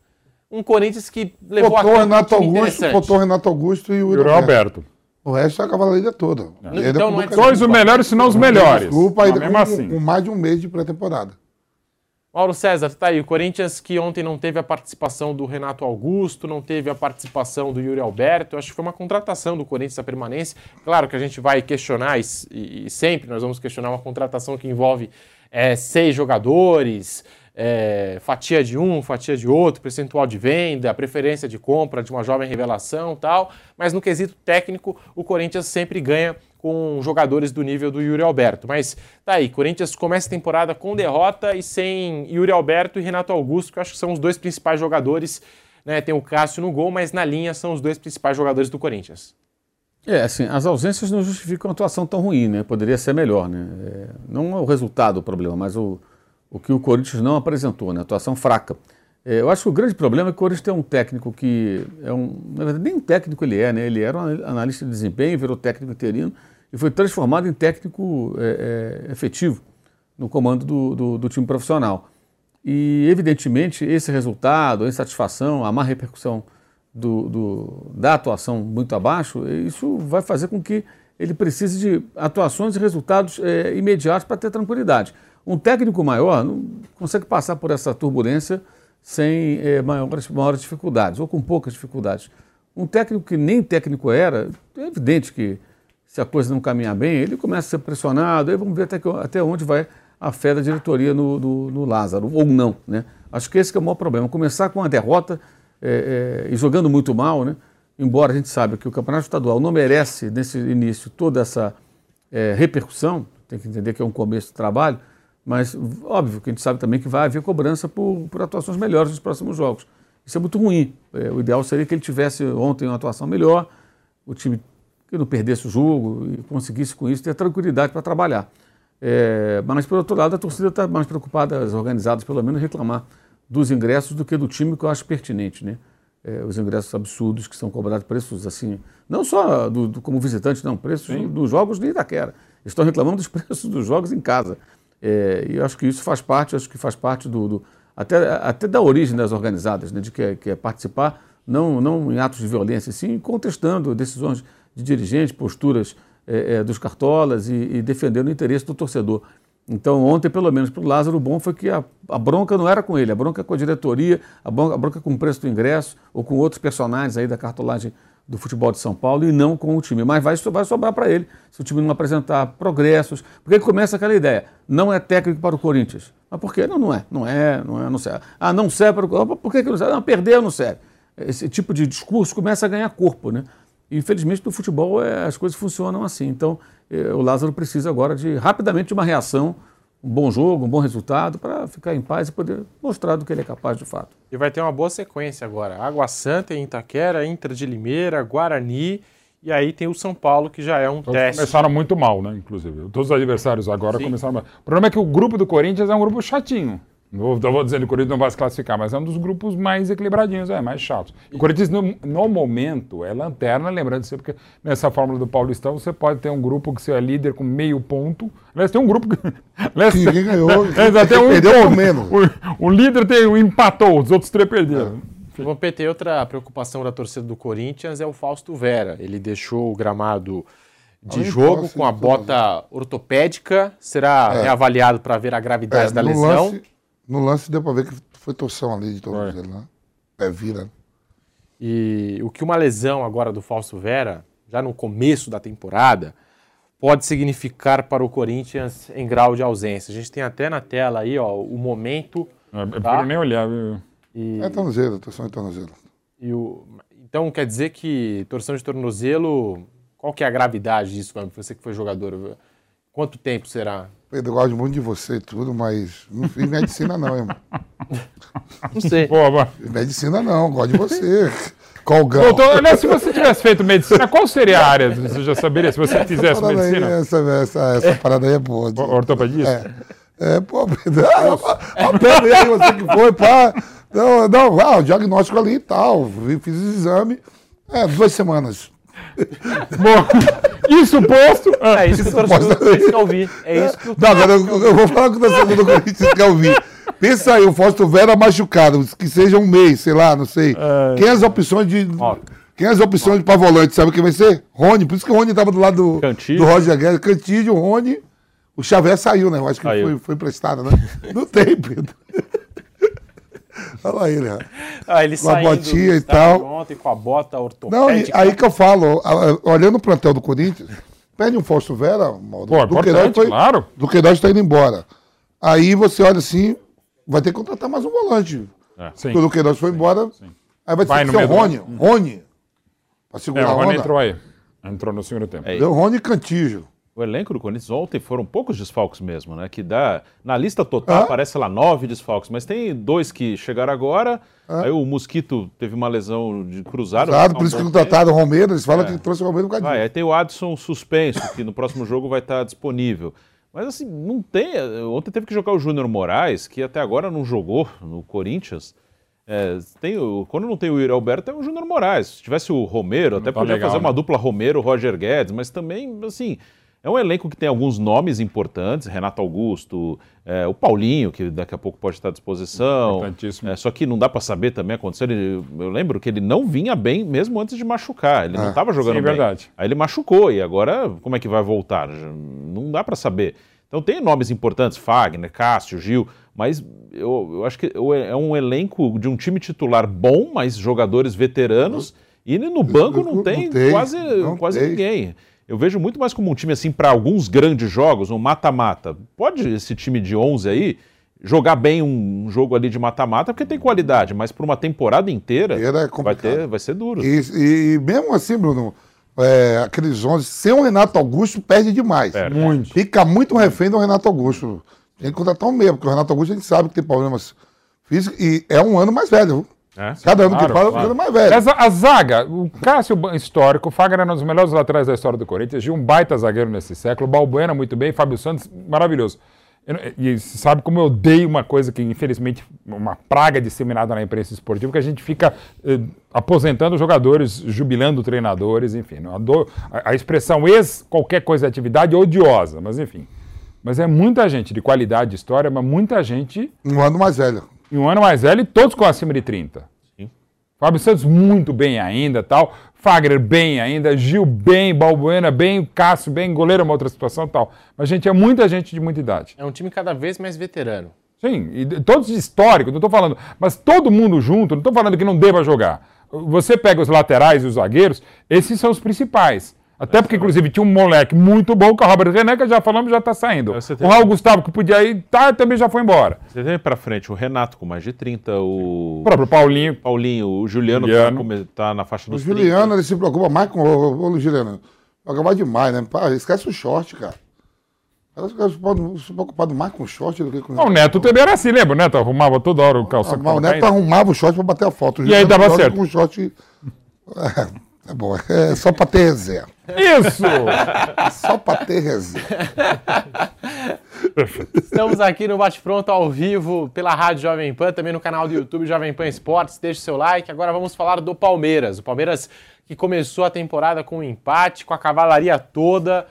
B: um Corinthians que levou
D: Botou
B: a um
D: Renato Augusto, botou o Renato Augusto e o
L: Yuri Alberto.
D: O resto é a cavalaria toda. Ainda
B: então não é
L: os melhores, se não os melhores.
D: Desculpa, ainda com,
L: assim.
D: com mais de um mês de pré-temporada.
B: Mauro César, tá aí. O Corinthians que ontem não teve a participação do Renato Augusto, não teve a participação do Yuri Alberto. Eu acho que foi uma contratação do Corinthians a permanência. Claro que a gente vai questionar, e, e sempre nós vamos questionar uma contratação que envolve é, seis jogadores, é, fatia de um, fatia de outro, percentual de venda, preferência de compra de uma jovem revelação tal. Mas no quesito técnico, o Corinthians sempre ganha com jogadores do nível do Yuri Alberto. Mas tá aí, Corinthians começa a temporada com derrota e sem Yuri Alberto e Renato Augusto, que eu acho que são os dois principais jogadores. Né? Tem o Cássio no gol, mas na linha são os dois principais jogadores do Corinthians.
A: É, assim, as ausências não justificam a atuação tão ruim, né? Poderia ser melhor, né? É, não é o resultado o problema, mas o, o que o Corinthians não apresentou, né? Atuação fraca. É, eu acho que o grande problema é que o Corinthians tem um técnico que é um, na verdade, nem técnico ele é, né? Ele era um analista de desempenho, virou técnico interino e foi transformado em técnico é, é, efetivo no comando do, do, do time profissional. E, evidentemente, esse resultado, a insatisfação, a má repercussão do, da atuação muito abaixo, isso vai fazer com que ele precise de atuações e resultados é, imediatos para ter tranquilidade. Um técnico maior não consegue passar por essa turbulência sem é, maiores, maiores dificuldades, ou com poucas dificuldades. Um técnico que nem técnico era, é evidente que se a coisa não caminhar bem, ele começa a ser pressionado, aí vamos ver até, que, até onde vai a fé da diretoria no, no, no Lázaro, ou não. Né? Acho que esse que é o maior problema. Começar com uma derrota é, é, e jogando muito mal, né? embora a gente saiba que o Campeonato Estadual não merece, nesse início, toda essa é, repercussão, tem que entender que é um começo de trabalho, mas óbvio que a gente sabe também que vai haver cobrança por, por atuações melhores nos próximos jogos. Isso é muito ruim. É, o ideal seria que ele tivesse ontem uma atuação melhor, o time que não perdesse o jogo e conseguisse com isso ter tranquilidade para trabalhar. É, mas, por outro lado, a torcida está mais preocupada, as organizadas pelo menos, reclamar dos ingressos do que do time, que eu acho pertinente. Né? É, os ingressos absurdos que são cobrados, preços assim, não só do, do como visitante, não, preços dos jogos de Itaquera. Estão reclamando dos preços dos jogos em casa. É, e acho que isso faz parte, acho que faz parte do, do até, até da origem das organizadas, né, de que, que é participar não, não em atos de violência, sim contestando decisões de dirigentes, posturas é, é, dos cartolas e, e, defendendo o interesse do torcedor. Então, ontem, pelo menos para o Lázaro, o bom foi que a, a, bronca não era com ele, a bronca com a diretoria, a bronca, a bronca com o preço do ingresso ou com outros personagens aí da cartolagem do futebol de São Paulo e não com o time. Mas vai, vai sobrar para ele se o time não apresentar progressos. Porque começa aquela ideia, não é técnico para o Corinthians. Mas por quê? Não, não é, não é, não é, não serve. Ah, não serve para o Corinthians. Por que, que não serve? Não, perder não serve. Esse tipo de discurso começa a ganhar corpo, né? E, infelizmente, no futebol é, as coisas funcionam assim. Então, é, o Lázaro precisa agora de, rapidamente, de uma reação, um bom jogo, um bom resultado, para ficar em paz e poder mostrar do que ele é capaz de fato.
B: E vai ter uma boa sequência agora. Água Santa em Itaquera, Inter de Limeira, Guarani. E aí tem o São Paulo, que já é um
L: Todos
B: teste.
L: começaram muito mal, né? Inclusive. Todos os adversários agora
B: Sim.
L: começaram mal. O problema é que o grupo do Corinthians é um grupo chatinho. Não vou, vou dizer que o Corinthians não vai se classificar, mas é um dos grupos mais equilibradinhos, é, mais chatos. O Corinthians, no, no momento, é lanterna, lembrando sempre que nessa fórmula do Paulistão você pode ter um grupo que você é líder com meio ponto. Aliás, tem um grupo que. Aliás,
D: Ninguém ganhou.
L: É, até um
D: Perdeu
L: ponto.
D: menos.
L: O, o líder tem, um empatou, os outros três perderam.
B: Bom, PT, outra preocupação da torcida do Corinthians é o Fausto Vera. Ele deixou o gramado de
D: Além
B: jogo com a bota ortopédica. Será
D: É.
B: reavaliado para ver a gravidade
D: É,
B: da lesão.
D: Lance, no lance deu pra ver que foi torção ali de todos eles, né? Pé vira.
B: E o que uma lesão agora do Fausto Vera, já no começo da temporada, pode significar para o Corinthians em grau de ausência. A gente tem até na tela aí, ó, o momento.
L: Eu
B: tá?
L: prefiro nem olhar, viu?
B: E,
D: É tornozelo, torção de tornozelo.
B: e o- então quer dizer que torção de tornozelo, qual que é a gravidade disso, você que foi jogador? Quanto tempo será?
D: Pedro, eu gosto muito de você e tudo, mas não fiz medicina não, irmão.
B: Não sei.
L: Pô, mas-
D: Medicina não, gosto de você. Colgão.
L: Doutor, olha, se você tivesse feito medicina, qual seria a área? Você já saberia se você fizesse
D: parada aí,
L: medicina?
D: essa, essa, essa parada aí é boa. de-
L: Ortopedista?
D: É, pô, Pedro, ah, Pedro, aí, você que foi, pá. Não, não, ah, o diagnóstico ali e tal. Fiz o exame. É, duas semanas.
L: Bom, isso posto.
B: É isso que o torcedor quer ouvir. É isso que o
D: Não, agora eu, eu vou falar com o torcedor do Corinthians quer ouvir. Pensa aí, o Fausto Vera machucado, que seja um mês, sei lá, não sei. Quem é as opções de. Quem é as opções para volante? Sabe quem vai ser? Rony. Por isso que o Rony estava do lado do, do Roger Guedes. Cantillo, Rony. O Xavier saiu, né? Eu acho que foi, foi emprestado, né? Não tem, Pedro. Olha lá ele, ó.
B: Ah, ele
D: Com a
B: do
D: botinha e tal.
B: Ontem com a bota
D: Não,
B: ortopédica.
D: aí que eu falo, olhando o plantel do Corinthians, perde um Fausto Vera, Mauro,
L: Pô, importante, claro.
D: do Queiroz está indo embora. Aí você olha assim, vai ter que contratar mais um volante.
L: É, sim.
D: Quando o Queiroz foi embora, aí vai ter
L: Vai
D: que ser o
L: meio do-
D: Rony. Rony. Pra
L: É,
D: segurar
L: o
D: a
L: Rony
D: onda.
L: entrou aí. Entrou no segundo tempo.
C: É,
D: Deu Rony e Cantijo.
C: O elenco do Corinthians ontem foram poucos desfalques mesmo, né? Que dá. Na lista total
D: Hã?
C: aparece lá nove desfalques, mas tem dois que chegaram agora.
D: Hã?
C: Aí o Mosquito teve uma lesão de cruzado.
D: Claro, por isso que contrataram o Romero, eles falam
C: É.
D: que trouxe o Romero um bocadinho.
C: Aí tem o Adson suspenso, que no próximo jogo vai estar disponível. Mas assim, não tem. Ontem teve que jogar o Júnior Moraes, que até agora não jogou no Corinthians. É, tem o- quando não tem o Yuri Alberto, é o Júnior Moraes. Se tivesse o Romero, até
L: tá
C: podia
L: legal,
C: fazer uma
L: né?
C: dupla Romero-Roger Guedes, mas também, assim. É um elenco que tem alguns nomes importantes, Renato Augusto, é, o Paulinho, que daqui a pouco pode estar à disposição.
L: Importantíssimo.
C: É, só que não dá para saber também acontecer. Ele, eu lembro que ele não vinha bem mesmo antes de machucar. Ele não
D: Ah.
C: estava jogando
L: Sim,
C: bem.
L: verdade.
C: Aí ele machucou e agora como é que vai voltar? Não dá para saber. Então tem nomes importantes, Fagner, Cássio, Gil, mas eu, eu acho que é um elenco de um time titular bom, mas jogadores veteranos, e no banco não, não tem, tem, quase, não quase tem. ninguém. Eu vejo muito mais como um time assim para alguns grandes jogos, um mata-mata. Pode esse time de 11 aí jogar bem um jogo ali de mata-mata porque tem qualidade, mas para uma temporada inteira
D: é
C: vai, ter, vai ser duro.
D: E, e mesmo assim, Bruno, é, aqueles 11, sem o Renato Augusto, perde demais. Perde. Muito. Fica muito refém do Renato Augusto. Tem que contratar um meio, porque o Renato Augusto a gente sabe que tem problemas físicos e é um ano mais velho. É, Cada ano claro, que passa, claro. um mais velho.
L: A, a, zaga, o Cássio histórico, o Fagner é um dos melhores laterais da história do Corinthians, um baita zagueiro nesse século, Balbuena muito bem, Fábio Santos maravilhoso. E sabe como eu odeio uma coisa que, infelizmente, uma praga disseminada na imprensa esportiva, que a gente fica eh, aposentando jogadores, jubilando treinadores, enfim. A, a expressão ex qualquer coisa de atividade é odiosa, mas enfim. Mas é muita gente de qualidade de história, mas muita gente.
D: Um ano mais velho.
L: E um ano mais velho e todos com acima de 30. Sim. Fábio Santos muito bem ainda tal. Fagner bem ainda, Gil bem, Balbuena bem, Cássio bem, goleiro é uma outra situação tal. Mas, gente, é muita gente de muita idade.
B: É um time cada vez mais veterano.
L: Sim, e todos históricos, não estou falando, mas todo mundo junto, não estou falando que não deva jogar. Você pega os laterais e os zagueiros, esses são os principais. Até porque, inclusive, tinha um moleque muito bom, que é o Robert René, que já falamos, já está saindo. O Raul Gustavo, que podia ir, tá, também já foi embora.
C: Você tem para frente o Renato com mais de 30, o...
L: o próprio Paulinho.
C: Paulinho, o Juliano, Juliano. que tá na faixa dos
D: O Juliano, 30. ele se preocupa mais com o, o Juliano. Joga demais, né? Pá, esquece o short, cara. Ela se preocupado mais com o short do que com
L: o. O Neto também era assim, lembra? O Neto arrumava toda hora o calção.
D: Ah, o Neto arrumava o short para bater a foto. O
L: e aí dava certo. Com
D: o short. É, é bom, é só para ter reserva.
L: Isso!
D: Só para ter reserva.
B: Estamos aqui no Bate Pronto ao vivo pela Rádio Jovem Pan, também no canal do YouTube Jovem Pan Esportes. Deixe seu like. Agora vamos falar do Palmeiras. O Palmeiras que começou a temporada com um empate, com a cavalaria toda.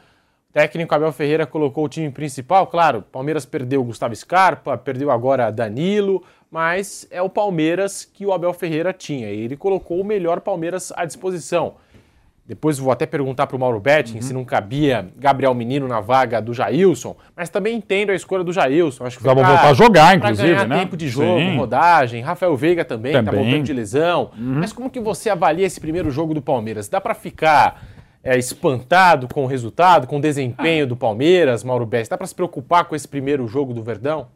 B: O técnico Abel Ferreira colocou o time principal. Claro, Palmeiras perdeu o Gustavo Scarpa, perdeu agora Danilo, mas é o Palmeiras que o Abel Ferreira tinha. E ele colocou o melhor Palmeiras à disposição. Depois vou até perguntar para o Mauro Betting uhum. se não cabia Gabriel Menino na vaga do Jailson, mas também entendo a escolha do Jailson. Acho que
L: vai voltar a jogar, inclusive,
B: ganhar
L: né?
B: tempo de jogo, Sim. rodagem. Rafael Veiga também, está voltando de lesão. Uhum. Mas como que você avalia esse primeiro jogo do Palmeiras? Dá para ficar é, espantado com o resultado, com o desempenho do Palmeiras, Mauro Betting? Dá para se preocupar com esse primeiro jogo do Verdão?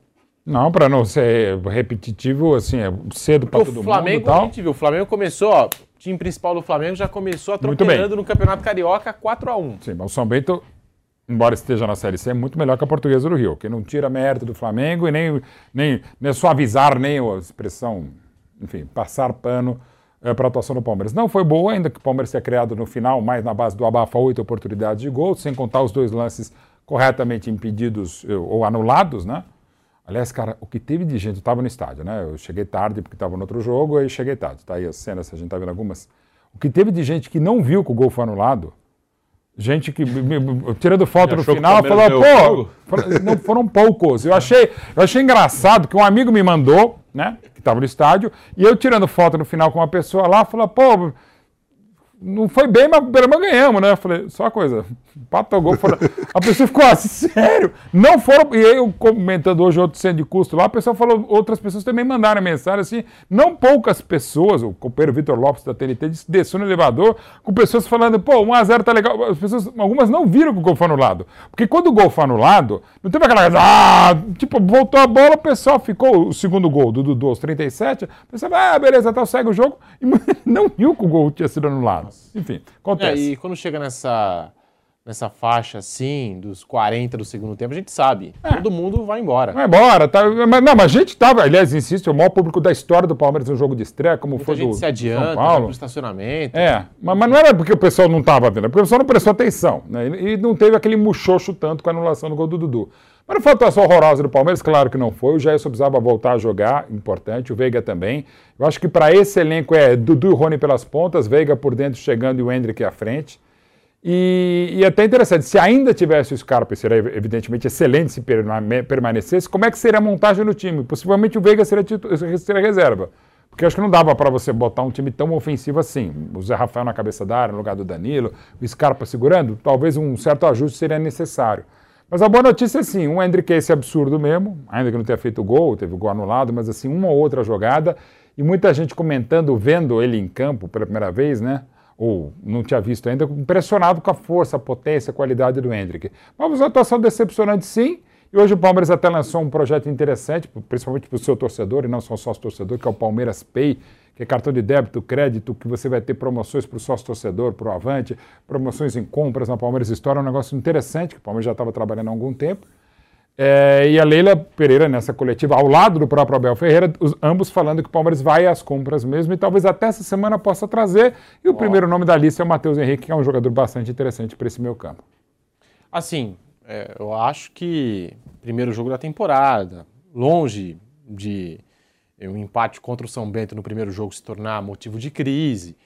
L: Não, para não ser repetitivo, assim, é cedo para todo
B: Flamengo,
L: mundo. Tal.
B: A gente viu, o Flamengo começou, ó, o time principal do Flamengo já começou atropelando no Campeonato Carioca 4 a 1
L: Sim, mas o São Bento, embora esteja na Série C, é muito melhor que a Portuguesa do Rio, que não tira mérito do Flamengo e nem, nem, nem suavizar nem a expressão, enfim, passar pano é, para a atuação do Palmeiras. Não foi boa, ainda que o Palmeiras tenha criado no final, mais na base do abafa, oito oportunidades de gol, sem contar os dois lances corretamente impedidos eh, ou anulados, né? Aliás, cara, o que teve de gente, eu estava no estádio, né? Eu cheguei tarde porque estava no outro jogo, aí cheguei tarde. Tá aí as cenas, a gente tá vendo algumas. O que teve de gente que não viu que o gol foi anulado, gente que, tirando foto no final, falou, pô, não foram poucos. Eu achei, eu achei engraçado que um amigo me mandou, né, que estava no estádio, e eu tirando foto no final com uma pessoa lá, falou, pô, não foi bem, mas pelo menos ganhamos, né? Eu falei, só uma coisa, pato gol. A pessoa ficou assim, sério? Não foram. E eu comentando hoje outro centro de custo lá, a pessoa falou, outras pessoas também mandaram mensagem assim, não poucas pessoas, o companheiro Vitor Lopes da TNT disse, desceu no elevador, com pessoas falando, pô, 1x0 tá legal. As pessoas, algumas não viram que o gol foi anulado. Porque quando o gol foi anulado, não teve aquela coisa, ah, tipo, voltou a bola, o pessoal ficou, o segundo gol do Dudu aos 37, o pessoal, ah, beleza, tá, segue o jogo, e não viu que o gol tinha sido anulado. Enfim, acontece.
B: É, e quando chega nessa, nessa faixa assim, dos 40 do segundo tempo, a gente sabe. É. Todo mundo vai embora.
L: Vai embora. Tá, mas, não, mas a gente tava, aliás, insisto, é o maior público da história do Palmeiras no jogo de estreia, como
B: Muita
L: foi
B: gente
L: do
B: se adianta,
L: São Paulo.
B: estacionamento.
L: É, mas, mas, não era porque o pessoal não estava vendo, é porque o pessoal não prestou atenção. Né? E, e não teve aquele muxoxo tanto com a anulação do gol do Dudu. Mas não foi a atuação horrorosa do Palmeiras, claro que não foi. O Jair precisava voltar a jogar, importante. O Veiga também. Eu acho que para esse elenco é Dudu e Rony pelas pontas, Veiga por dentro chegando e o Hendrick à frente. E, e até interessante, se ainda tivesse o Scarpa, seria evidentemente excelente se permanecesse, como é que seria a montagem no time? Possivelmente o Veiga seria, seria reserva. Porque acho que não dava para você botar um time tão ofensivo assim. O Zé Rafael na cabeça da área, no lugar do Danilo, o Scarpa segurando, talvez um certo ajuste seria necessário. Mas a boa notícia é assim, um Hendrick é esse absurdo mesmo, ainda que não tenha feito gol, teve o gol anulado, mas assim, uma ou outra jogada, e muita gente comentando, vendo ele em campo pela primeira vez, né? Ou não tinha visto ainda, impressionado com a força, a potência, a qualidade do Hendrick. Mas uma atuação decepcionante sim, e hoje o Palmeiras até lançou um projeto interessante, principalmente para o seu torcedor, e não só o sócio torcedor, que é o Palmeiras Pay, que é cartão de débito, crédito, que você vai ter promoções para o sócio torcedor, para o Avante, promoções em compras na Palmeiras História, é um negócio interessante, que o Palmeiras já estava trabalhando há algum tempo. É, e a Leila Pereira, nessa coletiva, ao lado do próprio Abel Ferreira, os, ambos falando que o Palmeiras vai às compras mesmo e talvez até essa semana possa trazer. E o primeiro nome da lista é o Matheus Henrique, que é um jogador bastante interessante para esse meu campo.
B: Assim, é, eu acho que primeiro jogo da temporada, longe de um empate contra o São Bento no primeiro jogo se tornar motivo de crise.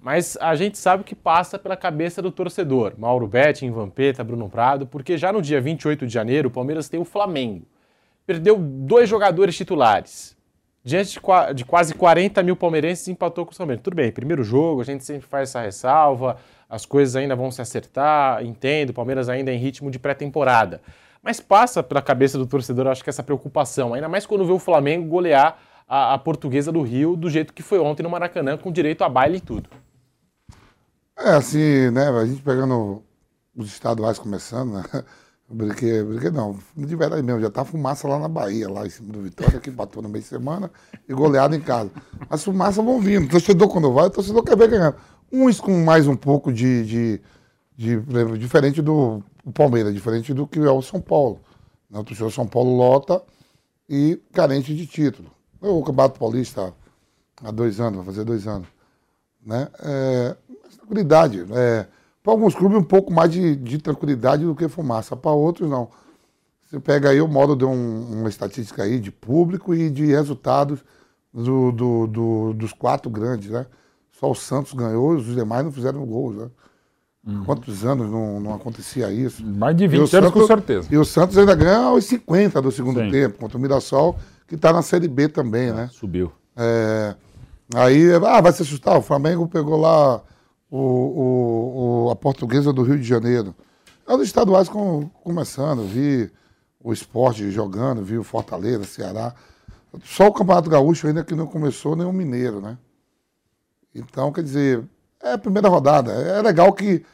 B: Mas a gente sabe o que passa pela cabeça do torcedor. Mauro Betting, Vampeta, Bruno Prado, porque já no dia 28 de janeiro o Palmeiras tem o Flamengo. Perdeu dois jogadores titulares. Diante de, de quase 40 mil palmeirenses, empatou com o Bento. Tudo bem, primeiro jogo, a gente sempre faz essa ressalva, as coisas ainda vão se acertar, entendo, o Palmeiras ainda é em ritmo de pré-temporada. Mas passa pela cabeça do torcedor, acho que essa preocupação, ainda mais quando vê o Flamengo golear a, a portuguesa do Rio do jeito que foi ontem no Maracanã, com direito a baile e tudo.
D: É, assim, né, a gente pegando os estaduais começando, né? Brinquei, brinquei não, de verdade mesmo, já tá fumaça lá na Bahia, lá em cima do Vitória, que bateu no meio de semana, e goleado em casa. As fumaças vão vindo, o torcedor quando vai, o torcedor quer ver ganhando. Uns com mais um pouco de, de, de diferente do Palmeiras, diferente do que é o São Paulo. Né? O torcedor São Paulo lota e carente de título. O Campeonato Paulista há dois anos, vai fazer dois anos. Né? É, tranquilidade. É, para alguns clubes, um pouco mais de, de tranquilidade do que fumaça. Para outros, não. Você pega aí, o modo de um, uma estatística aí de público e de resultados do, do, do, dos quatro grandes, né? Só o Santos ganhou, os demais não fizeram gols, né? Uhum. Quantos anos não, não acontecia isso?
L: Mais de 20 anos, Santos, com certeza.
D: E o Santos ainda ganha aos 50 do segundo Sim. tempo, contra o Mirassol, que está na Série B também, né?
C: Subiu.
D: É, aí, ah, vai se assustar, o Flamengo pegou lá o, o, a portuguesa do Rio de Janeiro. É os estaduais com, começando, vi o esporte jogando, vi o Fortaleza, Ceará. Só o Campeonato Gaúcho ainda que não começou, nem o Mineiro, né? Então, quer dizer, é a primeira rodada. É legal que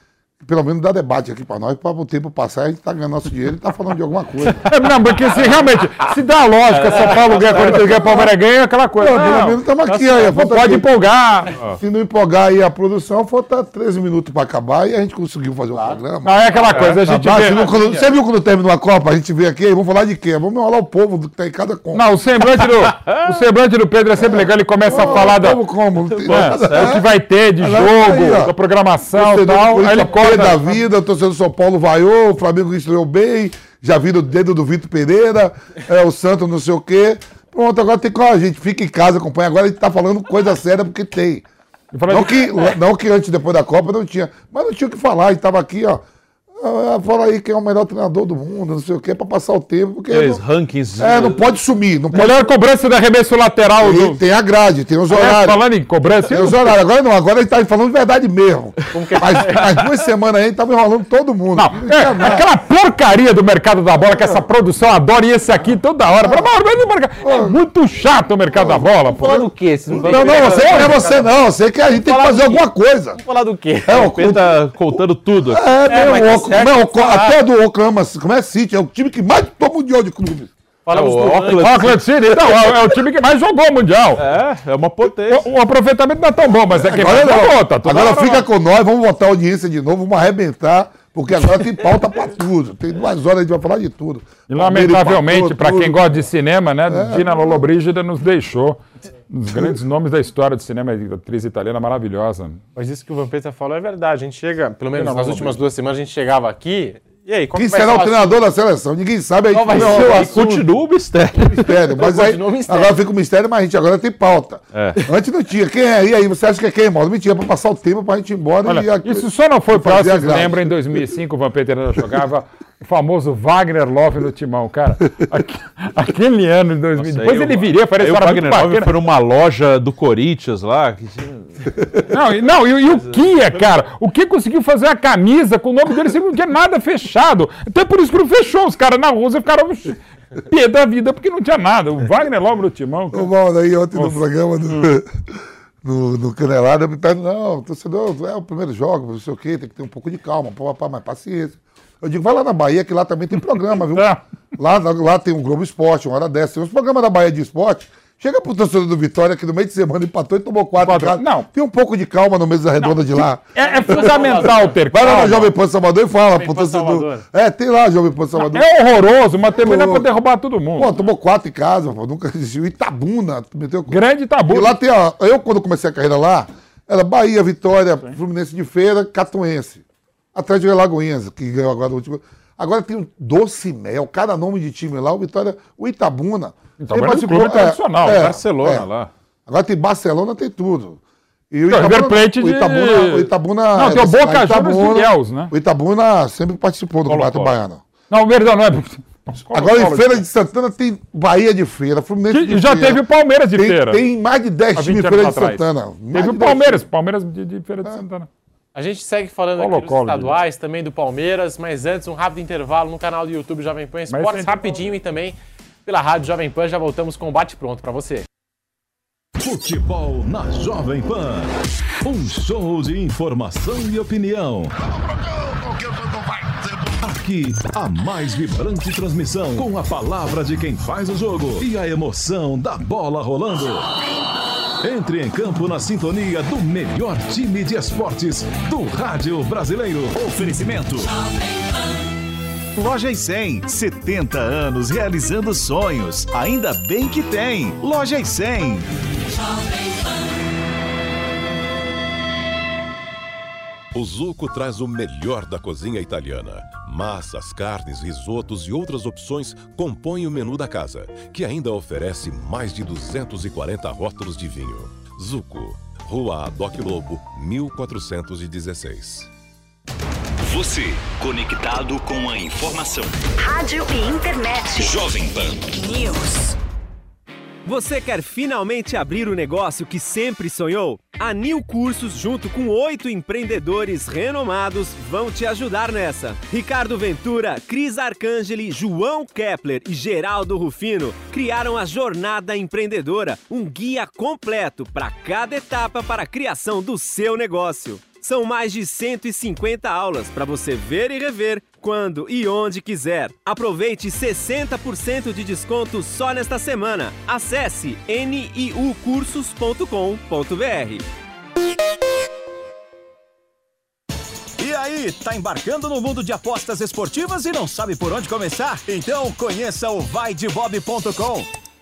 D: pelo menos dá debate aqui para nós, para o tempo passar, a gente tá ganhando nosso dinheiro e tá falando de alguma coisa.
L: É, não, porque se realmente, se dá lógica, São Paulo ganha, Corinthians ganha, Palmeiras ganha, aquela coisa. Não,
D: pelo menos estamos aqui aí.
L: Pode aqui. empolgar.
D: Se não empolgar aí a produção, falta 13 minutos para acabar e a gente conseguiu fazer o claro. programa.
L: Não, é aquela coisa, a gente vê...
D: Quando, você viu quando terminou a Copa, a gente vê aqui, vamos falar de quê? Vamos enrolar o povo do que tá em cada Copa.
L: Não, o semblante do, o semblante do Pedro é sempre legal, ele começa a falar da...
D: Como, como?
L: É, o que vai ter de jogo, da programação e tal,
D: aí ele da vida, torcedor do São Paulo vaiou, o Flamengo estreou bem, já viram o dedo do Vitor Pereira, é, o Santos não sei o quê. Pronto, agora tem que. a gente fica em casa, acompanha. Agora a gente tá falando coisa séria porque tem. Não que, não que antes, depois da Copa, não tinha. Mas não tinha o que falar. A gente tava aqui, ó. Ah, fala aí quem é o melhor treinador do mundo, não sei o quê, para passar o tempo. Porque
C: Aqueles não, rankings.
D: É, não pode sumir. Não pode...
L: Melhor cobrança do arremesso lateral.
D: Tem,
L: do...
D: tem a grade, tem os horários.
L: falando em cobrança.
D: Tem os horários. Agora não, agora a gente tá falando de verdade mesmo. Que... Mas, mas duas semanas aí a gente tava enrolando todo mundo.
L: Não, não é, aquela porcaria do mercado da bola, que essa produção adora, e esse aqui toda hora. É, é muito chato o mercado da bola.
B: Pô. Falar do quê?
D: Não, não, não, você não é você não. Você que a gente tem que fazer alguma coisa. Vamos
B: falar do quê?
C: É, o tá contando tudo.
D: É, meu, até até do Oklahoma, como é City, é o time que mais tomou mundial de clubes.
L: Falamos é, do Auckland, Auckland City. Não, é, é, o time que mais jogou mundial.
C: É, é uma potência.
L: O, o aproveitamento não é tão bom, mas é que
D: agora, mais jogou, tá Agora fica com nós, vamos botar a audiência de novo, vamos arrebentar, porque agora tem pauta pra tudo. Tem duas horas, a gente vai falar de tudo.
L: E lamentavelmente, para quem gosta de cinema, né, é, Dina Lollobrigida nos deixou. Um dos grandes nomes da história do cinema, atriz italiana maravilhosa.
B: Mas isso que o Vampeta falou é verdade. A gente chega, pelo menos nas últimas duas semanas, a gente chegava aqui, e aí,
D: Quem será o treinador da seleção? Ninguém sabe aí.
B: Qual vai ser o assunto?
C: Continua o mistério.
D: mistério. Mas aí, mistério. agora fica o mistério, mas a gente agora tem pauta. É. Antes não tinha. Quem é? E aí, você acha que é quem, Mauro? Mentira, para passar o tempo para a gente ir embora.
L: Olha, e isso só não foi para vocês lembram, em 2005 o Vampeta jogava o famoso Wagner Love no timão, cara. Aquele ano, em 2000. Depois ele viria, parece
C: que o Wagner Love foi numa loja do Corinthians lá. Que...
L: Não, e, não, e, e o Kia, cara? O Kia conseguiu fazer a camisa com o nome dele sem não tinha nada fechado. Até por isso que não fechou. Os caras na rua ficaram pé da vida porque não tinha nada. O Wagner logo no timão.
D: Ô, Mauro, aí ontem no programa do, no, no Canelada, eu me pergunto, não, torcedor, é o primeiro jogo, não sei o quê, tem que ter um pouco de calma, pá, pá, mais paciência. Eu digo, vai lá na Bahia, que lá também tem programa, viu? lá, lá tem um Globo Esporte, uma hora dessa. Tem os programas da Bahia de esporte. Chega pro torcedor do Vitória, que no meio de semana empatou e tomou quatro. quatro. Não. Tem um pouco de calma no mesa redonda não. de lá.
L: É, é fundamental ter
D: Vai lá na Jovem Pan Salvador e fala pro torcedor. É, tem lá Jovem Pan Salvador.
L: É horroroso, mas também dá pra derrubar todo mundo.
D: Pô, tomou quatro em casa, pô, nunca existiu. Itabuna. Meteu...
L: Grande Itabuna.
D: E lá tem, ó, eu quando comecei a carreira lá, era Bahia, Vitória, Sim. Fluminense de Feira, Catuense. Atlético de Lagoinhas, que ganhou agora o último. Agora tem o Doce Mel, cada nome de time lá, o Vitória, o Itabuna.
L: Itabuna é um clube tradicional,
D: é,
C: Barcelona
D: é.
C: lá.
D: Agora tem Barcelona, tem tudo.
L: E o Itabuna,
D: Plate de... o Itabuna, o Itabuna,
L: Não, tem o Boca Juniors de Ilhéus, né?
D: O Itabuna sempre participou do Campeonato Baiano.
L: Não, verdade, não é...
D: Agora em Feira de Santana tem Bahia de Feira, Fluminense de
L: já
D: feira.
L: teve o Palmeiras de
D: tem,
L: Feira.
D: Tem mais de 10 times de Feira de Santana.
L: Teve o Palmeiras, Palmeiras de, de Feira de Santana.
B: A gente segue falando
L: Colo,
B: aqui dos
L: colo,
B: estaduais, também do Palmeiras, mas antes um rápido intervalo no canal do YouTube Jovem Pan Esportes, rapidinho e também pela rádio Jovem Pan. Já voltamos com o Bate Pronto para você.
H: Futebol na Jovem Pan. Um show de informação e opinião. Aqui, a mais vibrante transmissão, com a palavra de quem faz o jogo e a emoção da bola rolando. Entre em campo na sintonia do melhor time de esportes do rádio brasileiro.
I: Oferecimento. Loja e 100, 70 anos realizando sonhos. Ainda bem que tem. Loja e 100.
H: O Zuco traz o melhor da cozinha italiana. Massas, carnes, risotos e outras opções compõem o menu da casa, que ainda oferece mais de 240 rótulos de vinho. Zuco, Rua Adoc Lobo, 1416.
N: Você, conectado com a informação.
P: Rádio e internet.
N: Jovem Pan.
P: News.
Q: Você quer finalmente abrir o negócio que sempre sonhou? A Nil Cursos, junto com oito empreendedores renomados, vão te ajudar nessa. Ricardo Ventura, Cris Arcangeli, João Kepler e Geraldo Rufino criaram a Jornada Empreendedora, um guia completo para cada etapa para a criação do seu negócio. São mais de 150 aulas para você ver e rever quando e onde quiser. Aproveite 60% de desconto só nesta semana. Acesse niucursos.com.br.
I: E aí, tá embarcando no mundo de apostas esportivas e não sabe por onde começar? Então conheça o vaidebob.com.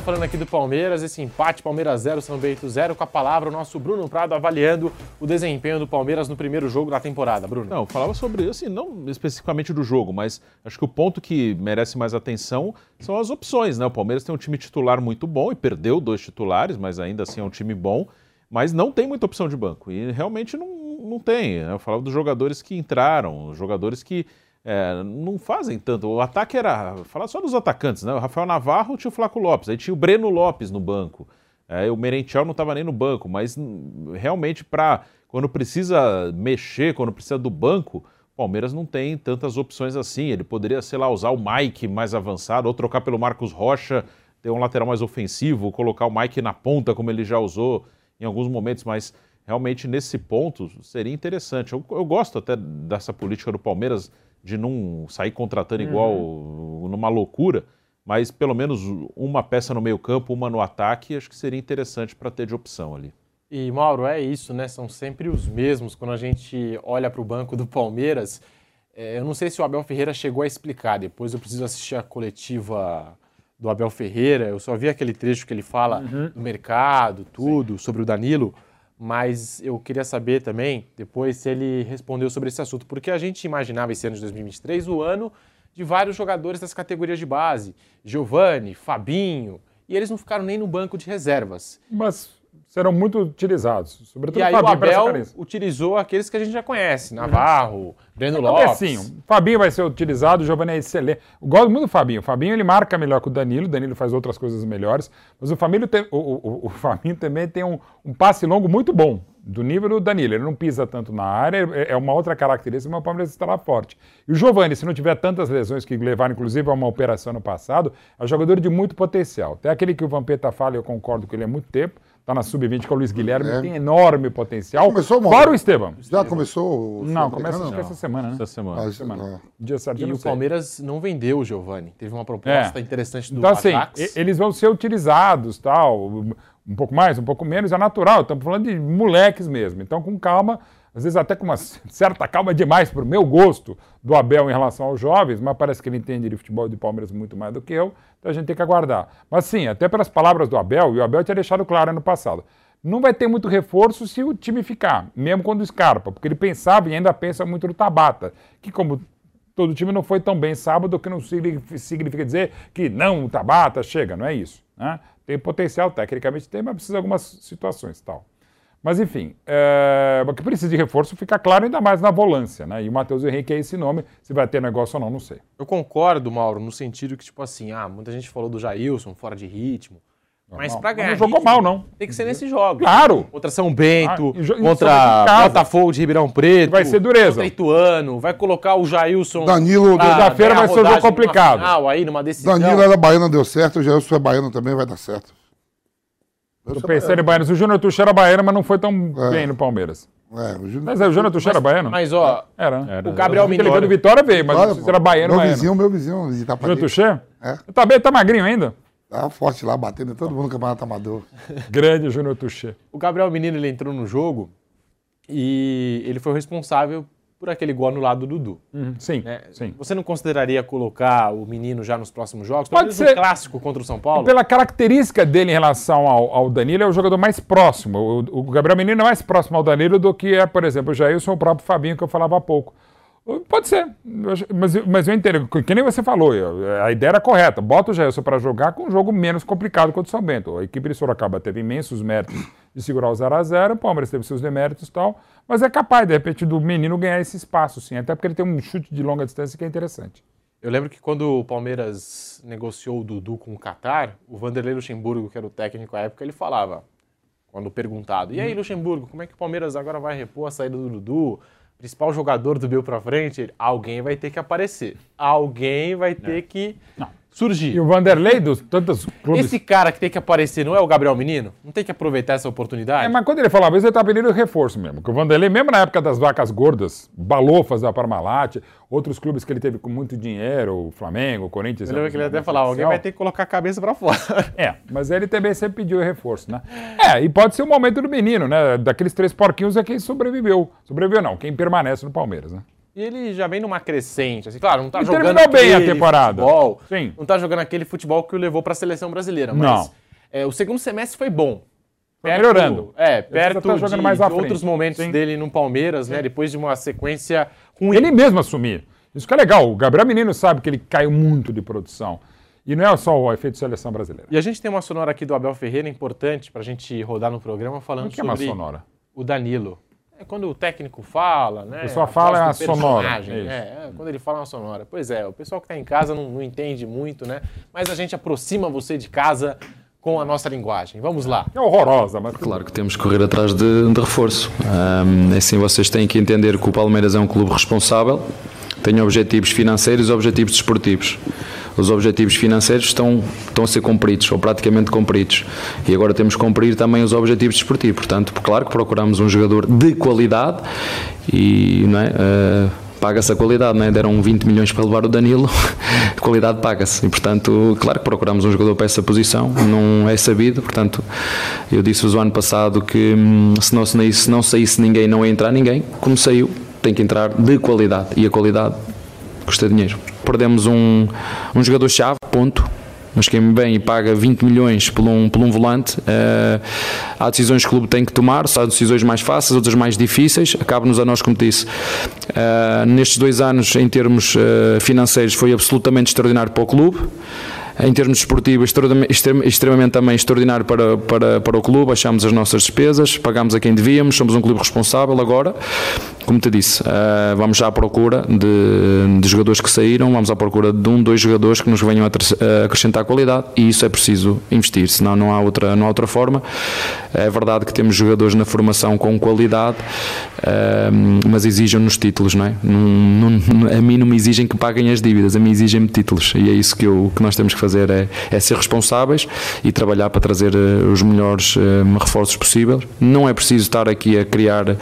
B: Falando aqui do Palmeiras, esse empate Palmeiras 0, São Bento 0, com a palavra o nosso Bruno Prado avaliando o desempenho do Palmeiras no primeiro jogo da temporada. Bruno.
C: Não, falava sobre, assim, não especificamente do jogo, mas acho que o ponto que merece mais atenção são as opções, né? O Palmeiras tem um time titular muito bom e perdeu dois titulares, mas ainda assim é um time bom, mas não tem muita opção de banco e realmente não, não tem. Eu falava dos jogadores que entraram, jogadores que é, não fazem tanto. O ataque era. Falar só dos atacantes, né? O Rafael Navarro tinha o Flaco Lopes, aí tinha o Breno Lopes no banco. É, o Merentiel não estava nem no banco, mas hum, realmente para quando precisa mexer, quando precisa do banco, o Palmeiras não tem tantas opções assim. Ele poderia, sei lá, usar o Mike mais avançado, ou trocar pelo Marcos Rocha, ter um lateral mais ofensivo, colocar o Mike na ponta, como ele já usou em alguns momentos, mas realmente nesse ponto seria interessante. Eu, eu gosto até dessa política do Palmeiras de não sair contratando igual numa loucura, mas pelo menos uma peça no meio-campo, uma no ataque, acho que seria interessante para ter de opção ali.
B: E Mauro, é isso, né? São sempre os mesmos quando a gente olha para o banco do Palmeiras. É, eu não sei se o Abel Ferreira chegou a explicar, depois eu preciso assistir a coletiva do Abel Ferreira. Eu só vi aquele trecho que ele fala do mercado, tudo, sobre o Danilo mas eu queria saber também, depois, se ele respondeu sobre esse assunto, porque a gente imaginava esse ano de 2023 o ano de vários jogadores das categorias de base, Giovani, Fabinho, e eles não ficaram nem no banco de reservas.
L: Mas serão muito utilizados, sobretudo
B: E aí
L: Fabinho
B: o Abel utilizou aqueles que a gente já conhece, Navarro, Breno
L: É
B: Lopes.
L: assim, o Fabinho vai ser utilizado, o Giovanni é excelente. Eu gosto muito do Fabinho. O Fabinho ele marca melhor que o Danilo, o Danilo faz outras coisas melhores, mas o, Fabinho tem- o, o- o Fabinho também tem um, um passe longo muito bom, do nível do Danilo. Ele não pisa tanto na área, é, é uma outra característica, mas o Palmeiras está lá forte. E o Giovanni, se não tiver tantas lesões que levaram, inclusive, a uma operação no passado, é um jogador de muito potencial. Tem aquele que o Vampeta fala, eu concordo com ele há muito tempo, está na sub-20, que é o Luiz Guilherme,
D: É.
L: tem enorme potencial.
D: Começou, Mauro?
L: Fora o Esteban.
D: Já começou o
L: Não, começa
D: Não.
L: essa semana, né?
C: Essa semana.
D: Ah, semana.
L: Dia certo,
B: E
L: não
B: o
L: sei.
B: Palmeiras não vendeu o Giovani. Teve uma proposta
L: É.
B: interessante do
L: Então, assim,
B: Ajax.
L: e- eles vão ser utilizados, tal, um pouco mais, um pouco menos, é natural. Estamos falando de moleques mesmo. Então, com calma, às vezes até com uma certa calma demais para o meu gosto do Abel em relação aos jovens, mas parece que ele entende de futebol de Palmeiras muito mais do que eu, então a gente tem que aguardar. Mas sim, até pelas palavras do Abel, e o Abel tinha deixado claro ano passado, não vai ter muito reforço se o time ficar, mesmo quando escarpa, porque ele pensava e ainda pensa muito no Tabata, que como todo time não foi tão bem sábado, que não significa dizer que não, o Tabata chega, não é isso. Né? Tem potencial, tecnicamente tem, mas precisa de algumas situações tal. Mas enfim, é, o que precisa de reforço fica claro ainda mais na volância, né? E o Matheus Henrique é esse nome, se vai ter negócio ou não, não sei.
B: Eu concordo, Mauro, no sentido que, tipo assim, ah, muita gente falou do Jailson fora de ritmo. Mas
L: Mas
B: ganhar.
L: não jogou
B: ritmo,
L: mal, não.
B: Tem que ser nesses jogos.
L: Claro.
B: Contra São Bento,
L: Ah, jo-
B: contra. Botafogo de Ribeirão Preto.
L: Vai ser dureza.
B: Contra Ituano. Vai colocar o Jailson.
D: Danilo,
L: Quinta-feira
B: ganhar
L: vai ser um jogo complicado.
B: Final, aí, numa decisão.
D: Danilo era baiano, deu certo. O Gelson é baiano também, vai dar certo.
L: Eu pensei em Baianos. O Júnior Tuxa era baiano, mas não foi tão bem no Palmeiras.
D: É, o Júnior...
L: Mas é, o Júnior Tuxa era baiano?
B: Mas, ó,
L: Era. né?
B: o Gabriel
L: que Ele veio do. Vitória, veio, mas
D: Olha,
L: era baiano,
D: meu
L: baiano.
D: vizinho, meu vizinho de
L: Júnior. Tuxa?
D: É.
L: Tá bem, tá magrinho ainda?
D: Tá forte lá, batendo todo mundo no campeonato amador.
L: Grande Júnior Tuxa.
B: O Gabriel Menino ele entrou no jogo e ele foi o responsável por aquele gol anulado do Dudu.
L: Sim,
B: né?
L: sim.
B: Você não consideraria colocar o menino já nos próximos jogos?
L: Pode ser.
B: no clássico contra o São Paulo?
L: Pela característica dele em relação ao, ao Danilo, é o jogador mais próximo. O, o Gabriel Menino é mais próximo ao Danilo do que é, por exemplo, o Jailson ou o próprio Fabinho, que eu falava há pouco. Pode ser, mas, mas eu entendo, que nem você falou, a ideia era correta. Bota o Jailson para jogar com um jogo menos complicado contra o São Bento. A equipe de Sorocaba teve imensos méritos de segurar o 0x0, o Palmeiras teve seus deméritos e tal, mas é capaz, de repente, do menino ganhar esse espaço, sim, até porque ele tem um chute de longa distância que é interessante.
B: Eu lembro que quando o Palmeiras negociou o Dudu com o Qatar, o Vanderlei Luxemburgo, que era o técnico à época, ele falava, quando perguntado, e aí, Luxemburgo, como é que o Palmeiras agora vai repor a saída do Dudu? Principal jogador do Bill pra frente, alguém vai ter que aparecer. Alguém vai ter que surgir.
L: E o Vanderlei, dos tantos clubes...
B: Esse cara que tem que aparecer não é o Gabriel Menino? Não tem que aproveitar essa oportunidade?
L: É, mas quando ele falava isso, ele estava pedindo reforço mesmo. Que o Vanderlei, mesmo na época das vacas gordas, balofas da Parmalat, outros clubes que ele teve com muito dinheiro, o Flamengo, o Corinthians...
B: Eu lembro que ele até falava, alguém vai ter que colocar a cabeça pra fora.
L: É, mas ele também sempre pediu reforço, né? É, e pode ser o momento do menino, né? Daqueles três porquinhos é quem sobreviveu. Sobreviveu não, quem permanece no Palmeiras, né?
B: E ele já vem numa crescente, assim, claro, não tá jogando
L: bem a temporada.
B: futebol,
L: Sim.
B: não tá jogando aquele futebol que o levou pra seleção brasileira, mas
L: Não.
B: é, o segundo semestre foi bom.
L: Foi melhorando.
B: É,
L: precisa
B: perto
L: tá jogando
B: de,
L: mais
B: de outros momentos
L: Sim.
B: dele no Palmeiras, né, depois de uma sequência ruim.
L: Ele mesmo assumir. Isso que é legal. O Gabriel Menino sabe que ele caiu muito de produção. E não é só o efeito seleção brasileira.
B: E a gente tem uma sonora aqui do Abel Ferreira importante pra gente rodar no programa falando
L: O que é uma
B: sobre
L: sonora?
B: o Danilo. É quando o técnico fala, né?
L: O pessoal fala é
B: do
L: a sonora, é.
B: É, quando ele fala é uma sonora. Pois é, o pessoal que está em casa não, não entende muito, né? Mas a gente aproxima você de casa com a nossa linguagem. Vamos lá.
L: É horrorosa, mas.
R: Claro que temos que correr atrás de, de reforço. Ahm, é assim, vocês têm que entender que o Palmeiras é um clube responsável, tem objetivos financeiros e objetivos desportivos. Os objetivos financeiros estão, estão a ser cumpridos, ou praticamente cumpridos. E agora temos que cumprir também os objetivos desportivos. Portanto, claro que procuramos um jogador de qualidade e não é, ah, paga-se a qualidade, é? deram 20 milhões para levar o Danilo, qualidade paga-se. E, portanto, claro que procuramos um jogador para essa posição, não é sabido. Portanto, eu disse-vos o ano passado que hum, se não, se não saísse ninguém, não ia entrar ninguém. Como saiu, tem que entrar de qualidade. E a qualidade custa dinheiro. Perdemos um, um jogador-chave, ponto. Mas quem bem e paga 20 milhões por um, por um volante, eh, há decisões que o clube tem que tomar, há decisões mais fáceis, outras mais difíceis. Cabe-nos a nós, como disse, eh, nestes dois anos, em termos eh, financeiros, foi absolutamente extraordinário para o clube. Em termos extrema- extremamente também extraordinário para, para, para o clube. Baixámos as nossas despesas, pagámos a quem devíamos, somos um clube responsável agora. Como te disse, eh, vamos já à procura de, de jogadores que saíram, vamos à procura de um, dois jogadores que nos venham a acrescentar qualidade e isso é preciso investir, senão não há outra, não há outra forma. É verdade que temos jogadores na formação com qualidade, eh, mas exigem-nos títulos, não é? A mim não me exigem que paguem as dívidas, a mim exigem-me títulos e é isso que, eu, que nós temos que fazer, é, é ser responsáveis e trabalhar para trazer eh, os melhores eh, reforços possíveis. Não é preciso estar aqui a criar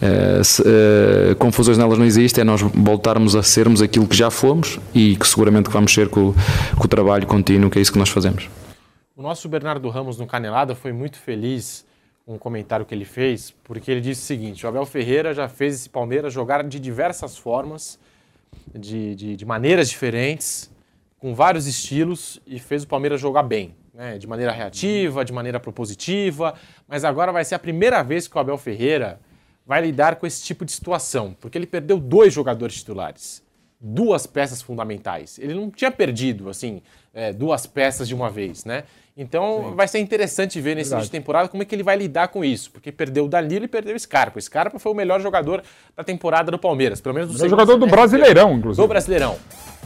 R: eh, se- eh, confusões nelas não existem, é nós voltarmos a sermos aquilo que já fomos e que seguramente vamos ser com, com o trabalho contínuo, que é isso que nós fazemos.
B: O nosso Bernardo Ramos no Canelada foi muito feliz com o comentário que ele fez, porque ele disse o seguinte: o Abel Ferreira já fez esse Palmeiras jogar de diversas formas, de, de, de maneiras diferentes, com vários estilos, e fez o Palmeiras jogar bem, né? de maneira reativa, de maneira propositiva, mas agora vai ser a primeira vez que o Abel Ferreira vai lidar com esse tipo de situação, porque ele perdeu dois jogadores titulares duas peças fundamentais. Ele não tinha perdido, assim, é, duas peças de uma vez, né? Então vai ser interessante ver nesse início de temporada como é que ele vai lidar com isso, porque perdeu o Danilo e perdeu o Scarpa. O Scarpa foi o melhor jogador da temporada do Palmeiras, pelo menos do segundo
L: jogador do
B: semestre.
L: Brasileirão, inclusive.
B: Do Brasileirão.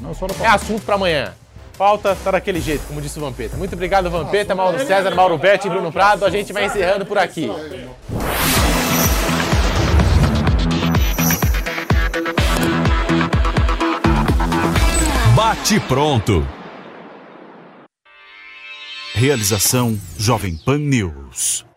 L: Não só no
B: É assunto para amanhã. Falta tá daquele jeito, como disse o Vampeta. Muito obrigado, Vampeta, Mauro César, Mauro Betti e Bruno Prado. A gente vai encerrando por aqui.
N: Bate pronto. Realização Jovem Pan News.